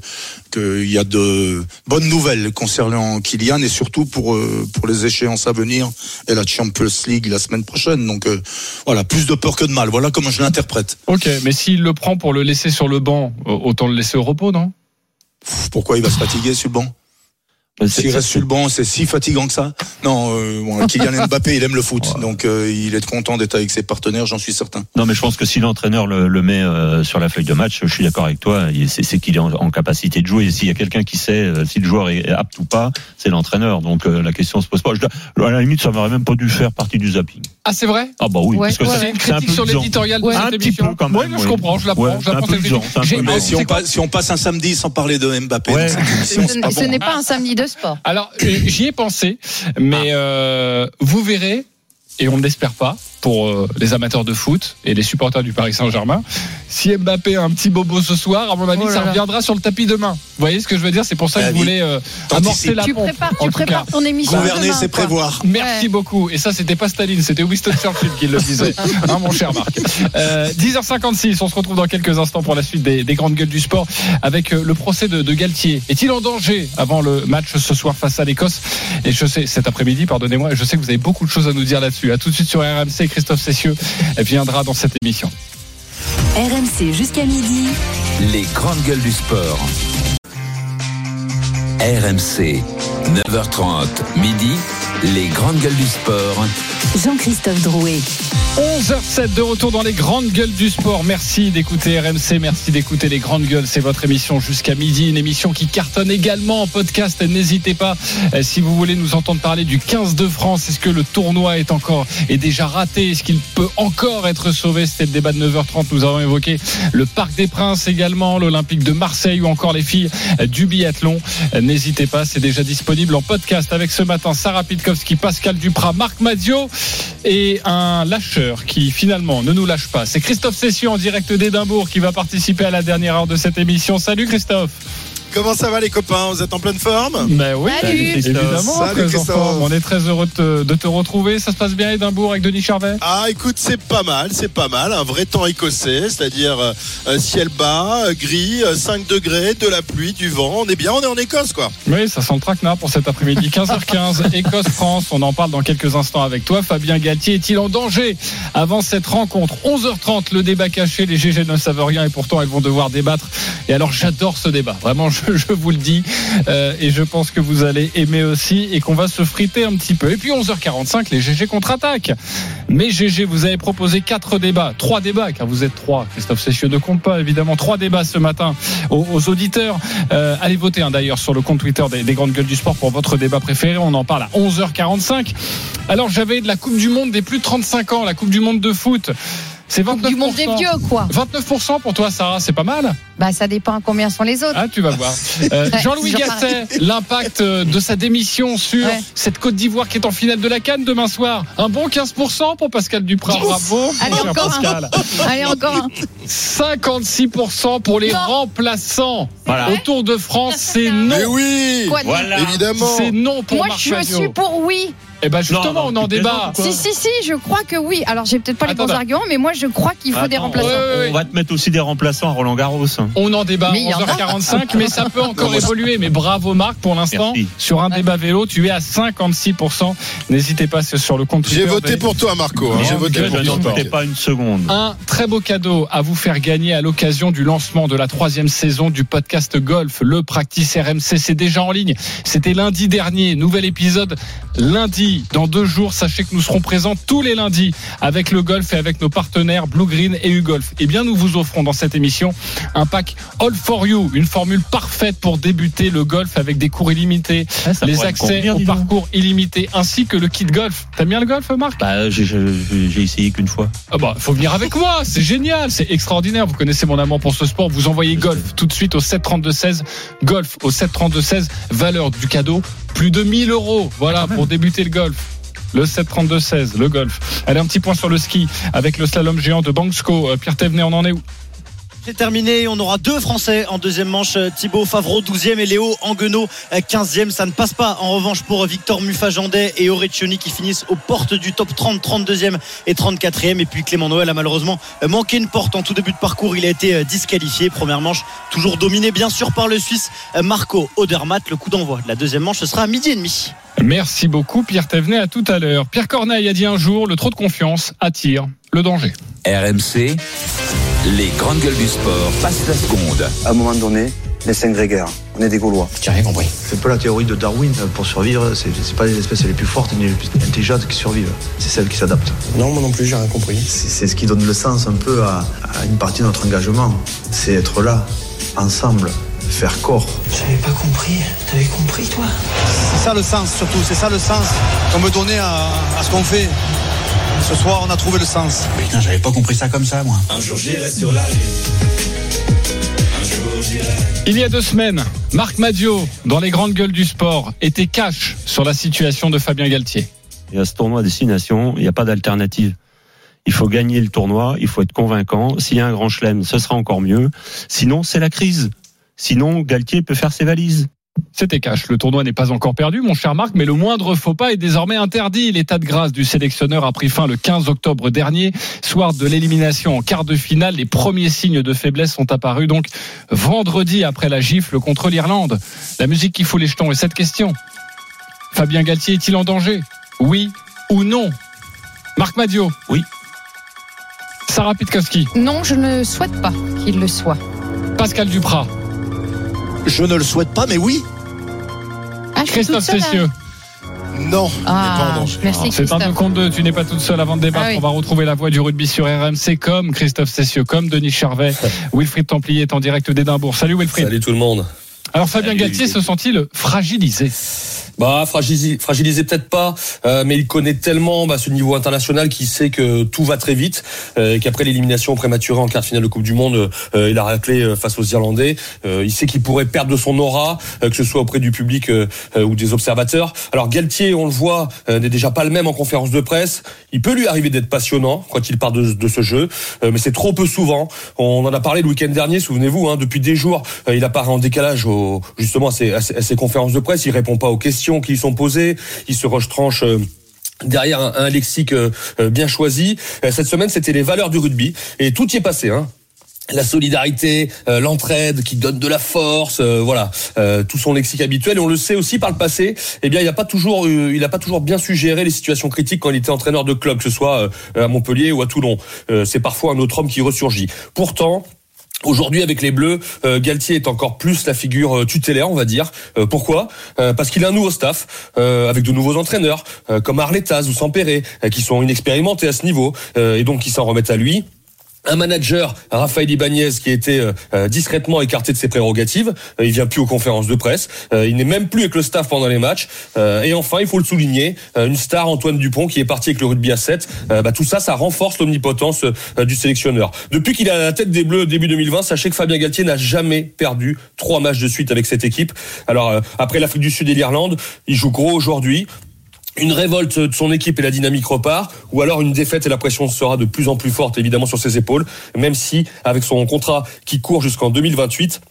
Speaker 13: qu'il y a de bonnes nouvelles concernant Kylian et surtout pour, euh, pour les échéances à venir et la Champions League la semaine prochaine. Donc euh, voilà, plus de peur que de mal. Voilà comment je l'interprète.
Speaker 3: Ok, mais s'il le prend pour le laisser sur le banc, autant le laisser au repos, non?
Speaker 13: Pourquoi il va se fatiguer sur le banc? S'il
Speaker 7: c'est-
Speaker 13: reste sur le banc, c'est si fatigant que ça Non, euh, bon, (laughs) Kylian Mbappé, il aime le foot, donc euh, il est content d'être avec ses partenaires, j'en suis certain.
Speaker 7: Non, mais je pense que si l'entraîneur le, le met euh, sur la feuille de match, je suis d'accord avec toi. il- C'est c'est qu'il est en, en capacité de jouer. Et s'il y a quelqu'un qui sait euh, si le joueur est apte ou pas, c'est l'entraîneur. Donc euh, la question se pose pas. Je à la limite, ça m'aurait même pas dû faire partie du zapping.
Speaker 3: Ah, c'est vrai?
Speaker 7: Ah bah oui,
Speaker 5: Ouais,
Speaker 7: parce que
Speaker 5: ouais,
Speaker 7: ça-
Speaker 3: C'est une
Speaker 7: c'est un
Speaker 3: critique
Speaker 7: peu
Speaker 3: sur l'éditorial de
Speaker 7: Ouais,
Speaker 3: cette
Speaker 7: un petit peu quand même.
Speaker 3: Ouais, non, je comprends, je la prends,
Speaker 7: Ouais,
Speaker 3: je la
Speaker 7: c'est un
Speaker 3: prends
Speaker 7: peu
Speaker 3: cette
Speaker 7: usant,
Speaker 3: critique.
Speaker 7: c'est un peu
Speaker 3: J'ai-
Speaker 7: usant.
Speaker 13: Mais si si on passe un samedi sans parler de Mbappé,
Speaker 5: Ce n'est pas un samedi de sport.
Speaker 3: Alors, j'y ai pensé, mais euh, vous verrez, et on ne l'espère pas, pour euh, les amateurs de foot et les supporters du Paris Saint-Germain, si Mbappé a un petit bobo ce soir, à mon avis,
Speaker 5: Oh
Speaker 3: ça reviendra sur le tapis demain. Vous voyez ce que je veux dire? C'est pour ça que
Speaker 13: Ah
Speaker 3: je
Speaker 13: oui.
Speaker 3: voulais euh, amorcer la
Speaker 5: Tu
Speaker 3: pompe.
Speaker 5: prépares, tu prépares ton émission.
Speaker 13: Gouverner,
Speaker 5: demain,
Speaker 13: c'est prévoir.
Speaker 3: Merci
Speaker 5: Ouais.
Speaker 3: beaucoup. Et ça, c'était pas Staline, c'était Winston Churchill qui le disait, (laughs) hein, mon cher Marc. Euh, 10h56, on se retrouve dans quelques instants pour la suite des, des grandes gueules du sport avec euh, le procès de, de Galtier. Est-il en danger avant le match ce soir face à l'Écosse? Et je sais, cet après-midi, pardonnez-moi, je sais que vous avez beaucoup de choses à nous dire là-dessus. À tout de suite sur RMC, Christophe Cessieux viendra dans cette émission.
Speaker 1: RMC jusqu'à midi.
Speaker 2: Les grandes gueules du sport. RMC, 9h30, midi, les grandes gueules du sport.
Speaker 1: Jean-Christophe Drouet.
Speaker 3: 11h07 de retour dans les grandes gueules du sport. Merci d'écouter RMC, merci d'écouter les grandes gueules. C'est votre émission jusqu'à midi, une émission qui cartonne également en podcast. N'hésitez pas euh, si vous voulez nous entendre parler du 15 de France. Est-ce que le tournoi est encore est déjà raté? Est-ce qu'il peut encore être sauvé? C'était le débat de 9h30. Nous avons évoqué le Parc des Princes également, l'Olympique de Marseille ou encore les filles euh, du biathlon. Euh, N'hésitez pas, c'est déjà disponible en podcast avec ce matin Sarah Pitkowski, Pascal Duprat, Marc Madio et un lâcheur qui finalement ne nous lâche pas. C'est Christophe Session en direct d'Édimbourg qui va participer à la dernière heure de cette émission. Salut Christophe.
Speaker 6: Comment ça va les copains Vous êtes en pleine forme
Speaker 3: Ben oui,
Speaker 5: Salut.
Speaker 3: évidemment.
Speaker 6: Salut,
Speaker 3: très en forme. On est très heureux de te, de te retrouver. Ça se passe bien à Édimbourg avec Denis Charvet?
Speaker 6: Ah écoute, c'est pas mal, c'est pas mal. Un vrai temps écossais, c'est-à-dire euh, euh, ciel bas, euh, gris, euh, 5 degrés, de la pluie, du vent. On est bien, on est en Écosse quoi.
Speaker 3: Oui, ça sent le traquenard pour cet après-midi. 15h15, (laughs) Écosse-France. On en parle dans quelques instants avec toi. Fabien Galtier est-il en danger avant cette rencontre? 11h30, le débat caché. Les GG ne savent rien et pourtant elles vont devoir débattre. Et alors, j'adore ce débat. Vraiment, je, vous le dis. Euh, et je pense que vous allez aimer aussi et qu'on va se friter un petit peu. Et puis, 11h45, les GG contre-attaque. Mais GG, vous avez proposé quatre débats, trois débats, car vous êtes trois. Christophe Sessieux ne compte pas, évidemment. Trois débats ce matin aux, auditeurs. Euh, allez voter hein, d'ailleurs sur le compte Twitter des, des grandes gueules du sport pour votre débat préféré. On en parle à 11h45. Alors j'avais de la Coupe du Monde des plus de 35 ans, la Coupe du Monde de foot. C'est 29%.
Speaker 5: Du monde des vieux, quoi.
Speaker 3: 29% pour toi, Sarah, c'est pas mal
Speaker 5: Bah, ça dépend combien sont les autres.
Speaker 3: Ah, tu vas voir. (laughs) Euh,
Speaker 5: Ouais,
Speaker 3: Jean-Louis Gasset, l'impact euh, de sa démission sur
Speaker 5: Ouais.
Speaker 3: cette Côte d'Ivoire qui est en finale de la Cannes demain soir. Un bon 15% pour Pascal Duprat. Bravo,
Speaker 5: Allez, encore
Speaker 3: Pascal.
Speaker 5: un. (laughs) Allez, encore un.
Speaker 3: 56% pour les
Speaker 5: Non.
Speaker 3: remplaçants.
Speaker 7: Voilà.
Speaker 3: Au Tour de France, c'est non.
Speaker 6: Mais oui
Speaker 5: Quoi
Speaker 7: Voilà.
Speaker 6: Évidemment
Speaker 3: C'est non pour
Speaker 5: Moi,
Speaker 3: Marc
Speaker 5: je suis pour oui.
Speaker 3: Eh ben justement,
Speaker 7: Non, non,
Speaker 3: on en débat.
Speaker 5: Si, si, si, je crois que oui. Alors, j'ai peut-être pas les bons arguments, mais moi, je crois qu'il faut des remplaçants.
Speaker 3: Ouais, ouais, ouais.
Speaker 7: On va te mettre aussi des remplaçants à Roland Garros.
Speaker 3: On en débat
Speaker 5: a.
Speaker 3: 11h45, mais ça peut encore (laughs) évoluer. Mais bravo Marc, pour l'instant,
Speaker 7: Merci.
Speaker 3: sur un débat vélo, tu es à 56%. N'hésitez pas c'est sur le compte
Speaker 6: J'ai voté pour toi Marco, hein, j'ai voté pour
Speaker 7: Je
Speaker 6: toi.
Speaker 7: pas une seconde.
Speaker 3: Un très beau cadeau à vous faire gagner à l'occasion du lancement de la troisième saison du podcast Golf, le Practice RMC. C'est déjà en ligne. C'était lundi dernier. Nouvel épisode lundi. Dans deux jours, sachez que nous serons présents tous les lundis avec le golf et avec nos partenaires Blue Green et U-Golf. Eh bien, nous vous offrons dans cette émission un pack All for You, une formule parfaite pour débuter le golf avec des cours illimités,
Speaker 7: Ah, ça
Speaker 3: les accès
Speaker 7: convenir,
Speaker 3: au parcours illimité, ainsi que le kit golf. T'aimes bien le golf, Marc?
Speaker 7: Bah, j'ai- j'ai j'ai essayé qu'une fois.
Speaker 3: ah bah, faut venir avec moi, c'est génial, c'est extraordinaire. Vous connaissez mon amour pour ce sport. Vous envoyez golf tout de suite au 732-16. Golf au 732-16. Valeur du cadeau, plus de 1000 euros. Voilà, pour débuter le golf. Le 732-16, le golf. Allez, un petit point sur le ski avec le slalom géant de Banksco. Euh, Pierre Thévenet, on en est où?
Speaker 15: C'est terminé. On aura deux Français en deuxième manche. Thibaut Favreau, 12e et Léo Anguenot, 15e. Ça ne passe pas. En revanche, pour Victor Mufajandet et Orecchioni qui finissent aux portes du top 30, 32e et 34e. Et puis Clément Noël a malheureusement manqué une porte en tout début de parcours. Il a été disqualifié. Première manche, toujours dominé bien sûr par le Suisse Marco Odermatt. Le coup d'envoi de la deuxième manche, ce sera à midi et demi.
Speaker 3: Merci beaucoup, Pierre Thévenet. À tout à l'heure. Pierre Corneille a dit un jour le trop de confiance attire le danger.
Speaker 2: RMC, les grandes gueules du sport passent la seconde.
Speaker 28: À un moment donné, les cinq grégaires, on est des Gaulois.
Speaker 29: J'ai rien compris.
Speaker 28: C'est un peu la théorie de Darwin. Pour survivre, c'est c'est pas les espèces les plus fortes ni les plus intelligentes qui survivent. C'est celles qui s'adaptent.
Speaker 29: Non, moi non plus, j'ai rien compris.
Speaker 28: C'est c'est ce qui donne le sens un peu à, à une partie de notre engagement. C'est être là, ensemble, faire corps.
Speaker 29: J'avais pas compris. T'avais compris, toi
Speaker 19: C'est ça le sens surtout, c'est ça le sens qu'on veut donner à, à ce qu'on fait. Ce soir, on a trouvé le sens.
Speaker 29: Putain, j'avais pas compris ça comme ça, moi.
Speaker 30: Un jour j'irai sur la lune. Un jour j'irai.
Speaker 3: Il y a deux semaines, Marc Madio, dans les grandes gueules du sport, était cash sur la situation de Fabien Galtier.
Speaker 7: Et à ce tournoi destination, il n'y a pas d'alternative. Il faut gagner le tournoi, il faut être convaincant. S'il y a un grand chelem, ce sera encore mieux. Sinon, c'est la crise. Sinon, Galtier peut faire ses valises.
Speaker 3: C'était cash. Le tournoi n'est pas encore perdu, mon cher Marc, mais le moindre faux pas est désormais interdit. L'état de grâce du sélectionneur a pris fin le 15 octobre dernier. Soir de l'élimination en quart de finale, les premiers signes de faiblesse sont apparus donc vendredi après la gifle contre l'Irlande. La musique qui fout les jetons est cette question. Fabien Galtier est-il en danger? Oui ou non? Marc Madio
Speaker 7: Oui.
Speaker 3: Sarah Pitkowski
Speaker 5: Non, je ne souhaite pas qu'il le soit.
Speaker 3: Pascal Duprat
Speaker 6: Je ne le souhaite pas, mais oui.
Speaker 5: Ah, je suis
Speaker 3: Christophe
Speaker 5: toute seule,
Speaker 3: Cessieux
Speaker 6: Non,
Speaker 5: Ah, merci
Speaker 3: C'est un contre deux. Tu n'es pas toute seule avant de débattre.
Speaker 5: Ah oui.
Speaker 3: On va retrouver la voix du rugby sur RMC comme Christophe Cessieux, comme Denis Charvet. (laughs) Wilfried Templier est en direct d'Édimbourg. Salut Wilfried.
Speaker 31: Salut tout le monde.
Speaker 3: Alors Fabien
Speaker 31: Salut,
Speaker 3: Galtier se sent-il fragilisé?
Speaker 32: Bah fragiliser, fragiliser peut-être pas, euh, mais il connaît tellement bah, ce niveau international qu'il sait que tout va très vite, euh, qu'après l'élimination prématurée en quart de finale de Coupe du Monde, euh, il a raclé euh, face aux Irlandais. Euh, il sait qu'il pourrait perdre de son aura, euh, que ce soit auprès du public ou des observateurs. Alors Galtier, on le voit, n'est déjà pas le même en conférence de presse. Il peut lui arriver d'être passionnant quand il part de, de ce jeu, mais c'est trop peu souvent. On en a parlé le week-end dernier, souvenez-vous, hein, depuis des jours, il apparaît en décalage au, justement à ses- à ses conférences de presse. Il répond pas aux questions qui lui sont posées. Il se retranche. euh, Derrière un, lexique euh, euh, bien choisi. Cette semaine, c'était les valeurs du rugby. Et tout y est passé. Hein la solidarité, l'entraide qui donne de la force, voilà, tout son lexique habituel. Et on le sait aussi par le passé, eh bien, il n'a pas toujours, il a pas toujours bien su gérer les situations critiques quand il était entraîneur de club, que ce soit à Montpellier ou à Toulon. C'est parfois un autre homme qui ressurgit. Pourtant. Aujourd'hui, avec les Bleus, euh, Galtier est encore plus la figure euh, tutélaire, on va dire. Euh, pourquoi? Parce qu'il a un nouveau staff, avec de nouveaux entraîneurs, comme Arletaz ou Sampéré, qui sont inexpérimentés à ce niveau, et donc qui s'en remettent à lui un manager, Raphaël Ibanez, qui a été euh, euh, discrètement écarté de ses prérogatives. Euh, il vient plus aux conférences de presse. Euh, il n'est même plus avec le staff pendant les matchs. Euh, et enfin, il faut le souligner, une star, Antoine Dupont, qui est parti avec le rugby à 7. Euh, bah, tout ça, ça renforce l'omnipotence du sélectionneur. Depuis qu'il à la tête des Bleus début 2020, sachez que Fabien Galtier n'a jamais perdu trois matchs de suite avec cette équipe. Alors, après l'Afrique du Sud et l'Irlande, il joue gros aujourd'hui une révolte de son équipe et la dynamique repart, ou alors une défaite et la pression sera de plus en plus forte évidemment sur ses épaules, même si avec son contrat qui court jusqu'en 2028,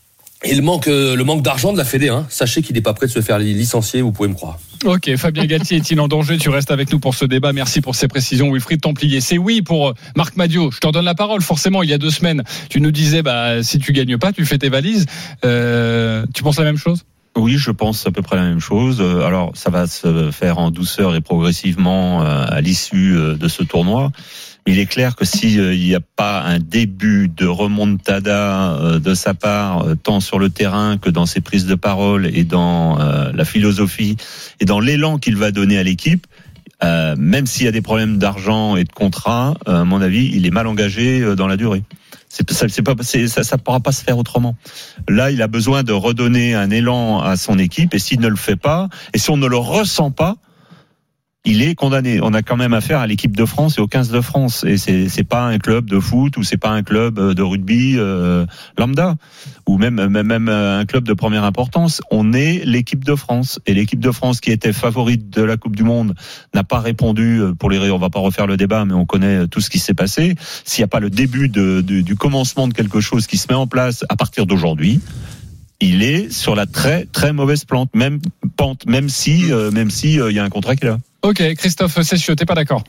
Speaker 32: et le manque, euh, le manque d'argent de la Fédé, hein, sachez qu'il n'est pas prêt de se faire licencier, vous pouvez me croire.
Speaker 3: Ok, Fabien Galtier est-il en danger? Tu restes avec nous pour ce débat. Merci pour ces précisions, Wilfried Templier. C'est oui pour euh, Marc Madio. Je te redonne la parole. Forcément, il y a deux semaines, tu nous disais, bah, si tu gagnes pas, tu fais tes valises. Euh, tu penses la même chose?
Speaker 7: Oui, je pense à peu près la même chose. Euh, Alors, ça va se faire en douceur et progressivement euh, à l'issue euh, de ce tournoi. Il est clair que s'il n'y a pas un début de remontada de sa part, tant sur le terrain que dans ses prises de parole et dans la philosophie et dans l'élan qu'il va donner à l'équipe, même s'il y a des problèmes d'argent et de contrat, à mon avis, il est mal engagé dans la durée. C'est pas, ça, ça pourra pas se faire autrement. Là, il a besoin de redonner un élan à son équipe, et s'il ne le fait pas, et si on ne le ressent pas, il est condamné. On a quand même affaire à l'équipe de France et au 15 de France, et c'est c'est pas un club de foot ou c'est pas un club de rugby euh, lambda ou même même même un club de première importance. On est l'équipe de France et l'équipe de France qui était favorite de la Coupe du Monde n'a pas répondu euh, pour les. On va pas refaire le débat, mais on connaît tout ce qui s'est passé. S'il n'y a pas le début du commencement de quelque chose qui se met en place à partir d'aujourd'hui, il est sur la très très mauvaise plante, même pente, même si euh, même si euh, il y a un contrat qui est là.
Speaker 3: Ok, Christophe Cessieux, t'es pas d'accord?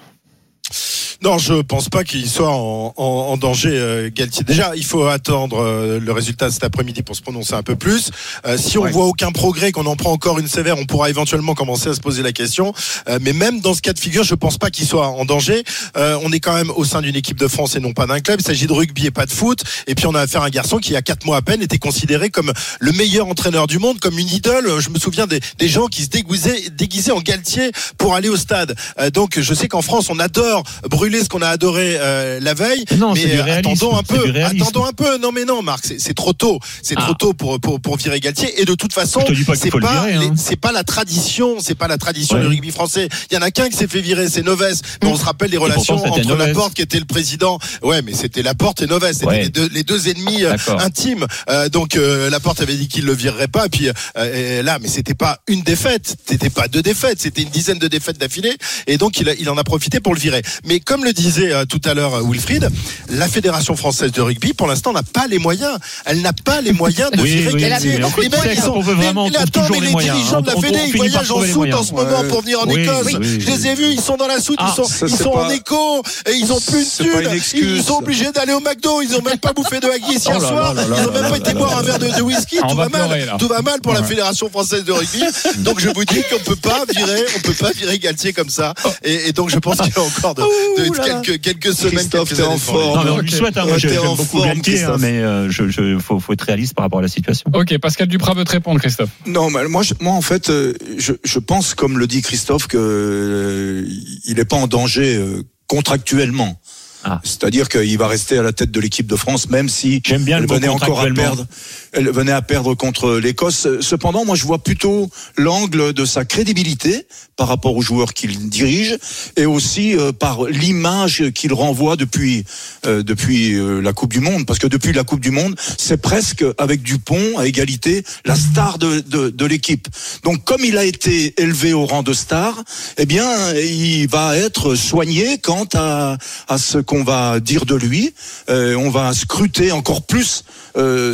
Speaker 6: Non, je pense pas qu'il soit en, en, en danger, euh, Galtier. Déjà, il faut attendre euh, le résultat cet après-midi pour se prononcer un peu plus. Euh, si on
Speaker 3: Ouais.
Speaker 6: voit aucun progrès, qu'on en prend encore une sévère, on pourra éventuellement commencer à se poser la question. Euh, mais même dans ce cas de figure, je pense pas qu'il soit en danger. Euh, on est quand même au sein d'une équipe de France et non pas d'un club. Il s'agit de rugby et pas de foot. Et puis on a affaire à un garçon qui, il y a quatre mois à peine, était considéré comme le meilleur entraîneur du monde, comme une idole. Je me souviens des, des gens qui se déguisaient, déguisaient en Galtier pour aller au stade. Euh, donc je sais qu'en France, on adore brûler ce qu'on a adoré euh, la veille.
Speaker 7: Non,
Speaker 6: mais
Speaker 7: du
Speaker 6: euh,
Speaker 7: réalisme,
Speaker 6: attendons un peu,
Speaker 7: du réalisme.
Speaker 6: attendons un peu. Non mais non, Marc, c'est c'est trop tôt. C'est
Speaker 7: Ah.
Speaker 6: trop tôt pour, pour pour virer Galtier. Et de toute façon,
Speaker 7: pas
Speaker 6: c'est pas les-
Speaker 7: hein.
Speaker 6: c'est pas la tradition, c'est pas la tradition
Speaker 7: Ouais.
Speaker 6: du rugby français. Il y en a qu'un qui s'est fait virer, c'est Noves. Mais on se rappelle les
Speaker 7: pourtant,
Speaker 6: relations
Speaker 7: c'était
Speaker 6: entre. Laporte qui était le président. Ouais, mais c'était Laporte et Noves. C'était
Speaker 7: Ouais.
Speaker 6: les, deux, les deux ennemis euh, intimes. Euh, donc euh, Laporte avait dit qu'il le virerait pas. Et puis euh, là, mais c'était pas une défaite, c'était pas deux défaites, c'était une dizaine de défaites d'affilée. Et donc il, a- il en a profité pour le virer. Mais comme le disait euh, tout à l'heure euh, Wilfried, la fédération française de rugby, pour l'instant, n'a pas les moyens. Elle n'a pas les moyens de (laughs)
Speaker 7: Oui,
Speaker 6: virer
Speaker 7: oui,
Speaker 6: Galtier.
Speaker 7: mais veut
Speaker 6: mais-
Speaker 7: vraiment, on
Speaker 6: mais
Speaker 7: trouve
Speaker 6: attends,
Speaker 7: toujours
Speaker 6: mais
Speaker 7: les
Speaker 6: les
Speaker 7: moyens,
Speaker 6: dirigeants de la Fédé, ils voyagent en soute en ce moment
Speaker 33: Ouais.
Speaker 6: pour venir en
Speaker 7: Oui,
Speaker 6: Écosse.
Speaker 7: oui, oui,
Speaker 6: Je les ai vus, ils sont dans la soute,
Speaker 7: Ah,
Speaker 6: ils sont,
Speaker 33: ça,
Speaker 6: ils
Speaker 33: c'est
Speaker 6: sont en écho et ils ont plus
Speaker 33: une
Speaker 6: thunes.
Speaker 33: excuse.
Speaker 6: Ils sont obligés d'aller au McDo. Ils ont même pas bouffé de haggis hier
Speaker 7: Oh là
Speaker 6: soir. Ils ont même pas été boire un verre de, whisky.
Speaker 3: Ah,
Speaker 6: Tout
Speaker 3: va
Speaker 6: mal. Tout va mal pour la. Fédération française de rugby. Donc je vous dis qu'on peut pas virer, on peut pas virer Galtier comme ça. Et, et donc je pense qu'il y a encore de, quelques, quelques semaines,
Speaker 33: Christophe,
Speaker 6: quelques
Speaker 33: t'es en forme.
Speaker 7: Non, mais on lui souhaite. Hein, moi, j'aime beaucoup
Speaker 33: forme,
Speaker 7: Galtier, hein,
Speaker 33: Christophe.
Speaker 7: mais euh, je, je, faut, faut être réaliste par rapport à la situation.
Speaker 3: Ok, Pascal Duprat veut te répondre, Christophe.
Speaker 33: Non, mais moi, je- moi en fait, euh, je, je pense, comme le dit Christophe, que euh, il n'est pas en danger euh, contractuellement.
Speaker 7: Ah.
Speaker 33: C'est-à-dire qu'il va rester à la tête de l'équipe de France, même si
Speaker 7: J'aime bien le
Speaker 33: elle venait encore à perdre.
Speaker 13: Elle venait à perdre contre l'Écosse. Cependant, moi, je vois plutôt l'angle de sa crédibilité par rapport aux joueurs qu'il dirige et aussi euh, par l'image qu'il renvoie depuis euh, depuis euh, la Coupe du Monde. Parce que depuis la Coupe du Monde, c'est presque avec Dupont à égalité la star de, de, de l'équipe. Donc, comme il a été élevé au rang de star, eh bien, il va être soigné quant à, à ce qu'on va dire de lui. Euh, on va scruter encore plus euh,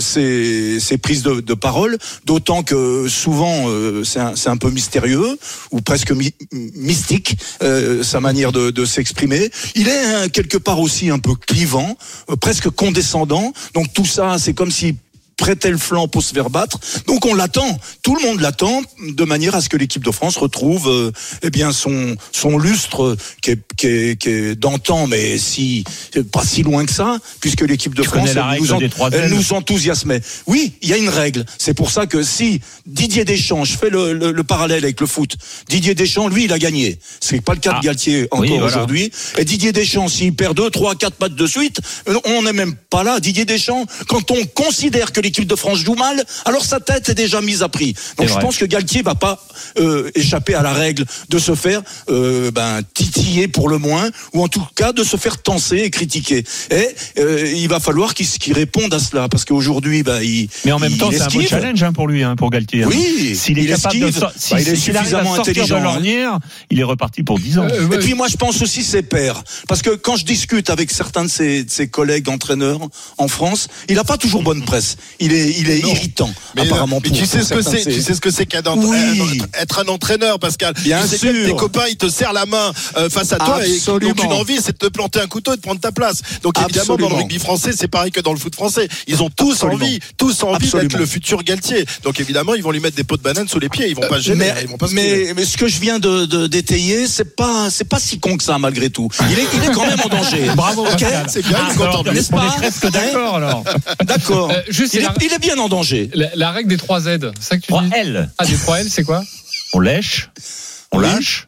Speaker 13: ses, ses prises de, parole, d'autant que souvent euh, c'est un, peu mystérieux ou presque mystique euh, sa manière de, de s'exprimer. Il est hein, quelque part aussi un peu clivant, euh, presque condescendant. Donc tout ça, c'est comme si prêtait le flanc pour se faire battre. Donc on l'attend, tout le monde l'attend, de manière à ce que l'équipe de France retrouve euh, eh bien son son lustre euh, qui est, qui est, qui est d'antan, mais si pas si loin que ça, puisque l'équipe de
Speaker 7: Tu
Speaker 13: France elle nous, en- elle nous enthousiasmait. Oui, il y a une règle. C'est pour ça que si Didier Deschamps, je fais le, le- le parallèle avec le foot, Didier Deschamps, lui, il a gagné. C'est pas le cas de Galtier encore
Speaker 7: Ah. Oui, voilà.
Speaker 13: aujourd'hui. Et Didier Deschamps, s'il perd deux, trois, quatre matchs de suite, euh, on n'est même pas là. Didier Deschamps, quand on considère que l'équipe de France joue mal, alors sa tête est déjà mise à prix. Donc je
Speaker 7: vrai.
Speaker 13: pense que Galtier va pas euh, échapper à la règle de se faire euh, ben, titiller pour le moins, ou en tout cas de se faire tenser et critiquer. Et euh, il va falloir qu'il qu'il réponde à cela, parce qu'aujourd'hui, ben, il.
Speaker 7: Mais en même
Speaker 13: il
Speaker 7: temps, c'est un beau challenge hein, pour lui, hein, pour Galtier. hein.
Speaker 13: Oui,
Speaker 7: s'il est
Speaker 13: il
Speaker 7: capable de sor- si-
Speaker 13: Bah, il est suffisamment intelligent,
Speaker 7: de
Speaker 13: hein.
Speaker 7: l'ornière, il est reparti pour 10 ans.
Speaker 13: Et puis moi, je pense aussi ses pairs, parce que quand je discute avec certains de ses, de ses collègues entraîneurs en France, il n'a pas toujours bonne presse. Il est, il est irritant,
Speaker 6: Mais,
Speaker 13: apparemment.
Speaker 6: mais
Speaker 13: pour-
Speaker 6: tu sais
Speaker 13: pour
Speaker 6: ce que
Speaker 13: certains
Speaker 6: c'est, tu sais ce que c'est qu'être
Speaker 13: Oui.
Speaker 6: être un entraîneur, Pascal.
Speaker 13: Bien
Speaker 6: tu sais
Speaker 13: sûr.
Speaker 6: que tes copains, ils te serrent la main euh, face à toi et ils
Speaker 13: Absolument.
Speaker 6: n'ont qu'une envie, c'est de te planter un couteau et de prendre ta place. Donc évidemment, dans le
Speaker 13: Absolument.
Speaker 6: rugby français, c'est pareil que dans le foot français. Ils ont tous
Speaker 13: Absolument.
Speaker 6: envie, tous envie
Speaker 13: Absolument.
Speaker 6: d'être le futur Galtier. Donc évidemment, ils vont lui mettre des pots de banane sous les pieds. Ils vont pas se gêner.
Speaker 13: mais,
Speaker 6: hein, ils vont pas se
Speaker 13: mais, mais ce que je viens de, de d'étayer, c'est pas, c'est pas si con que ça malgré tout. Il est, il est quand même en danger.
Speaker 3: Bravo,
Speaker 13: Ok
Speaker 3: Pascal.
Speaker 6: c'est bien,
Speaker 3: Ah,
Speaker 13: N'est-ce pas
Speaker 3: presque d'accord alors.
Speaker 13: D'accord.
Speaker 3: Euh, juste,
Speaker 13: il,
Speaker 3: c'est
Speaker 13: est,
Speaker 3: la-
Speaker 13: il est bien en danger.
Speaker 3: La, la règle des 3 Z, c'est ça que tu
Speaker 7: 3
Speaker 3: dis
Speaker 7: L.
Speaker 3: Ah, des 3 L, c'est quoi?
Speaker 7: On lèche, on lâche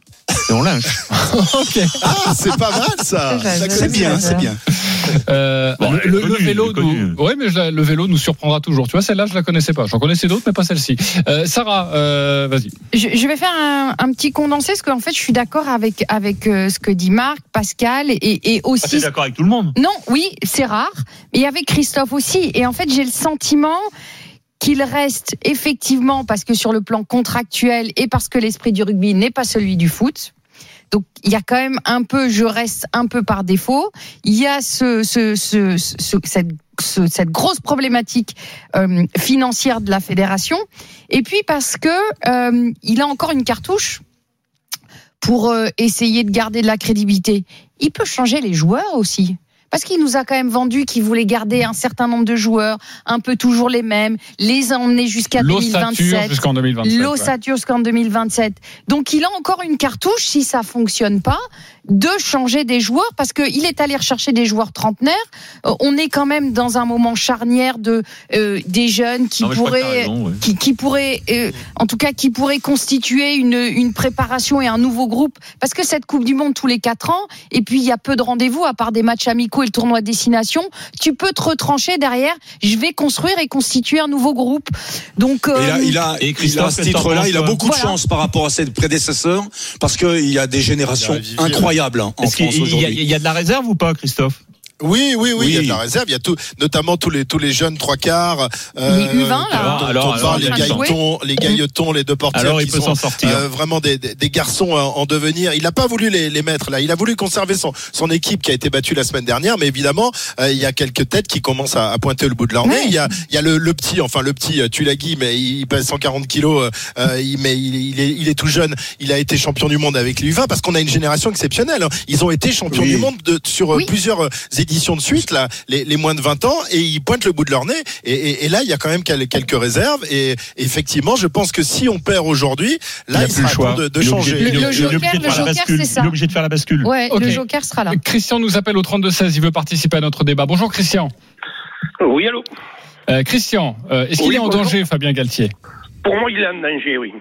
Speaker 7: et on lynche. (laughs)
Speaker 3: Ok.
Speaker 6: Ah, c'est pas mal ça.
Speaker 13: C'est bien, c'est bien.
Speaker 3: Euh,
Speaker 7: Bon,
Speaker 3: le, vélo, nous, ouais, mais je le vélo nous surprendra toujours. Tu vois, celle-là, je la connaissais pas. J'en connaissais d'autres, mais pas celle-ci. Euh, Sarah, euh, vas-y.
Speaker 5: Je, je vais faire un, un petit condensé parce qu'en fait, je suis d'accord avec avec euh, ce que dit Marc, Pascal et, et
Speaker 7: Ah,
Speaker 5: aussi.
Speaker 7: t'es d'accord avec tout le monde?
Speaker 5: Non, oui, c'est rare, mais avec Christophe aussi. Et en fait, j'ai le sentiment qu'il reste effectivement, parce que sur le plan contractuel et parce que l'esprit du rugby n'est pas celui du foot. Donc il y a quand même un peu, je reste un peu par défaut. Il y a ce, ce, ce, ce- cette, ce- cette grosse problématique euh, financière de la fédération. Et puis parce que euh, il a encore une cartouche pour euh, essayer de garder de la crédibilité. Il peut changer les joueurs aussi. Parce qu'il nous a quand même vendu qu'il voulait garder un certain nombre de joueurs, un peu toujours les mêmes, les emmener jusqu'à
Speaker 3: L'ossature
Speaker 5: 2027.
Speaker 3: jusqu'en 2027. ouais.
Speaker 5: L'ossature jusqu'en 2027. Donc il a encore une cartouche, si ça fonctionne pas, de changer des joueurs, parce qu'il est allé rechercher des joueurs trentenaires. Euh, on est quand même dans un moment charnière de euh, des jeunes qui
Speaker 7: Non,
Speaker 5: pourraient,
Speaker 7: raison, ouais.
Speaker 5: qui, qui pourraient, euh, en tout cas, qui pourraient constituer une, une préparation et un nouveau groupe. Parce que cette Coupe du Monde tous les quatre ans, et puis il y a peu de rendez-vous, à part des matchs amicaux et le tournoi de destination, tu peux te retrancher derrière. Je vais construire et constituer un nouveau groupe. Donc,
Speaker 13: Et
Speaker 5: euh,
Speaker 13: là, il a,
Speaker 7: Et
Speaker 13: il a ce titre-là, il a beaucoup
Speaker 5: Voilà.
Speaker 13: de chance par rapport à ses prédécesseurs, parce qu'il y a des générations incroyables hein, en France aujourd'hui.
Speaker 7: il y a de la réserve ou pas, Christophe?
Speaker 6: Oui, oui, oui, il y a de la réserve. Il y a tout, notamment tous les tous les jeunes trois quarts. euh,
Speaker 5: Les U20, là.
Speaker 7: Alors, alors,
Speaker 6: les gailletons, les gailletons, les deux portiers
Speaker 7: Alors, il
Speaker 6: qui
Speaker 7: peut
Speaker 6: sont
Speaker 7: s'en sortir.
Speaker 6: euh, vraiment des, des, des garçons en, en devenir. Il n'a pas voulu les, les mettre là. Il a voulu conserver son son équipe qui a été battue la semaine dernière, mais évidemment, euh, il y a quelques têtes qui commencent à, à pointer le bout de leur nez.
Speaker 5: Ouais.
Speaker 6: Il y a il y a le, le petit, enfin le petit euh, Tulagi, mais il pèse 140 kilos, euh, il, mais il, il est il est tout jeune. Il a été champion du monde avec les U20 parce qu'on a une génération exceptionnelle. hein. Ils ont été champions
Speaker 13: Oui.
Speaker 6: du monde de, sur
Speaker 5: Oui.
Speaker 6: plusieurs euh, éditions de suite là, les, les moins de 20 ans, et ils pointent le bout de leur nez. Et, et- et là, il y a quand même quel- quelques réserves. Et effectivement, je pense que si on perd aujourd'hui,
Speaker 7: Il
Speaker 6: là,
Speaker 7: a
Speaker 6: il,
Speaker 7: plus le
Speaker 6: sera
Speaker 7: choix.
Speaker 6: temps de, de
Speaker 7: Il
Speaker 6: changer.
Speaker 5: Le-
Speaker 7: il est
Speaker 5: le
Speaker 7: obligé de
Speaker 5: joker,
Speaker 7: faire
Speaker 5: le
Speaker 7: la
Speaker 5: joker,
Speaker 7: bascule.
Speaker 5: c'est ça.
Speaker 7: Il est obligé de faire la bascule.
Speaker 5: ouais,
Speaker 3: Ok.
Speaker 5: le Joker sera là.
Speaker 3: Christian nous appelle au 32-16. Il veut participer à notre débat. Bonjour, Christian.
Speaker 34: Oui, allô
Speaker 3: Euh, Christian, euh, est-ce qu'il
Speaker 34: Oui,
Speaker 3: est en
Speaker 34: bonjour.
Speaker 3: danger, Fabien Galtier?
Speaker 34: Pour moi, il est en danger, oui.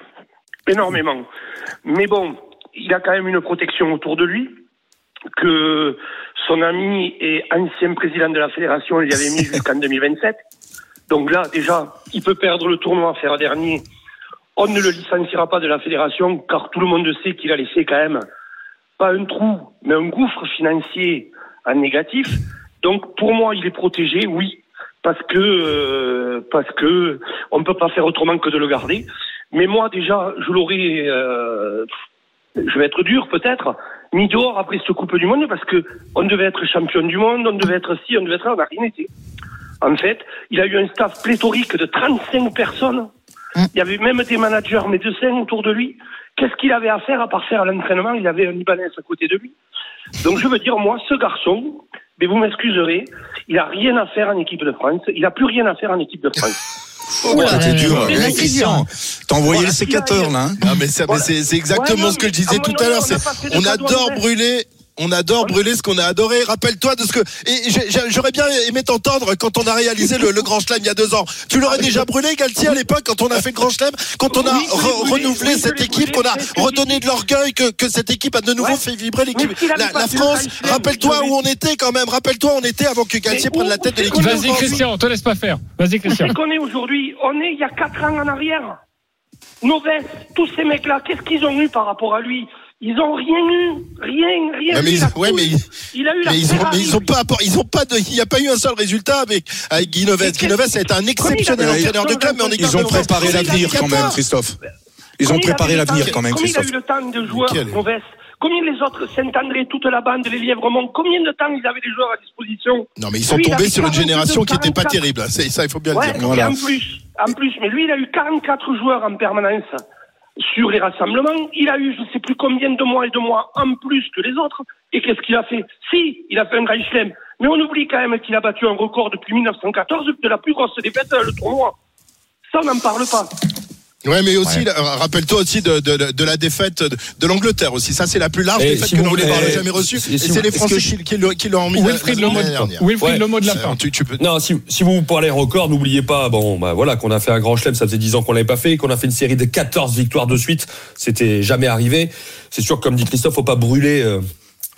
Speaker 34: Énormément. Mais bon, il a quand même une protection autour de lui, que son ami et ancien président de la fédération lui avait mis jusqu'en (laughs) 2027. Donc là, déjà, il peut perdre le tournoi, faire dernier. On ne le licenciera pas de la fédération, car tout le monde sait qu'il a laissé quand même pas un trou, mais un gouffre financier en négatif. Donc pour moi, il est protégé, oui, parce que euh, parce que on ne peut pas faire autrement que de le garder. Mais moi déjà, je l'aurais, euh, je vais être dur peut-être, mis dehors après cette Coupe du Monde parce que on devait être champion du monde, on devait être ci, on devait être là, on n'a rien été. En fait, il a eu un staff pléthorique de 35 personnes. Il y avait même des managers médecins autour de lui. Qu'est-ce qu'il avait à faire à part faire l'entraînement? Il avait un Libanais à côté de lui. Donc je veux dire, moi, ce garçon, mais vous m'excuserez, il a rien à faire en équipe de France. Il a plus rien à faire en équipe de France.
Speaker 33: Oh, t'es dur,
Speaker 34: Mais
Speaker 33: Christian. T'as envoyé le sécateur, là. hein.
Speaker 6: Non, mais ça- mais c'est c'est exactement
Speaker 34: Ouais, non,
Speaker 6: ce que je disais
Speaker 34: à
Speaker 6: tout à l'heure.
Speaker 34: on
Speaker 6: adore brûler. On adore brûler ce qu'on a adoré. Rappelle-toi de ce que. Et j'aurais bien aimé t'entendre quand on a réalisé le, le Grand Chelem il y a deux ans. Tu l'aurais déjà brûlé, Galtier, à l'époque, quand on a fait le Grand Chelem, quand on a
Speaker 34: Oui, je l'ai
Speaker 6: re-
Speaker 34: brûlé,
Speaker 6: renouvelé
Speaker 34: oui,
Speaker 6: cette équipe, qu'on a redonné de l'orgueil, que, que cette équipe a de nouveau
Speaker 34: Ouais.
Speaker 6: fait vibrer l'équipe. La, France, rappelle-toi où on était quand même. Rappelle-toi, on était avant que Galtier prenne la tête de l'équipe.
Speaker 3: Vas-y. Christian, on te laisse pas faire. Vas-y, Christian.
Speaker 34: C'est qu'on est aujourd'hui? On est il y a quatre ans en arrière. Novès, tous ces mecs-là, qu'est-ce qu'ils ont eu par rapport à lui? Ils ont rien eu, rien, rien.
Speaker 6: Mais ils-
Speaker 34: Il a
Speaker 6: ouais,
Speaker 34: tout
Speaker 6: mais
Speaker 34: eu.
Speaker 6: ils-
Speaker 34: il a eu la
Speaker 6: Mais ils ont,
Speaker 34: Ferrari.
Speaker 6: mais ils ont pas, ils ont pas de, il n'y a pas eu un seul résultat avec, avec Novès a été un exceptionnel
Speaker 34: Combien il a-
Speaker 6: entraîneur de club, mais en équipe
Speaker 33: Ils ont préparé l'avenir quand même,
Speaker 6: 14.
Speaker 33: Christophe. Ils ont préparé
Speaker 34: eu le
Speaker 33: l'avenir
Speaker 34: temps-
Speaker 33: quand même,
Speaker 34: Combien il a
Speaker 33: Christophe.
Speaker 34: eu le temps de joueurs,
Speaker 6: Nickel.
Speaker 34: Novès Combien les autres, Saint-André, toute la bande, les Lièvremont, combien de temps ils avaient des joueurs à disposition
Speaker 6: Non, mais ils sont
Speaker 34: Lui,
Speaker 6: tombés sur une
Speaker 34: 42,
Speaker 6: génération qui n'était pas
Speaker 34: 44.
Speaker 6: terrible. C'est, ça, il faut bien
Speaker 34: Ouais,
Speaker 6: le dire.
Speaker 34: en plus, en plus, mais lui, il a eu 44 joueurs en permanence sur les rassemblements. Il a eu je ne sais plus combien de mois et de mois en plus que les autres. Et qu'est-ce qu'il a fait? Si, il a fait un grand chelem. Mais on oublie quand même qu'il a battu un record depuis 1914 de la plus grosse défaite le tournoi. Ça, on n'en parle pas.
Speaker 6: Ouais, mais aussi, là, rappelle-toi aussi de, de, de- de la défaite de, de l'Angleterre aussi. Ça, c'est la plus large
Speaker 32: Et
Speaker 6: défaite
Speaker 32: si
Speaker 6: que
Speaker 32: vous
Speaker 6: l'Angleterre n'a jamais reçue.
Speaker 32: si-
Speaker 6: Et
Speaker 32: si
Speaker 6: c'est les Français
Speaker 32: que
Speaker 6: qui, qui l'ont- qui l'ont la-
Speaker 3: Wilfried
Speaker 6: la
Speaker 3: de-
Speaker 6: dernière.
Speaker 3: Wilfried
Speaker 32: Ouais.
Speaker 3: le mot de la
Speaker 6: Euh,
Speaker 3: fin.
Speaker 6: tu- tu peux-
Speaker 32: Non, si, si vous parlez record, n'oubliez pas, bon, bah voilà, qu'on a fait un grand chelem, ça faisait 10 ans qu'on l'avait pas fait, qu'on a fait une série de 14 victoires de suite, c'était jamais arrivé. C'est sûr, comme dit Christophe, faut pas brûler euh,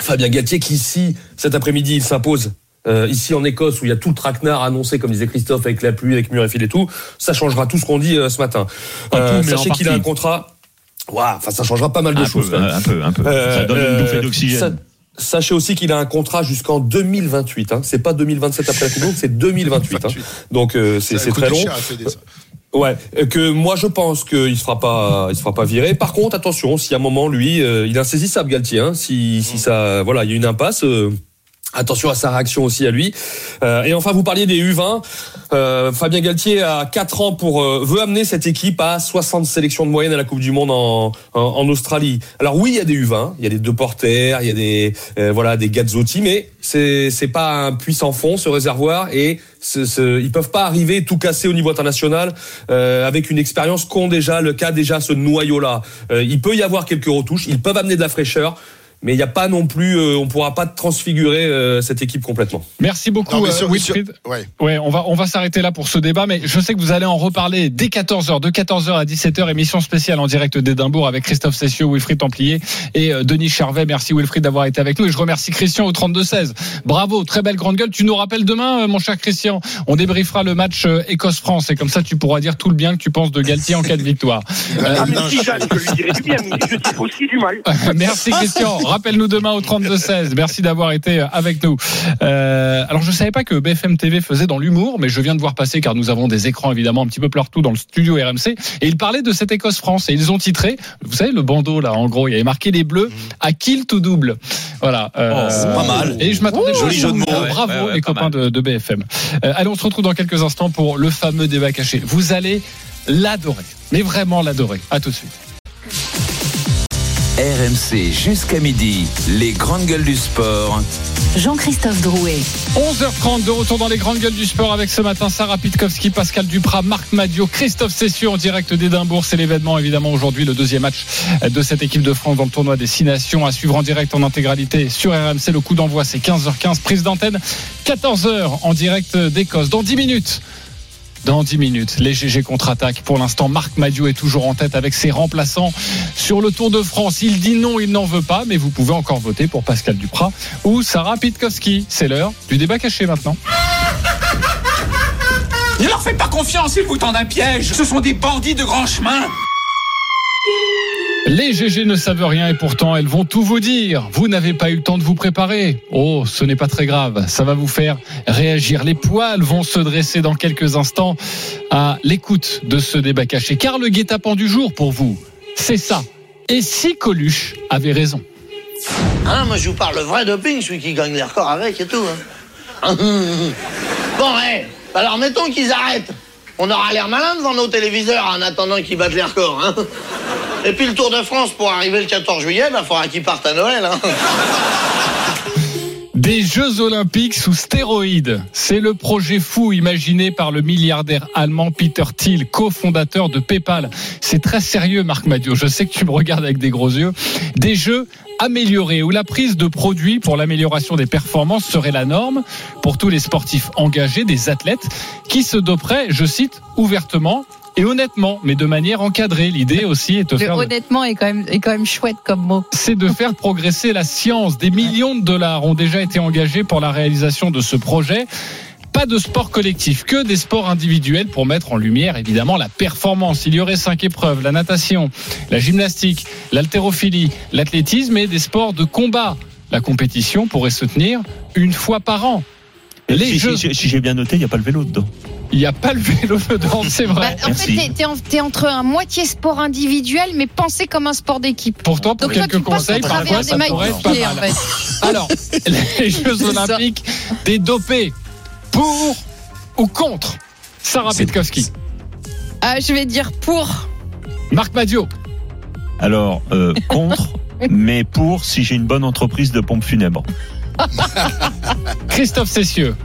Speaker 32: Fabien Galtier, qui ici, cet après-midi, il s'impose. Euh, ici en Écosse où il y a tout le traquenard annoncé comme disait Christophe avec la pluie avec Murrayfield et tout ça changera tout ce qu'on dit euh, ce matin Euh,
Speaker 7: tout,
Speaker 32: sachez qu'il a un contrat Ouah, enfin ça changera pas mal de
Speaker 7: Un
Speaker 32: choses
Speaker 7: peu, un peu, un peu.
Speaker 32: Euh,
Speaker 7: Ça donne une
Speaker 32: euh,
Speaker 7: bouffée d'oxygène.
Speaker 32: sa- Sachez aussi qu'il a un contrat jusqu'en 2028. Hein. C'est pas 2027 après la Coupe du Monde, c'est 2028. Hein. Donc euh, c'est très long. Ouais, euh, que moi je pense qu'il se fera pas, il se fera pas virer. Par contre, attention, si à un moment lui, euh, il est insaisissable Galtier. Hein, si, si ça, voilà, il y a une impasse. euh, Attention à sa réaction aussi à lui. Euh, et enfin, vous parliez des U20. Euh, Fabien Galtier a 4 ans pour euh, veut amener cette équipe à 60 sélections de moyenne à la Coupe du Monde en, en, en Australie. Alors oui, il y a des U20, il y a des deux porteurs, il y a des euh, voilà des Gazzotti, mais c'est c'est pas un puissant fond ce réservoir et ce, ce- ils peuvent pas arriver tout casser au niveau international euh, avec une expérience qu'ont déjà le cas déjà ce noyau là. il peut y avoir quelques retouches, ils peuvent amener de la fraîcheur. Mais il n'y a pas non plus, euh, on pourra pas transfigurer euh, cette équipe complètement.
Speaker 3: Merci beaucoup,
Speaker 6: Non,
Speaker 3: euh,
Speaker 6: sur-
Speaker 3: Wilfried.
Speaker 6: sur- ouais.
Speaker 3: Ouais, on va on va s'arrêter là pour ce débat, mais je sais que vous allez en reparler dès 14h, de 14h à 17h, émission spéciale en direct d'Édimbourg avec Christophe Cessieux, Wilfried Templier et euh, Denis Charvet. Merci Wilfried d'avoir été avec nous et je remercie Christian au 32-16. Bravo, très belle grande gueule. Tu nous rappelles demain, euh, mon cher Christian, on débriefera le match euh, Écosse-France et comme ça tu pourras dire tout le bien que tu penses de Galtier en (laughs) cas de victoire. Euh,
Speaker 34: Ah, mais si Jeanne, je lui dirai du bien, mais je dis aussi du mal. (laughs)
Speaker 3: Merci Christian. (laughs) Rappelle-nous demain au 32-16. Merci d'avoir été avec nous. Euh, alors je savais pas que BFM TV faisait dans l'humour, mais je viens de voir passer car nous avons des écrans évidemment un petit peu partout dans le studio RMC et ils parlaient de cette Écosse-France et ils ont titré, vous savez le bandeau là en gros, il y avait marqué les bleus à kill tout double. Voilà. euh,
Speaker 33: Oh, c'est pas mal.
Speaker 3: Et je m'attendais pas
Speaker 33: Joli jeu de mots.
Speaker 3: Bravo
Speaker 33: Ouais, ouais,
Speaker 3: les copains de, de BFM. Euh, allez, on se retrouve dans quelques instants pour le fameux débat caché. Vous allez l'adorer, mais vraiment l'adorer. À tout de suite.
Speaker 2: RMC jusqu'à midi, les grandes gueules du sport.
Speaker 1: Jean-Christophe Drouet.
Speaker 3: 11h30 de retour dans les grandes gueules du sport avec ce matin Sarah Pitkowski, Pascal Duprat, Marc Madio, Christophe Cessieux en direct d'Édimbourg. C'est l'événement évidemment aujourd'hui, le deuxième match de cette équipe de France dans le tournoi des Six Nations à suivre en direct en intégralité sur RMC. Le coup d'envoi c'est 15h15, prise d'antenne 14h en direct d'Écosse. Dans 10 minutes. Dans 10 minutes, les GG contre-attaque. Pour l'instant, Marc Madio est toujours en tête avec ses remplaçants sur le Tour de France. Il dit non, il n'en veut pas, mais vous pouvez encore voter pour Pascal Duprat ou Sarah Pitkowski. C'est l'heure du débat caché maintenant.
Speaker 30: Il leur
Speaker 35: faites pas confiance, ils vous tendent un piège. Ce sont des bandits de grand chemin.
Speaker 3: Les GG ne savent rien et pourtant elles vont tout vous dire. Vous n'avez pas eu le temps de vous préparer. Oh, ce n'est pas très grave. Ça va vous faire réagir. Les poils vont se dresser dans quelques instants à l'écoute de ce débat caché. Car le guet-apens du jour pour vous, c'est ça. Et si Coluche avait raison?
Speaker 36: Hein, moi je vous parle le vrai doping, celui qui gagne les records avec et tout. hein. (laughs) bon, ouais. alors mettons qu'ils arrêtent. On aura l'air malin devant nos téléviseurs en attendant qu'ils battent les records. Hein. Et puis le Tour de France pour arriver le 14 juillet, il faudra qu'ils partent à Noël. Hein. (laughs)
Speaker 3: Des Jeux Olympiques sous stéroïdes. C'est le projet fou imaginé par le milliardaire allemand Peter Thiel, cofondateur de PayPal. C'est très sérieux, Marc Madio. Je sais que tu me regardes avec des gros yeux. Des jeux améliorés où la prise de produits pour l'amélioration des performances serait la norme pour tous les sportifs engagés, des athlètes qui se doperaient, je cite, ouvertement et honnêtement, mais de manière encadrée. L'idée (laughs) aussi est de faire
Speaker 5: honnêtement est quand même est quand même chouette comme mot.
Speaker 3: c'est de faire progresser la science. Des millions de dollars ont déjà été engagés pour la réalisation de ce projet. Pas de sport collectif, que des sports individuels pour mettre en lumière évidemment la performance. Il y aurait cinq épreuves la natation, la gymnastique, l'haltérophilie, l'athlétisme et des sports de combat. La compétition pourrait se tenir une fois par an. Les
Speaker 7: si,
Speaker 3: Jeux-
Speaker 7: si- si j'ai bien noté, il n'y a pas le vélo dedans.
Speaker 3: Il n'y a pas le vélo dedans, (laughs) c'est vrai.
Speaker 5: Bah, en fait, t'es- t'es entre un moitié sport individuel, mais pensé comme un sport d'équipe.
Speaker 3: Pourtant, pour
Speaker 5: Donc
Speaker 3: quelques conseils, parfois, ça pourrait être pas
Speaker 5: en
Speaker 3: mal.
Speaker 5: fait.
Speaker 3: Alors, (laughs) les Jeux
Speaker 5: C'est ça.
Speaker 3: Olympiques, des dopés, pour ou contre Sarah Pitkowski?
Speaker 5: Ah, je vais dire pour.
Speaker 3: Marc Madio.
Speaker 7: Alors, euh, (laughs) contre, mais pour si j'ai une bonne entreprise de pompes funèbres.
Speaker 3: Christophe Cessieux.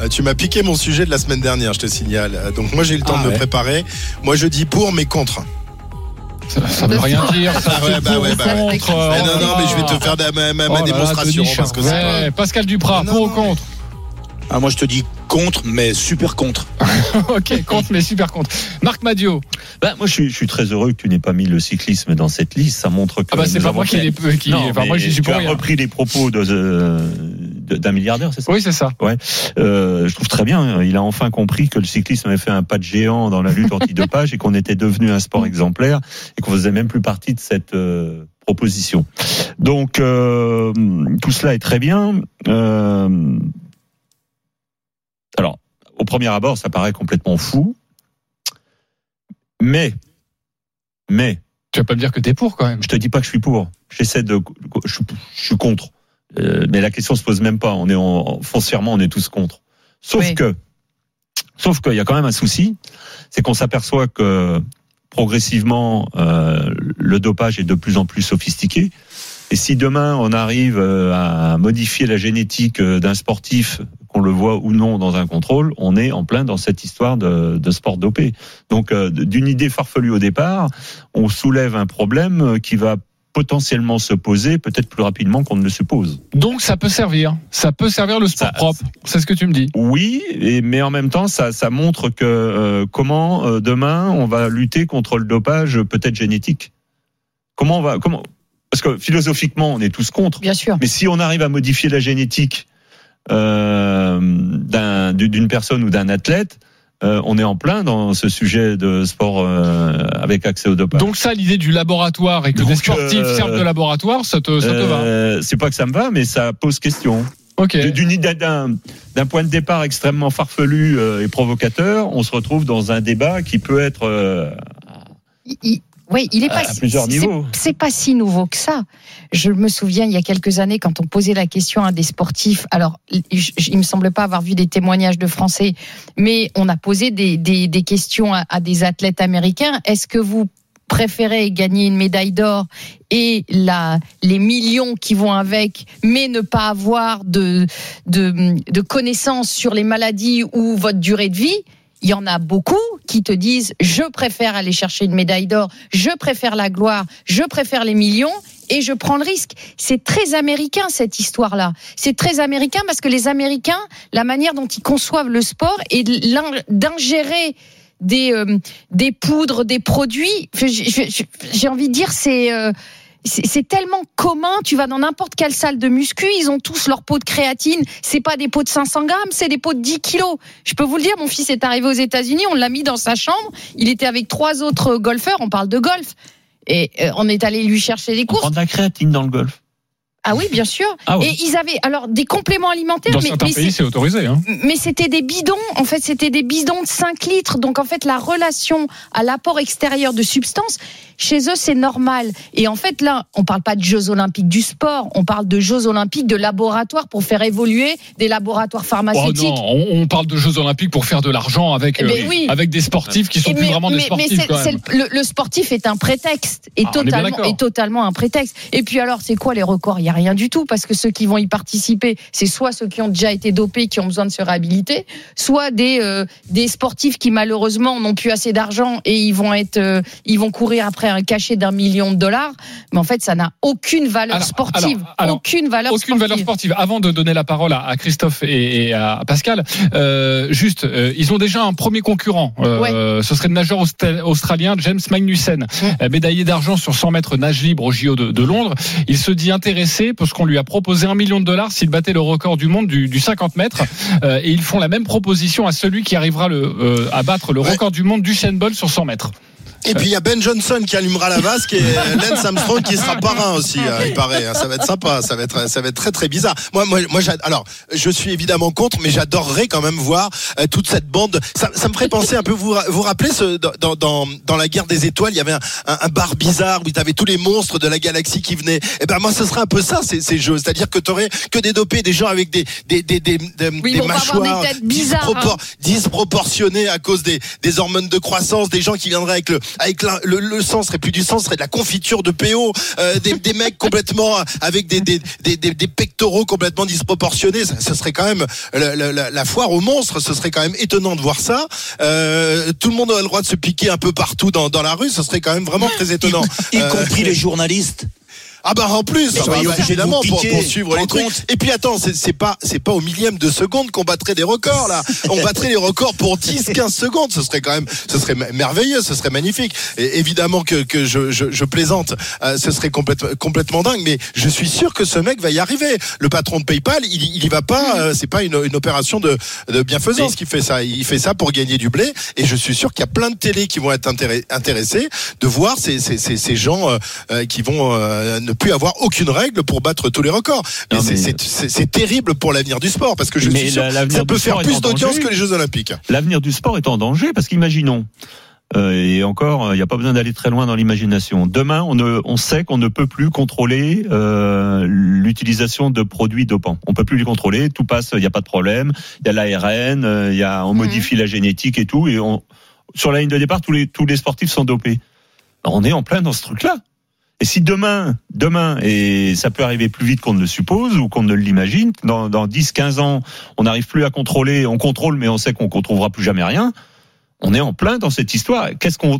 Speaker 6: Euh, Tu m'as piqué mon sujet de la semaine dernière, je te signale. Euh, Donc moi j'ai eu le temps
Speaker 3: Ah
Speaker 6: de me préparer. Moi je dis pour mais contre.
Speaker 3: Ça, ça veut rien dire. Ça
Speaker 6: Ah ouais, bah ouais, bah ouais.
Speaker 3: contre.
Speaker 6: Mais non, non, mais je vais te faire de- ma, ma- ma
Speaker 3: Oh là là,
Speaker 6: démonstration parce que
Speaker 3: Pascal Duprat, pour ou contre
Speaker 13: Ah, moi, je te dis contre, mais super contre. (laughs)
Speaker 3: Ok, contre, mais super contre. Marc Madio.
Speaker 7: Ben, moi, je suis, je suis très heureux que tu n'aies pas mis le cyclisme dans cette liste. Ça montre que.
Speaker 3: Ah bah, c'est pas moi qui l'ai- qui-
Speaker 7: Non,
Speaker 3: enfin, moi, rien.
Speaker 7: repris les propos de, de- d'un milliardaire, c'est ça?
Speaker 3: Oui, c'est ça.
Speaker 7: Ouais. Euh, je trouve très bien. Il a enfin compris que le cyclisme avait fait un pas de géant dans la lutte antidopage et qu'on était devenu un sport exemplaire et qu'on faisait même plus partie de cette euh, proposition. Donc euh, tout cela est très bien. Alors, au premier abord, ça paraît complètement fou, mais mais
Speaker 3: tu vas pas me dire que t'es pour quand même.
Speaker 7: Je te dis pas que je suis pour. J'essaie de, je suis contre. Euh, mais la question se pose même pas. On est en, foncièrement, on est tous contre. Sauf
Speaker 5: Oui.
Speaker 7: que, sauf qu'il y a quand même un souci, c'est qu'on s'aperçoit que progressivement, euh, le dopage est de plus en plus sophistiqué. Et si demain on arrive euh, à modifier la génétique euh, d'un sportif, qu'on le voit ou non dans un contrôle, on est en plein dans cette histoire de, de sport dopé. Donc euh, d'une idée farfelue au départ, on soulève un problème qui va potentiellement se poser peut-être plus rapidement qu'on ne le suppose.
Speaker 3: Donc ça peut servir. Ça peut servir le sport propre. C'est ce que tu me dis.
Speaker 7: Oui, et, mais en même temps, ça, ça montre que euh, comment euh, demain on va lutter contre le dopage peut-être génétique. Comment on va comment parce que philosophiquement on est tous contre.
Speaker 5: Bien sûr.
Speaker 7: Mais si on arrive à modifier la génétique euh, d'un- d'une personne ou d'un athlète, euh, on est en plein dans ce sujet de sport euh, avec accès au dopage.
Speaker 3: Donc ça, l'idée du laboratoire et que des
Speaker 7: Donc,
Speaker 3: sportifs
Speaker 7: euh,
Speaker 3: servent de laboratoire, ça te, ça te va.
Speaker 7: Euh, C'est pas que ça me va, mais ça pose question.
Speaker 3: Ok.
Speaker 7: D'une idée d'un d'un point de départ extrêmement farfelu euh, et provocateur, on se retrouve dans un débat qui peut être euh,
Speaker 5: oui, il est pas.
Speaker 7: à plusieurs niveaux.
Speaker 5: c'est- pas si nouveau que ça. Je me souviens il y a quelques années quand on posait la question à des sportifs. Alors, il me semble pas avoir vu des témoignages de Français, mais on a posé des, des, des questions à, à des athlètes américains. Est-ce que vous préférez gagner une médaille d'or et la, les millions qui vont avec, mais ne pas avoir de, de, de connaissances sur les maladies ou votre durée de vie? Il y en a beaucoup qui te disent je préfère aller chercher une médaille d'or, je préfère la gloire, je préfère les millions et je prends le risque. C'est très américain cette histoire-là. C'est très américain parce que les Américains, la manière dont ils conçoivent le sport l'in- d'ingérer des euh, des poudres, des produits, j'ai envie de dire c'est euh, c'est tellement commun. Tu vas dans n'importe quelle salle de muscu, ils ont tous leur pot de créatine. C'est pas des pots de 500 grammes, c'est des pots de 10 kilos. Je peux vous le dire, mon fils est arrivé aux États-Unis, on l'a mis dans sa chambre. Il était avec trois autres golfeurs. On parle de golf. Et euh, on est allé lui chercher des
Speaker 7: On
Speaker 5: courses.
Speaker 7: prend de la créatine dans le golf.
Speaker 5: Ah oui, bien sûr.
Speaker 3: Ah.
Speaker 5: Et ils avaient alors des compléments alimentaires,
Speaker 3: Dans
Speaker 5: mais,
Speaker 3: certains
Speaker 5: mais
Speaker 3: pays,
Speaker 5: c'est-
Speaker 3: autorisé. Hein.
Speaker 5: mais c'était des bidons. En fait, c'était des bidons de 5 litres. Donc, en fait, la relation à l'apport extérieur de substances, chez eux, c'est normal. Et en fait, là, on parle pas de Jeux Olympiques du sport. On parle de Jeux Olympiques de laboratoire pour faire évoluer des laboratoires
Speaker 3: Oh
Speaker 5: pharmaceutiques.
Speaker 3: non, on, on parle de Jeux Olympiques pour faire de l'argent avec,
Speaker 5: Eh ben
Speaker 3: euh,
Speaker 5: oui.
Speaker 3: avec des sportifs qui sont
Speaker 5: Et
Speaker 3: plus vraiment des
Speaker 5: mais
Speaker 3: sportifs quand même.
Speaker 5: le, sportif est un prétexte, est,
Speaker 3: Ah, est
Speaker 5: totalement, est totalement un prétexte. Et puis alors, c'est quoi les records? Il a rien du tout parce que ceux qui vont y participer, c'est soit ceux qui ont déjà été dopés, qui ont besoin de se réhabiliter, soit des euh, des sportifs qui malheureusement n'ont plus assez d'argent et ils vont être, euh, ils vont courir après un cachet d'un million de dollars. Mais en fait, ça n'a aucune valeur
Speaker 3: Alors,
Speaker 5: sportive,
Speaker 3: alors, alors,
Speaker 5: aucune valeur
Speaker 3: Aucune
Speaker 5: sportive.
Speaker 3: valeur sportive. Avant de donner la parole à, à Christophe et, et à Pascal, euh, juste, ils ont déjà un premier concurrent. Ce serait le nageur austra- australien James Magnussen, médaillé d'argent sur 100 mètres nage libre au JO de, de Londres. Il se dit intéressé parce qu'on lui a proposé un million de dollars s'il battait le record du monde du, du 50 mètres. Euh, et ils font la même proposition à celui qui arrivera le, euh, à battre le record du monde du Bolt sur 100 mètres.
Speaker 6: Et puis il y a Ben Johnson qui allumera la vasque et Lance Armstrong qui sera parrain aussi, hein, il paraît. hein. Ça va être sympa, ça va être, ça va être très très bizarre. Moi, moi, moi, alors, je suis évidemment contre, mais j'adorerais quand même voir euh, toute cette bande. Ça, ça me ferait penser un peu. Vous vous rappelez ce, dans, dans dans la guerre des étoiles, il y avait un, un, un bar bizarre où il y avait tous les monstres de la galaxie qui venaient. Et ben moi, ce serait un peu ça ces, ces jeux, c'est-à-dire que t'aurais que des dopés, des gens avec des des des des,
Speaker 5: Oui,
Speaker 6: mâchoires
Speaker 5: bizarres, hein.
Speaker 6: disproportionnées à cause des des hormones de croissance, des gens qui viendraient avec le avec la- le, le sang serait plus du sang, serait de la confiture de PO, euh, des, des mecs complètement avec des, des, des, pectoraux complètement disproportionnés. Ça, ce serait quand même la, la- la- foire aux monstres. Ce serait quand même étonnant de voir ça. Euh, tout le monde a le droit de se piquer un peu partout dans, dans la rue. Ce serait quand même vraiment très étonnant.
Speaker 13: Y
Speaker 6: Euh,
Speaker 13: compris les journalistes.
Speaker 6: Ah bah en plus, ah bah, bah, évidemment pour, pour suivre les trucs. Et puis attends, c'est c'est pas c'est pas au millième de seconde qu'on battrait des records là. On battrait les records pour 10 15 secondes, ce serait quand même ce serait merveilleux, ce serait magnifique. Et évidemment que que je je, je plaisante, euh, ce serait complètement complètement dingue mais je suis sûr que ce mec va y arriver. Le patron de PayPal, il il y va pas euh, c'est pas une, une opération de de bienfaisance qui fait ça, il fait ça pour gagner du blé et je suis sûr qu'il y a plein de télés qui vont être intéressés de voir ces ces ces, ces gens euh, euh, qui vont euh, ne plus avoir aucune règle pour battre tous les records. Mais, c'est-
Speaker 7: mais-
Speaker 6: terrible pour l'avenir du sport parce que je
Speaker 7: Mais
Speaker 6: suis sûr
Speaker 7: la-
Speaker 6: que
Speaker 7: l'avenir
Speaker 6: ça peut
Speaker 7: du
Speaker 6: faire
Speaker 7: sport est
Speaker 6: plus
Speaker 7: en
Speaker 6: d'audience
Speaker 7: danger.
Speaker 6: que les Jeux Olympiques.
Speaker 7: L'avenir du sport est en danger parce qu'imaginons, euh, et encore, il n'y a pas besoin d'aller très loin dans l'imagination. Demain, on, ne, on sait qu'on ne peut plus contrôler euh, l'utilisation de produits dopants. On peut plus les contrôler, tout passe, il n'y a pas de problème. Il y a l'ARN, euh, il y a, on modifie la génétique et tout, et on, sur la ligne de départ, tous les, tous les sportifs sont dopés. On est en plein dans ce truc-là. Et si demain, demain, et ça peut arriver plus vite qu'on ne le suppose ou qu'on ne l'imagine, dans, dans 10, 15 ans, on n'arrive plus à contrôler, on contrôle, mais on sait qu'on ne contrôlera plus jamais rien, on est en plein dans cette histoire. Qu'est-ce qu'on,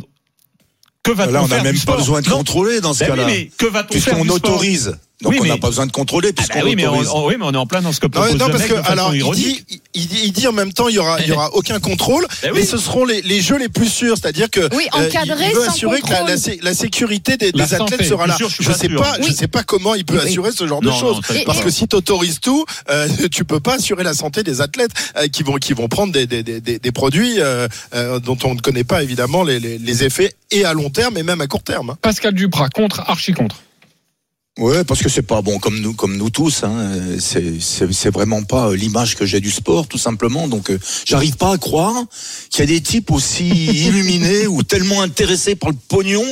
Speaker 7: que va-t-on
Speaker 33: Là, on
Speaker 7: faire
Speaker 33: n'a même pas besoin de
Speaker 7: Non.
Speaker 33: contrôler dans ce
Speaker 7: Ben oui,
Speaker 33: cas-là.
Speaker 7: mais que va-t-on faire
Speaker 33: Puisqu'on autorise. Donc
Speaker 7: Oui,
Speaker 33: on n'a
Speaker 7: mais-
Speaker 33: pas besoin de contrôler
Speaker 7: Ah bah
Speaker 33: puisqu'on
Speaker 7: oui, mais on,
Speaker 33: autorise.
Speaker 7: on- oui, mais on est en plein dans ce que
Speaker 6: Non,
Speaker 7: propose
Speaker 6: non,
Speaker 7: le
Speaker 6: parce
Speaker 7: mec
Speaker 6: que alors il
Speaker 7: ironique.
Speaker 6: dit, il, dit, il dit en même temps il y aura il y aura aucun contrôle, (laughs)
Speaker 7: Ben
Speaker 6: mais ce seront les, les jeux les plus sûrs, c'est-à-dire que
Speaker 5: Oui,
Speaker 6: euh,
Speaker 5: encadrés
Speaker 6: il veut assurer que la, sécurité des,
Speaker 3: La
Speaker 6: des athlètes
Speaker 3: santé,
Speaker 6: sera là.
Speaker 7: sûr, je pas
Speaker 6: sais
Speaker 7: sûr.
Speaker 6: pas, je sais pas comment il peut
Speaker 5: Oui.
Speaker 6: assurer ce genre
Speaker 7: Non,
Speaker 6: de choses, parce
Speaker 5: et-
Speaker 6: que si tu autorises tout, euh, tu peux pas assurer la santé des athlètes euh, qui vont qui vont prendre des des, des, des- des produits euh, euh, dont on ne connaît pas évidemment les, les, les effets et à long terme et même à court terme.
Speaker 3: Pascal Duprat contre, archi contre.
Speaker 33: Ouais, parce que c'est pas bon comme nous, comme nous tous. Hein. C'est, vraiment pas euh, l'image que j'ai du sport, tout simplement. Donc, euh, j'arrive pas à croire qu'il y a des types aussi (laughs) illuminés ou tellement intéressés par le pognon.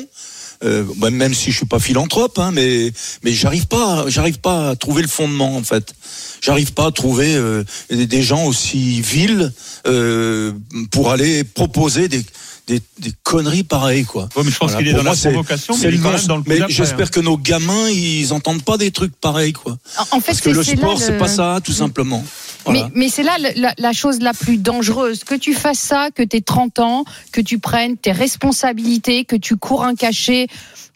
Speaker 33: Euh, bah, même si je suis pas philanthrope, hein, mais mais j'arrive pas, j'arrive pas à trouver le fondement en fait. J'arrive pas à trouver euh, des, des gens aussi vils euh, pour aller proposer des, des, des conneries pareilles quoi.
Speaker 7: Ouais, mais je pense
Speaker 33: Voilà,
Speaker 7: qu'il est dans
Speaker 33: moi,
Speaker 7: la
Speaker 33: c'est-
Speaker 7: provocation, mais
Speaker 33: c'est
Speaker 7: il est
Speaker 33: le
Speaker 7: quand
Speaker 33: non-
Speaker 7: même dans le coup
Speaker 33: Mais
Speaker 7: d'après,
Speaker 33: j'espère
Speaker 7: hein.
Speaker 33: que nos gamins, ils entendent pas des trucs pareils, quoi.
Speaker 5: En fait,
Speaker 33: Parce que le sport, c'est
Speaker 5: le-
Speaker 33: pas ça, tout simplement. Voilà.
Speaker 5: Mais, mais c'est là la chose la plus dangereuse. Que tu fasses ça, que tu aies 30 ans, que tu prennes tes responsabilités, que tu cours un cachet,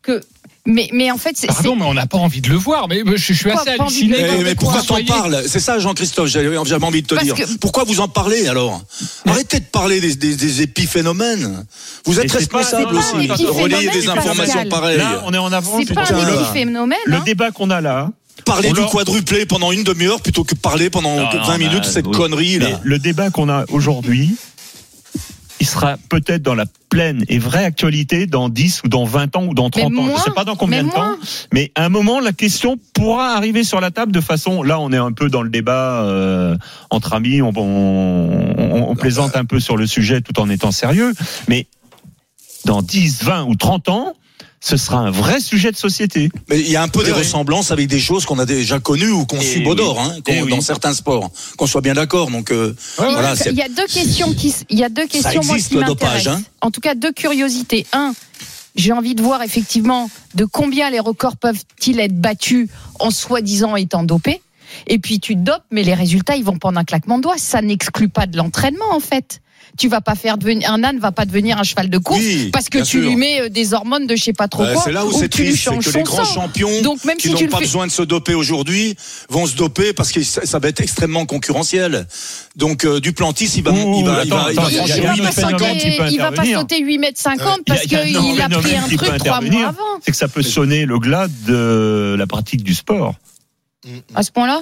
Speaker 5: que Mais, mais en fait, c'est.
Speaker 3: Pardon, mais on n'a pas envie de le voir. Mais je, je suis assez halluciné.
Speaker 5: voir
Speaker 13: Eh, mais pourquoi t'en parles? C'est ça, Jean-Christophe, j'avais envie de te
Speaker 5: Parce
Speaker 13: dire.
Speaker 5: que-
Speaker 13: Pourquoi vous en parlez alors? Arrêtez de parler des, des, des épiphénomènes. Vous êtes responsable aussi de relayer des informations pareilles.
Speaker 7: Là, on est en avance.
Speaker 5: C'est pas
Speaker 7: sur-
Speaker 5: un épiphénomène.
Speaker 7: Le
Speaker 5: hein.
Speaker 7: débat qu'on a là.
Speaker 13: Parler du quadruplé pendant une demi-heure plutôt que parler pendant
Speaker 7: Non,
Speaker 13: 20
Speaker 7: non,
Speaker 13: minutes cette connerie
Speaker 7: Mais
Speaker 13: là.
Speaker 7: le débat qu'on a aujourd'hui, il sera peut-être dans la pleine et vraie actualité dans 10 ou dans 20 ans ou dans 30
Speaker 5: Mais
Speaker 7: ans. Je ne sais pas dans combien de temps. Mais à un moment, la question pourra arriver sur la table de façon. Là, on est un peu dans le débat euh, entre amis. On, on, on- on plaisante un peu sur le sujet tout en étant sérieux. Mais dans 10, 20 ou 30 ans, ce sera un vrai sujet de société.
Speaker 13: Mais il y a un peu des
Speaker 7: Oui, oui.
Speaker 13: ressemblances avec des choses qu'on a déjà connues ou qu'on
Speaker 7: Eh
Speaker 13: subodore,
Speaker 7: oui.
Speaker 13: hein,
Speaker 7: Eh oui.
Speaker 13: dans certains sports. Qu'on soit bien d'accord. Donc euh,
Speaker 5: Il y a-
Speaker 13: voilà, c'est-
Speaker 5: il y a deux questions qui, il y a deux questions moi,
Speaker 13: existe,
Speaker 5: qui
Speaker 13: le
Speaker 5: m'intéressent.
Speaker 13: dopage, hein.
Speaker 5: En tout cas, deux curiosités. Un, j'ai envie de voir effectivement de combien les records peuvent-ils être battus en soi-disant étant dopés. Et puis tu te dopes, mais les résultats, ils vont prendre un claquement de doigts. Ça n'exclut pas de l'entraînement, en fait. Tu vas pas faire devenir un âne va pas devenir un cheval de course
Speaker 13: Oui,
Speaker 5: parce que tu
Speaker 13: sûr.
Speaker 5: lui mets euh, des hormones de je sais pas trop
Speaker 13: Bah,
Speaker 5: quoi
Speaker 13: c'est là où
Speaker 5: ou
Speaker 13: c'est
Speaker 5: tu lui
Speaker 13: triste, c'est que
Speaker 5: son
Speaker 13: les grands
Speaker 5: sang.
Speaker 13: champions
Speaker 5: Donc même
Speaker 13: qui
Speaker 5: si tu
Speaker 13: n'ont pas
Speaker 5: fais,
Speaker 13: besoin de se doper aujourd'hui vont se doper parce que ça, ça va être extrêmement concurrentiel. Donc euh, Duplantis, il va,
Speaker 7: Ouh,
Speaker 13: il va, il
Speaker 7: attends,
Speaker 13: va, il va
Speaker 7: il
Speaker 5: il pas sauter,
Speaker 7: peut
Speaker 5: il va pas
Speaker 7: intervenir.
Speaker 5: sauter 8 mètres 50 parce qu'il a pris un truc trois mois avant.
Speaker 7: C'est que ça peut sonner le glas de la pratique du sport.
Speaker 5: À ce point-là?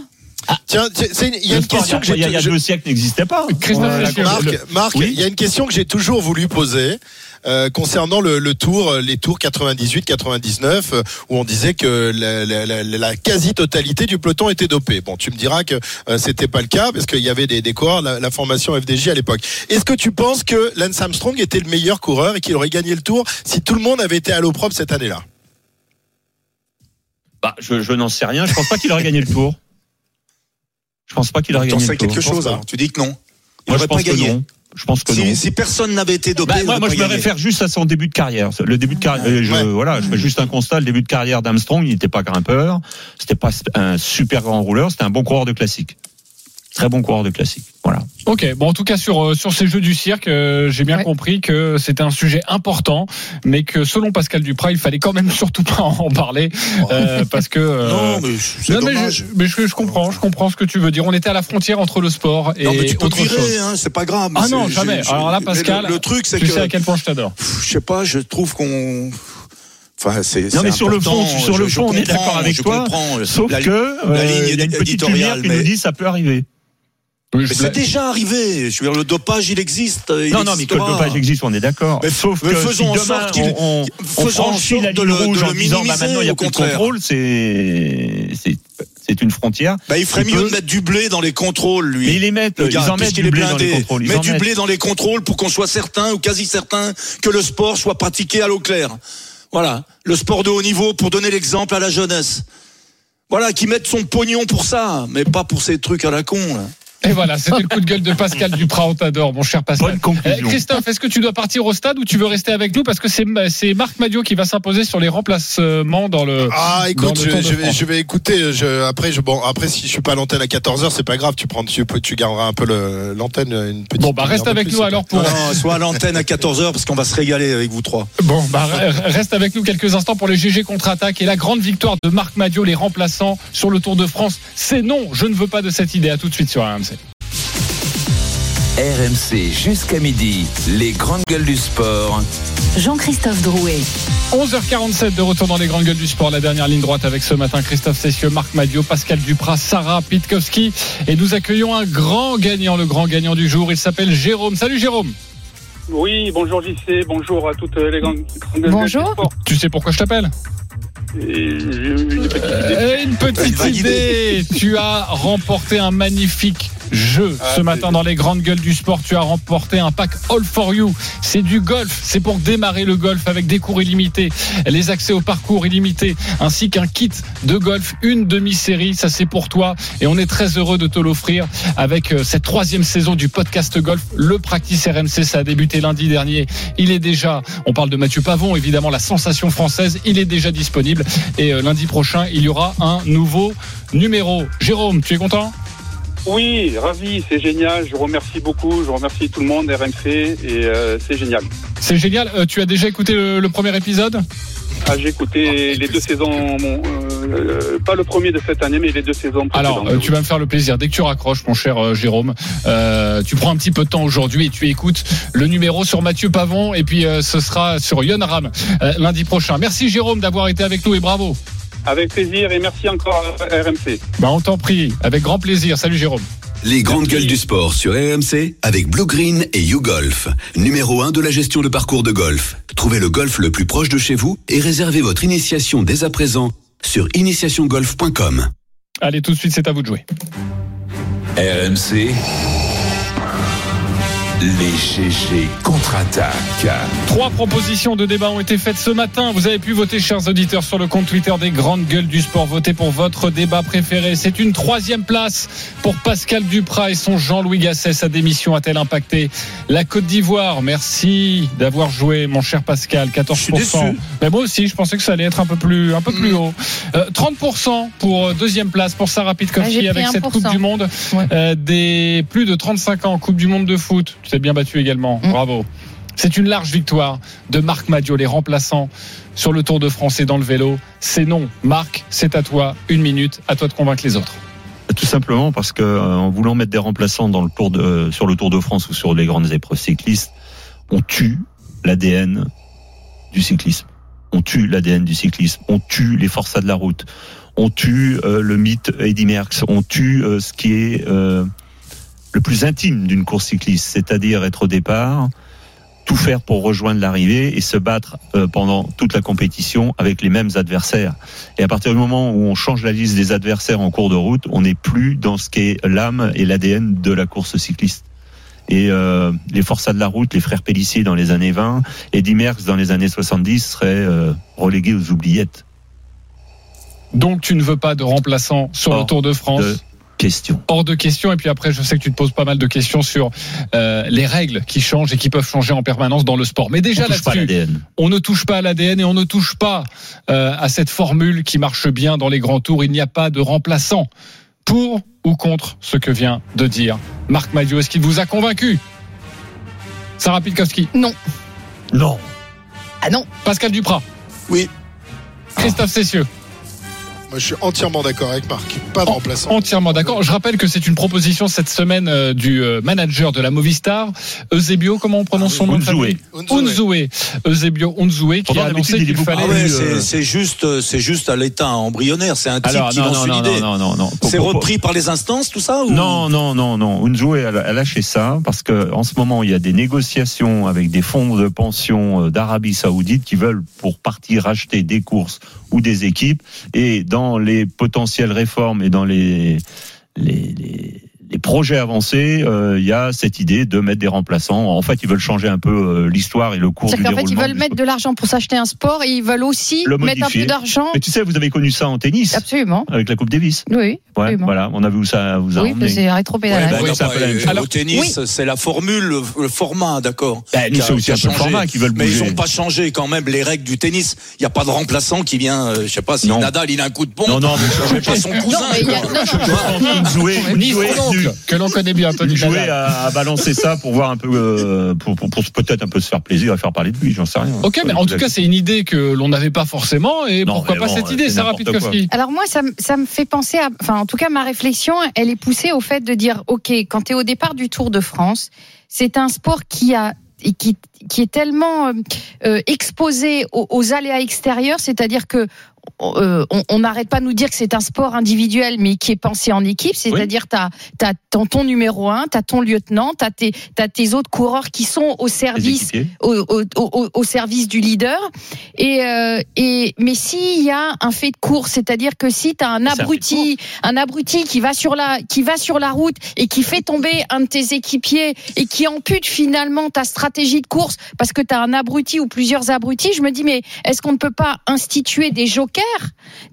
Speaker 6: Tiens, tiens, c'est une- il y a une question que
Speaker 7: il y a, il y a
Speaker 6: j'ai.
Speaker 7: deux siècles n'existait pas.
Speaker 3: Christophe
Speaker 7: Ouais,
Speaker 3: Cessieux.
Speaker 7: la- le-
Speaker 6: Marc, Marc,
Speaker 7: Oui.
Speaker 6: il y a une question que j'ai toujours voulu poser euh, concernant le, le tour, euh, les tours 98-99, euh, où on disait que la, la- la- la quasi-totalité du peloton était dopé. Bon, tu me diras que euh, c'était pas le cas parce qu'il y avait des, des coureurs, la, la formation FDJ à l'époque. Est-ce que tu penses que Lance Armstrong était le meilleur coureur et qu'il aurait gagné le tour si tout le monde avait été à l'eau propre cette année-là?
Speaker 7: Bah, je, je n'en sais rien. Je pense pas qu'il aurait gagné le tour. Je pense pas qu'il aurait gagné tour.
Speaker 13: quelque chose alors Tu dis que non. Il
Speaker 7: Moi, je pense
Speaker 13: pas
Speaker 7: que non. Je pense que non.
Speaker 13: Si, si personne n'avait été dopé,
Speaker 7: Bah, moi, je me réfère juste à son début de carrière. Le début de carrière, euh, je,
Speaker 6: Ouais.
Speaker 7: voilà, je fais juste un constat. Le début de carrière d'Armstrong, il n'était pas grimpeur. C'était pas un super grand rouleur. C'était un bon coureur de classique. Très bon coureur de classique. Voilà.
Speaker 3: Ok, bon en tout cas sur euh, sur ces jeux du cirque, euh, j'ai bien
Speaker 5: Ouais.
Speaker 3: compris que c'était un sujet important, mais que selon Pascal Duprat, il fallait quand même (laughs) surtout pas en parler euh, parce que euh,
Speaker 13: Non, mais c'est
Speaker 3: non, mais
Speaker 13: dommage.
Speaker 3: je, mais je, je comprends, je comprends ce que tu veux dire. On était à la frontière entre le sport et
Speaker 13: Non, mais tu peux
Speaker 3: autre
Speaker 13: virer,
Speaker 3: chose.
Speaker 13: hein, c'est pas grave.
Speaker 3: Ah non, jamais. Alors là, Pascal,
Speaker 13: le, le truc, c'est
Speaker 3: tu
Speaker 13: que
Speaker 3: sais à quel point je t'adore.
Speaker 13: je sais pas, je trouve qu'on. Enfin, c'est.
Speaker 7: Non,
Speaker 13: c'est
Speaker 7: mais sur le fond, sur le
Speaker 13: je- je
Speaker 7: fond, on est d'accord avec
Speaker 13: je
Speaker 7: toi.
Speaker 13: comprends.
Speaker 7: Sauf
Speaker 13: La-
Speaker 7: que euh,
Speaker 13: la ligne
Speaker 7: il y a une petite lumière qui
Speaker 13: mais-
Speaker 7: nous dit ça peut arriver.
Speaker 13: C'est déjà arrivé. Je veux dire, le dopage, il existe. Il
Speaker 7: non, non, mais que le dopage existe, on est d'accord.
Speaker 13: Mais
Speaker 7: Sauf
Speaker 13: mais
Speaker 7: que
Speaker 13: faisons en
Speaker 7: si
Speaker 13: sorte qu'il-
Speaker 7: on, on, on
Speaker 13: faisons en sorte
Speaker 7: la
Speaker 13: de le-
Speaker 7: rouge
Speaker 13: de
Speaker 7: en
Speaker 13: le
Speaker 7: disant bah, maintenant il n'y a
Speaker 13: au
Speaker 7: plus de
Speaker 13: contraire.
Speaker 7: contrôle, c'est c'est c'est une frontière.
Speaker 13: Bah, il ferait mieux
Speaker 7: peut-
Speaker 13: de mettre du blé dans les contrôles, lui.
Speaker 7: Mais ils les mettent,
Speaker 13: Le
Speaker 7: ils
Speaker 13: gars,
Speaker 7: en mettent du blé dans les contrôles. Ils
Speaker 13: Mettre
Speaker 7: en
Speaker 13: du
Speaker 7: mettent.
Speaker 13: blé dans les contrôles pour qu'on soit certain ou quasi certain que le sport soit pratiqué à l'eau claire. Voilà. Le sport de haut niveau pour donner l'exemple à la jeunesse. Voilà, qui mettent son pognon pour ça, mais pas pour ces trucs à la con, là.
Speaker 3: Et voilà, c'était le coup de gueule de Pascal Duprat. On t'adore, mon cher Pascal.
Speaker 7: Bonne conclusion.
Speaker 3: Eh, Christophe, est-ce que tu dois partir au stade ou tu veux rester avec nous parce que c'est Marc Madio qui va s'imposer sur les remplacements dans le.
Speaker 6: Ah, écoute, je, vais, je vais écouter. Je, après, je, bon, après, si je suis pas à l'antenne à 14h, c'est pas grave. Tu prends, tu, garderas un peu l'antenne, une petite.
Speaker 3: Bon, bah reste avec
Speaker 6: plus,
Speaker 3: nous alors pour.
Speaker 13: Non, soit à l'antenne à 14h parce qu'on va se régaler avec vous trois.
Speaker 3: Bon, bah, re- reste avec nous quelques instants pour les GG contre-attaque et la grande victoire de Marc Madio, les remplaçants sur le Tour de France. C'est non, je ne veux pas de cette idée. À tout de suite sur RMC.
Speaker 2: RMC jusqu'à midi, les grandes gueules du sport.
Speaker 1: Jean-Christophe Drouet.
Speaker 3: 11h47 de retour dans les grandes gueules du sport. La dernière ligne droite avec ce matin Christophe Cessieux, Marc Madio, Pascal Duprat, Sarah Pitkowski. Et nous accueillons un grand gagnant, le grand gagnant du jour. Il s'appelle Jérôme. Salut Jérôme.
Speaker 37: Oui, bonjour JC, bonjour à toutes les grandes. grandes
Speaker 5: Bonjour.
Speaker 37: du sport.
Speaker 3: Tu sais pourquoi je t'appelle
Speaker 37: une petite idée.
Speaker 3: Euh, Une petite
Speaker 13: Vague
Speaker 3: idée. Tu as remporté un magnifique jeu
Speaker 37: Ah,
Speaker 3: ce matin dans les grandes gueules du sport. Tu as remporté un pack All for You. C'est du golf. C'est pour démarrer le golf avec des cours illimités, les accès au parcours illimités, ainsi qu'un kit de golf, une demi-série. Ça, c'est pour toi. Et on est très heureux de te l'offrir avec euh, cette troisième saison du podcast golf. Le Practice RMC, ça a débuté lundi dernier. Il est déjà, on parle de Mathieu Pavon, évidemment, la sensation française. Il est déjà disponible. Et euh, lundi prochain, il y aura un nouveau numéro. Jérôme, tu es content?
Speaker 37: Oui, ravi, c'est génial. Je vous remercie beaucoup. Je remercie tout le monde, RMC, et euh, c'est génial.
Speaker 3: C'est génial. Euh, tu as déjà écouté le, le premier épisode?
Speaker 37: Ah, j'ai écouté les deux saisons, mon, euh, pas le premier de cette année, mais les deux saisons
Speaker 3: Alors,
Speaker 37: précédentes.
Speaker 3: euh, tu vas me faire le plaisir. Dès que tu raccroches, mon cher euh, Jérôme, euh, tu prends un petit peu de temps aujourd'hui et tu écoutes le numéro sur Mathieu Pavon et puis euh, ce sera sur Yon Ram euh, lundi prochain. Merci Jérôme d'avoir été avec nous et bravo.
Speaker 37: Avec plaisir et merci encore à RMC.
Speaker 3: Bah, on t'en prie, avec grand plaisir. Salut Jérôme.
Speaker 38: Les grandes gueules du sport sur RMC avec Blue Green et YouGolf. Numéro 1 de la gestion de parcours de golf. Trouvez le golf le plus proche de chez vous et réservez votre initiation dès à présent sur initiationgolf.com.
Speaker 3: Allez, tout de suite, c'est à vous de jouer.
Speaker 2: RMC. Les GG contre-attaquent.
Speaker 3: Trois propositions de débat ont été faites ce matin. Vous avez pu voter, chers auditeurs, sur le compte Twitter des grandes gueules du sport. Votez pour votre débat préféré. C'est une troisième place pour Pascal Duprat et son Jean-Louis Gasset. Sa démission a-t-elle impacté la Côte d'Ivoire? Merci d'avoir joué, mon cher Pascal. 14%.
Speaker 33: déçu.
Speaker 3: Mais moi aussi, je pensais que ça allait être un peu plus, un peu plus haut. Euh, 30% pour euh, deuxième place pour Sarah
Speaker 5: Ah,
Speaker 3: Pitkowski
Speaker 5: j'ai pris
Speaker 3: avec cette
Speaker 5: 1%.
Speaker 3: Coupe du Monde euh, des plus de 35 ans Coupe du Monde de foot. Bien battu également.
Speaker 5: Mm.
Speaker 3: Bravo. C'est une large victoire de Marc Madio, les remplaçants sur le Tour de France et dans le vélo. C'est non. Marc, c'est à toi. Une minute. À toi de convaincre les autres.
Speaker 7: Tout simplement parce que euh, en voulant mettre des remplaçants dans le tour de, sur le Tour de France ou sur les grandes épreuves cyclistes, on tue l'ADN du cyclisme. On tue l'ADN du cyclisme. On tue les forçats de la route. On tue euh, le mythe Eddy Merckx. On tue euh, ce qui est euh, le plus intime d'une course cycliste, c'est-à-dire être au départ, tout faire pour rejoindre l'arrivée et se battre euh, pendant toute la compétition avec les mêmes adversaires. Et à partir du moment où on change la liste des adversaires en cours de route, on n'est plus dans ce qu'est l'âme et l'ADN de la course cycliste. Et euh, les forçats de la route, les frères Pellissier dans les années 20, Eddy Merckx dans les années 70 seraient euh, relégués aux oubliettes.
Speaker 3: Donc, tu ne veux pas de remplaçant sur le
Speaker 7: Hors
Speaker 3: Tour de France
Speaker 7: de question.
Speaker 3: Hors de question. Et puis après, je sais que tu te poses pas mal de questions sur euh, les règles qui changent et qui peuvent changer en permanence dans le sport. Mais déjà
Speaker 7: On touche pas à
Speaker 3: là-dessus,
Speaker 7: l'ADN.
Speaker 3: on ne touche pas à l'ADN et on ne touche pas euh, à cette formule qui marche bien dans les grands tours. Il n'y a pas de remplaçant pour ou contre ce que vient de dire Marc Madio. Est-ce qu'il vous a convaincu Sarah Pitkowski
Speaker 5: Non.
Speaker 7: Non.
Speaker 5: Ah non.
Speaker 3: Pascal Duprat?
Speaker 33: Oui.
Speaker 3: Christophe Cessieux?
Speaker 6: Moi, je suis entièrement d'accord avec Marc. Pas de remplaçant.
Speaker 3: Entièrement d'accord. Je rappelle que c'est une proposition cette semaine euh, du euh, manager de la Movistar, Eusebio, comment on prononce son nom
Speaker 7: Unzoué.
Speaker 3: Eusebio Unzoué, qui a annoncé qu'il fallait...
Speaker 13: Ah ouais,
Speaker 7: plus,
Speaker 13: c'est
Speaker 7: euh,
Speaker 13: c'est juste, c'est juste à l'état embryonnaire. C'est un type
Speaker 7: Alors,
Speaker 13: qui
Speaker 7: non,
Speaker 13: lance
Speaker 7: non,
Speaker 13: une
Speaker 7: non,
Speaker 13: idée.
Speaker 7: non, non, non.
Speaker 13: C'est repris par les instances, tout ça ou...
Speaker 7: Non, non, non, non. Unzoué a, lâché ça parce que en ce moment il y a des négociations avec des fonds de pension d'Arabie Saoudite qui veulent pour partir racheter des courses ou des équipes et dans les potentielles réformes et dans les les projets avancés, euh, il y a cette idée de mettre des remplaçants. En fait, ils veulent changer un peu euh, l'histoire et le cours du
Speaker 5: C'est-à-dire qu'en fait, ils veulent mettre de l'argent pour s'acheter un sport et ils veulent aussi
Speaker 7: le
Speaker 5: mettre un peu d'argent.
Speaker 7: Mais tu sais, vous avez connu ça en tennis
Speaker 5: Absolument.
Speaker 7: avec la Coupe Davis.
Speaker 5: Oui,
Speaker 7: Ouais, voilà, on a vu où ça vous a
Speaker 5: Oui,
Speaker 7: emmené.
Speaker 5: c'est rétro-pédalage.
Speaker 13: Ouais, bah,
Speaker 7: Oui,
Speaker 13: au
Speaker 7: Alors,
Speaker 13: tennis, c'est la formule, le, format, d'accord.
Speaker 7: Bah, c'est aussi un peu le format qu'ils veulent
Speaker 13: Mais ils
Speaker 7: bouger.
Speaker 13: n'ont pas changé quand même les règles du tennis. Il n'y a pas de remplaçant qui vient, euh, je sais pas si
Speaker 7: Non.
Speaker 13: Nadal il a un coup de pompe.
Speaker 7: Non, non, mais
Speaker 13: je pas son cousin.
Speaker 5: Non, mais il y a- non,
Speaker 3: que l'on connaît bien, Tony
Speaker 7: jouer
Speaker 3: Nadal.
Speaker 7: à, à balancer ça pour voir un peu, euh, pour, pour, pour peut-être un peu se faire plaisir, à faire parler de lui, j'en sais rien.
Speaker 3: Ok, mais en tout cas, c'est une idée que l'on n'avait pas forcément. Et
Speaker 7: Non,
Speaker 3: pourquoi pas
Speaker 7: bon,
Speaker 3: cette idée, Sarah Pitkowski?
Speaker 5: Alors moi, ça, me- ça me fait penser à... Enfin, en tout cas, ma réflexion, elle est poussée au fait de dire, OK, quand tu es au départ du Tour de France, c'est un sport qui a et qui, qui est tellement euh, euh, exposé aux, aux aléas extérieurs, c'est-à-dire que euh, on n'arrête pas de nous dire que c'est un sport individuel, mais qui est pensé en équipe. C'est-à-dire, tu as, ton, ton numéro un, tu as ton lieutenant, tu as, tes autres coureurs qui sont au service, au, au, au, au service du leader. Et, euh, et, mais s'il y a un fait de course, c'est-à-dire que si tu as un abruti, un abruti qui va, sur la, qui va sur la route et qui fait tomber un de tes équipiers et qui ampute finalement ta stratégie de course parce que tu as un abruti ou plusieurs abrutis, je me dis, mais est-ce qu'on ne peut pas instituer des jokers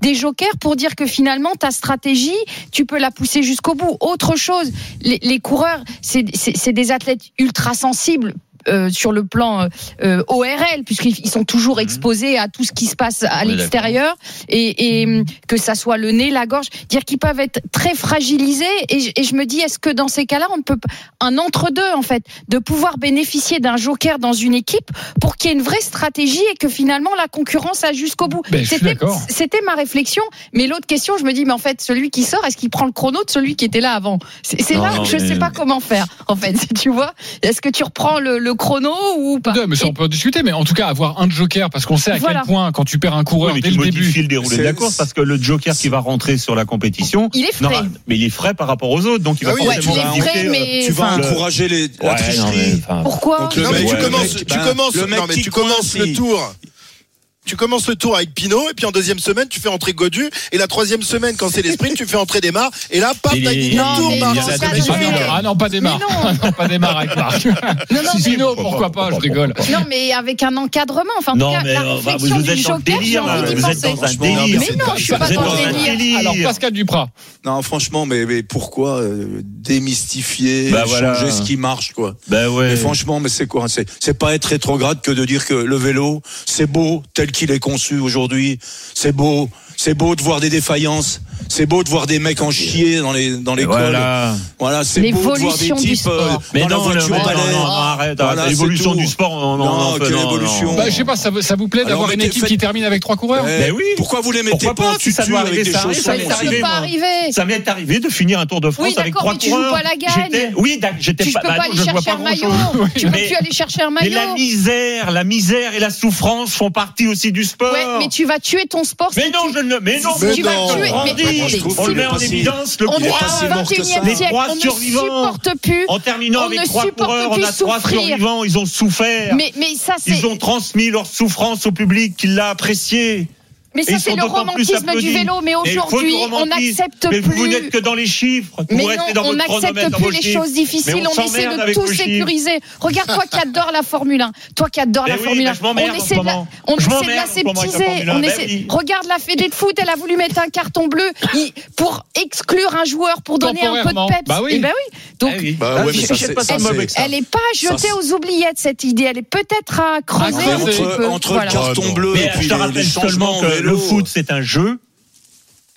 Speaker 5: des jokers pour dire que finalement ta stratégie, tu peux la pousser jusqu'au bout. Autre chose, les, coureurs, c'est des athlètes ultra sensibles euh, sur le plan euh, ORL, puisqu'ils ils sont toujours exposés à tout ce qui se passe à
Speaker 7: Oui,
Speaker 5: l'extérieur, et, et hum, que ça soit le nez, la gorge, dire qu'ils peuvent être très fragilisés. Et, je- et je me dis, est-ce que dans ces cas-là, on peut un entre-deux en fait, de pouvoir bénéficier d'un joker dans une équipe pour qu'il y ait une vraie stratégie et que finalement la concurrence a jusqu'au bout?
Speaker 3: Ben,
Speaker 5: C'était- ma réflexion. Mais l'autre question, je me dis, mais en fait, celui qui sort, est-ce qu'il prend le chrono de celui qui était là avant? C'est là
Speaker 3: non,
Speaker 5: que je ne
Speaker 3: mais-
Speaker 5: sais pas comment faire. En fait, (laughs) tu vois, est-ce que tu reprends le, le chrono ou pas
Speaker 3: Ouais, mais ça, on peut en discuter, mais en tout cas, avoir un joker, parce qu'on sait à
Speaker 5: Voilà.
Speaker 3: quel point, quand tu perds un coureur
Speaker 7: Oui, mais
Speaker 3: dès
Speaker 7: tu
Speaker 3: le
Speaker 7: modifies
Speaker 3: début.
Speaker 7: le déroulé de la course parce que le joker qui va rentrer sur la compétition,
Speaker 5: Il est frais.
Speaker 7: mais il est frais par rapport aux autres, donc il va
Speaker 5: Ah oui,
Speaker 7: forcément
Speaker 5: frais,
Speaker 7: inviter, euh,
Speaker 5: mais-
Speaker 33: Tu vas encourager les, la
Speaker 7: Ouais,
Speaker 33: tricherie.
Speaker 7: non, mais, enfin,
Speaker 5: Pourquoi
Speaker 33: Donc le
Speaker 6: Non, mais
Speaker 33: mec-
Speaker 6: tu
Speaker 33: le
Speaker 6: commences, tu
Speaker 33: le
Speaker 6: tu le tour. Tu commences le tour avec Pinot et puis en deuxième semaine tu fais entrer Godu et la troisième semaine quand c'est les sprints tu fais entrer Desmar et là paf t'as gagné
Speaker 7: Non,
Speaker 6: le tour
Speaker 7: mais
Speaker 6: Marc.
Speaker 3: Ah non, ah non, pas.
Speaker 5: Mais non. (laughs)
Speaker 3: Non, pas démarre avec Marc.
Speaker 5: Non, non,
Speaker 3: Pinot, pourquoi pas, je rigole.
Speaker 5: Non, mais avec un encadrement. Enfin, en
Speaker 7: Non,
Speaker 5: tout cas,
Speaker 7: mais
Speaker 5: la réflexion
Speaker 7: vous
Speaker 5: du
Speaker 7: êtes dans le délire, Vous êtes dans un délire.
Speaker 5: Mais non, je suis pas dans le
Speaker 7: un
Speaker 5: délire.
Speaker 3: Alors, Pascal Duprat.
Speaker 33: Non, franchement, mais, mais pourquoi euh, démystifier,
Speaker 7: Bah,
Speaker 33: changer ce qui marche, quoi?
Speaker 7: Ben ouais.
Speaker 33: Mais franchement, mais c'est quoi? C'est c'est pas être rétrograde que de dire que le vélo, c'est beau tel qu'il est conçu aujourd'hui. C'est beau, c'est beau de voir des défaillances. C'est beau de voir des mecs en chier dans les dans les cols.
Speaker 7: Voilà.
Speaker 33: Voilà, c'est beau de voir des
Speaker 5: L'évolution du
Speaker 33: types euh,
Speaker 5: sport.
Speaker 7: Mais
Speaker 33: dans la
Speaker 7: non,
Speaker 33: voiture
Speaker 7: non, non,
Speaker 33: balai.
Speaker 7: non, non, arrête,
Speaker 33: Voilà,
Speaker 7: l'évolution du sport, on, on,
Speaker 33: Non,
Speaker 7: on en fait-
Speaker 33: quelle
Speaker 7: non,
Speaker 33: évolution
Speaker 7: non.
Speaker 3: Bah, je sais pas, ça vous, ça vous plaît d'avoir une équipe
Speaker 33: faites-
Speaker 3: qui termine avec trois coureurs
Speaker 33: Eh,
Speaker 7: Ben oui.
Speaker 33: Pourquoi vous les mettez
Speaker 7: Pourquoi
Speaker 33: pas
Speaker 7: pas Si ça doit
Speaker 33: avec
Speaker 7: arriver,
Speaker 33: des
Speaker 7: ça arrive, ça
Speaker 5: Mais
Speaker 7: m'est
Speaker 5: ça
Speaker 7: arrivé,
Speaker 5: pas.
Speaker 7: Ça m'est arrivé de finir un Tour de France
Speaker 5: Oui,
Speaker 7: avec
Speaker 5: d'accord,
Speaker 7: trois
Speaker 5: mais tu joues
Speaker 7: coureurs.
Speaker 5: pas la gagne.
Speaker 7: Oui, d'accord, j'étais
Speaker 5: Tu
Speaker 7: pas.
Speaker 5: peux
Speaker 7: bah
Speaker 5: pas
Speaker 7: non,
Speaker 5: aller
Speaker 7: je vois
Speaker 5: chercher
Speaker 7: pas
Speaker 5: un maillot. (laughs) Tu peux
Speaker 7: Mais-
Speaker 5: plus aller chercher un
Speaker 7: Mais la
Speaker 5: maillot.
Speaker 7: misère, la misère et la souffrance font partie aussi du sport.
Speaker 5: Ouais, mais tu vas tuer ton sport.
Speaker 7: Mais non,
Speaker 5: tu-
Speaker 7: je ne le. Mais non,
Speaker 6: Mais non.
Speaker 7: on le met en évidence. Le
Speaker 5: on
Speaker 33: Il
Speaker 5: est
Speaker 33: est pas
Speaker 5: au
Speaker 33: si mort que ça.
Speaker 5: 21e
Speaker 7: Les trois
Speaker 5: on ne
Speaker 7: survivants.
Speaker 5: supporte plus.
Speaker 7: En terminant
Speaker 5: On
Speaker 7: avec trois coureurs, on a trois survivants. Ils ont souffert.
Speaker 5: Mais, mais ça, c'est.
Speaker 7: Ils ont transmis leur souffrance au public qui l'a apprécié.
Speaker 5: Mais ça, c'est le
Speaker 7: plus
Speaker 5: romantisme du vélo. Mais aujourd'hui, on n'accepte
Speaker 7: Mais vous
Speaker 5: plus.
Speaker 7: n'êtes que dans les chiffres.
Speaker 5: Mais non,
Speaker 7: dans
Speaker 5: on n'accepte plus les
Speaker 7: chiffres.
Speaker 5: choses difficiles.
Speaker 7: On
Speaker 5: On, essaie de tout sécuriser. Regarde toi qui adore la Formule 1, toi qui adore
Speaker 7: Mais
Speaker 5: la
Speaker 7: oui,
Speaker 5: Formule
Speaker 7: mais
Speaker 5: 1,
Speaker 7: je m'emmerde
Speaker 5: on
Speaker 7: en
Speaker 5: essaie de la, on
Speaker 7: Je
Speaker 5: essaie de
Speaker 7: m'emmerde en ce moment avec la
Speaker 5: l'aseptiser.
Speaker 7: Formule 1.
Speaker 5: On essaie.
Speaker 7: oui.
Speaker 5: Regarde la Fédé de foot, elle a voulu mettre un carton bleu pour exclure un joueur pour donner un peu de peps.
Speaker 3: Bah oui.
Speaker 5: Oui. Donc,
Speaker 7: Ah.
Speaker 33: Bah
Speaker 7: Ah,
Speaker 5: elle est pas jetée aux oubliettes cette idée. Elle est peut-être à creuser un petit
Speaker 33: entre,
Speaker 5: peu.
Speaker 33: entre
Speaker 5: Voilà.
Speaker 33: le carton
Speaker 6: Ah,
Speaker 33: bleu et puis
Speaker 7: te
Speaker 33: les,
Speaker 7: le foot, c'est un jeu.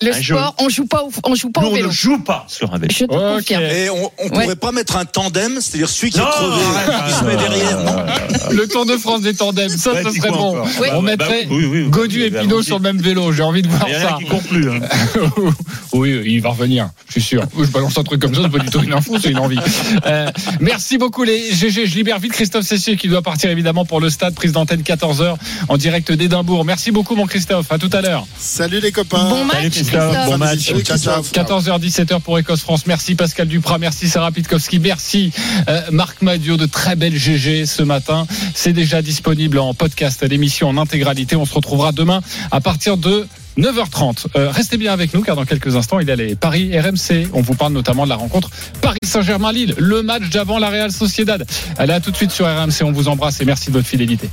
Speaker 5: Le
Speaker 7: un jeu.
Speaker 5: sport, on joue pas au, on joue pas
Speaker 7: Nous,
Speaker 5: au
Speaker 7: on
Speaker 5: vélo.
Speaker 7: ne joue pas sur un vélo.
Speaker 5: Je te
Speaker 3: Ok.
Speaker 5: confirme.
Speaker 33: Et on, on
Speaker 5: Ouais.
Speaker 33: pourrait pas mettre un tandem, c'est-à-dire celui qui
Speaker 7: Non,
Speaker 33: est crevé,
Speaker 7: arrête,
Speaker 33: il se met derrière. non
Speaker 3: Le Tour de France des tandems, ça,
Speaker 7: dis
Speaker 3: serait bon. On
Speaker 7: Bah,
Speaker 3: mettrait
Speaker 7: bah, oui, oui, oui.
Speaker 3: Godu et Pinot sur le même vélo. J'ai envie de voir
Speaker 7: Il y
Speaker 3: ça.
Speaker 7: qui courent plus. hein. (laughs)
Speaker 3: oui, il va revenir, je suis sûr. Je balance un truc comme ça, c'est pas du tout une info, c'est une envie. Euh, merci beaucoup les GG. Je libère vite Christophe Cessier qui doit partir évidemment pour le stade, prise d'antenne 14h en direct d'Édimbourg. Merci beaucoup mon Christophe, à tout à l'heure.
Speaker 6: Salut les copains.
Speaker 5: Bon match,
Speaker 7: Salut, Christophe.
Speaker 5: Christophe.
Speaker 7: Bon match.
Speaker 6: Salut, Christophe.
Speaker 3: 14h 17h pour Écosse-France. Merci Pascal Duprat, merci Sarah Pitkowski, merci euh, Marc Madio de très belles GG ce matin. C'est déjà disponible en podcast, l'émission en intégralité. On se retrouvera demain à partir de 9h30. Euh, restez bien avec nous car dans quelques instants il y a les Paris RMC. On vous parle notamment de la rencontre Paris Saint-Germain-Lille, le match d'avant la Real Sociedad. Allez à tout de suite sur RMC. On vous embrasse et merci de votre fidélité.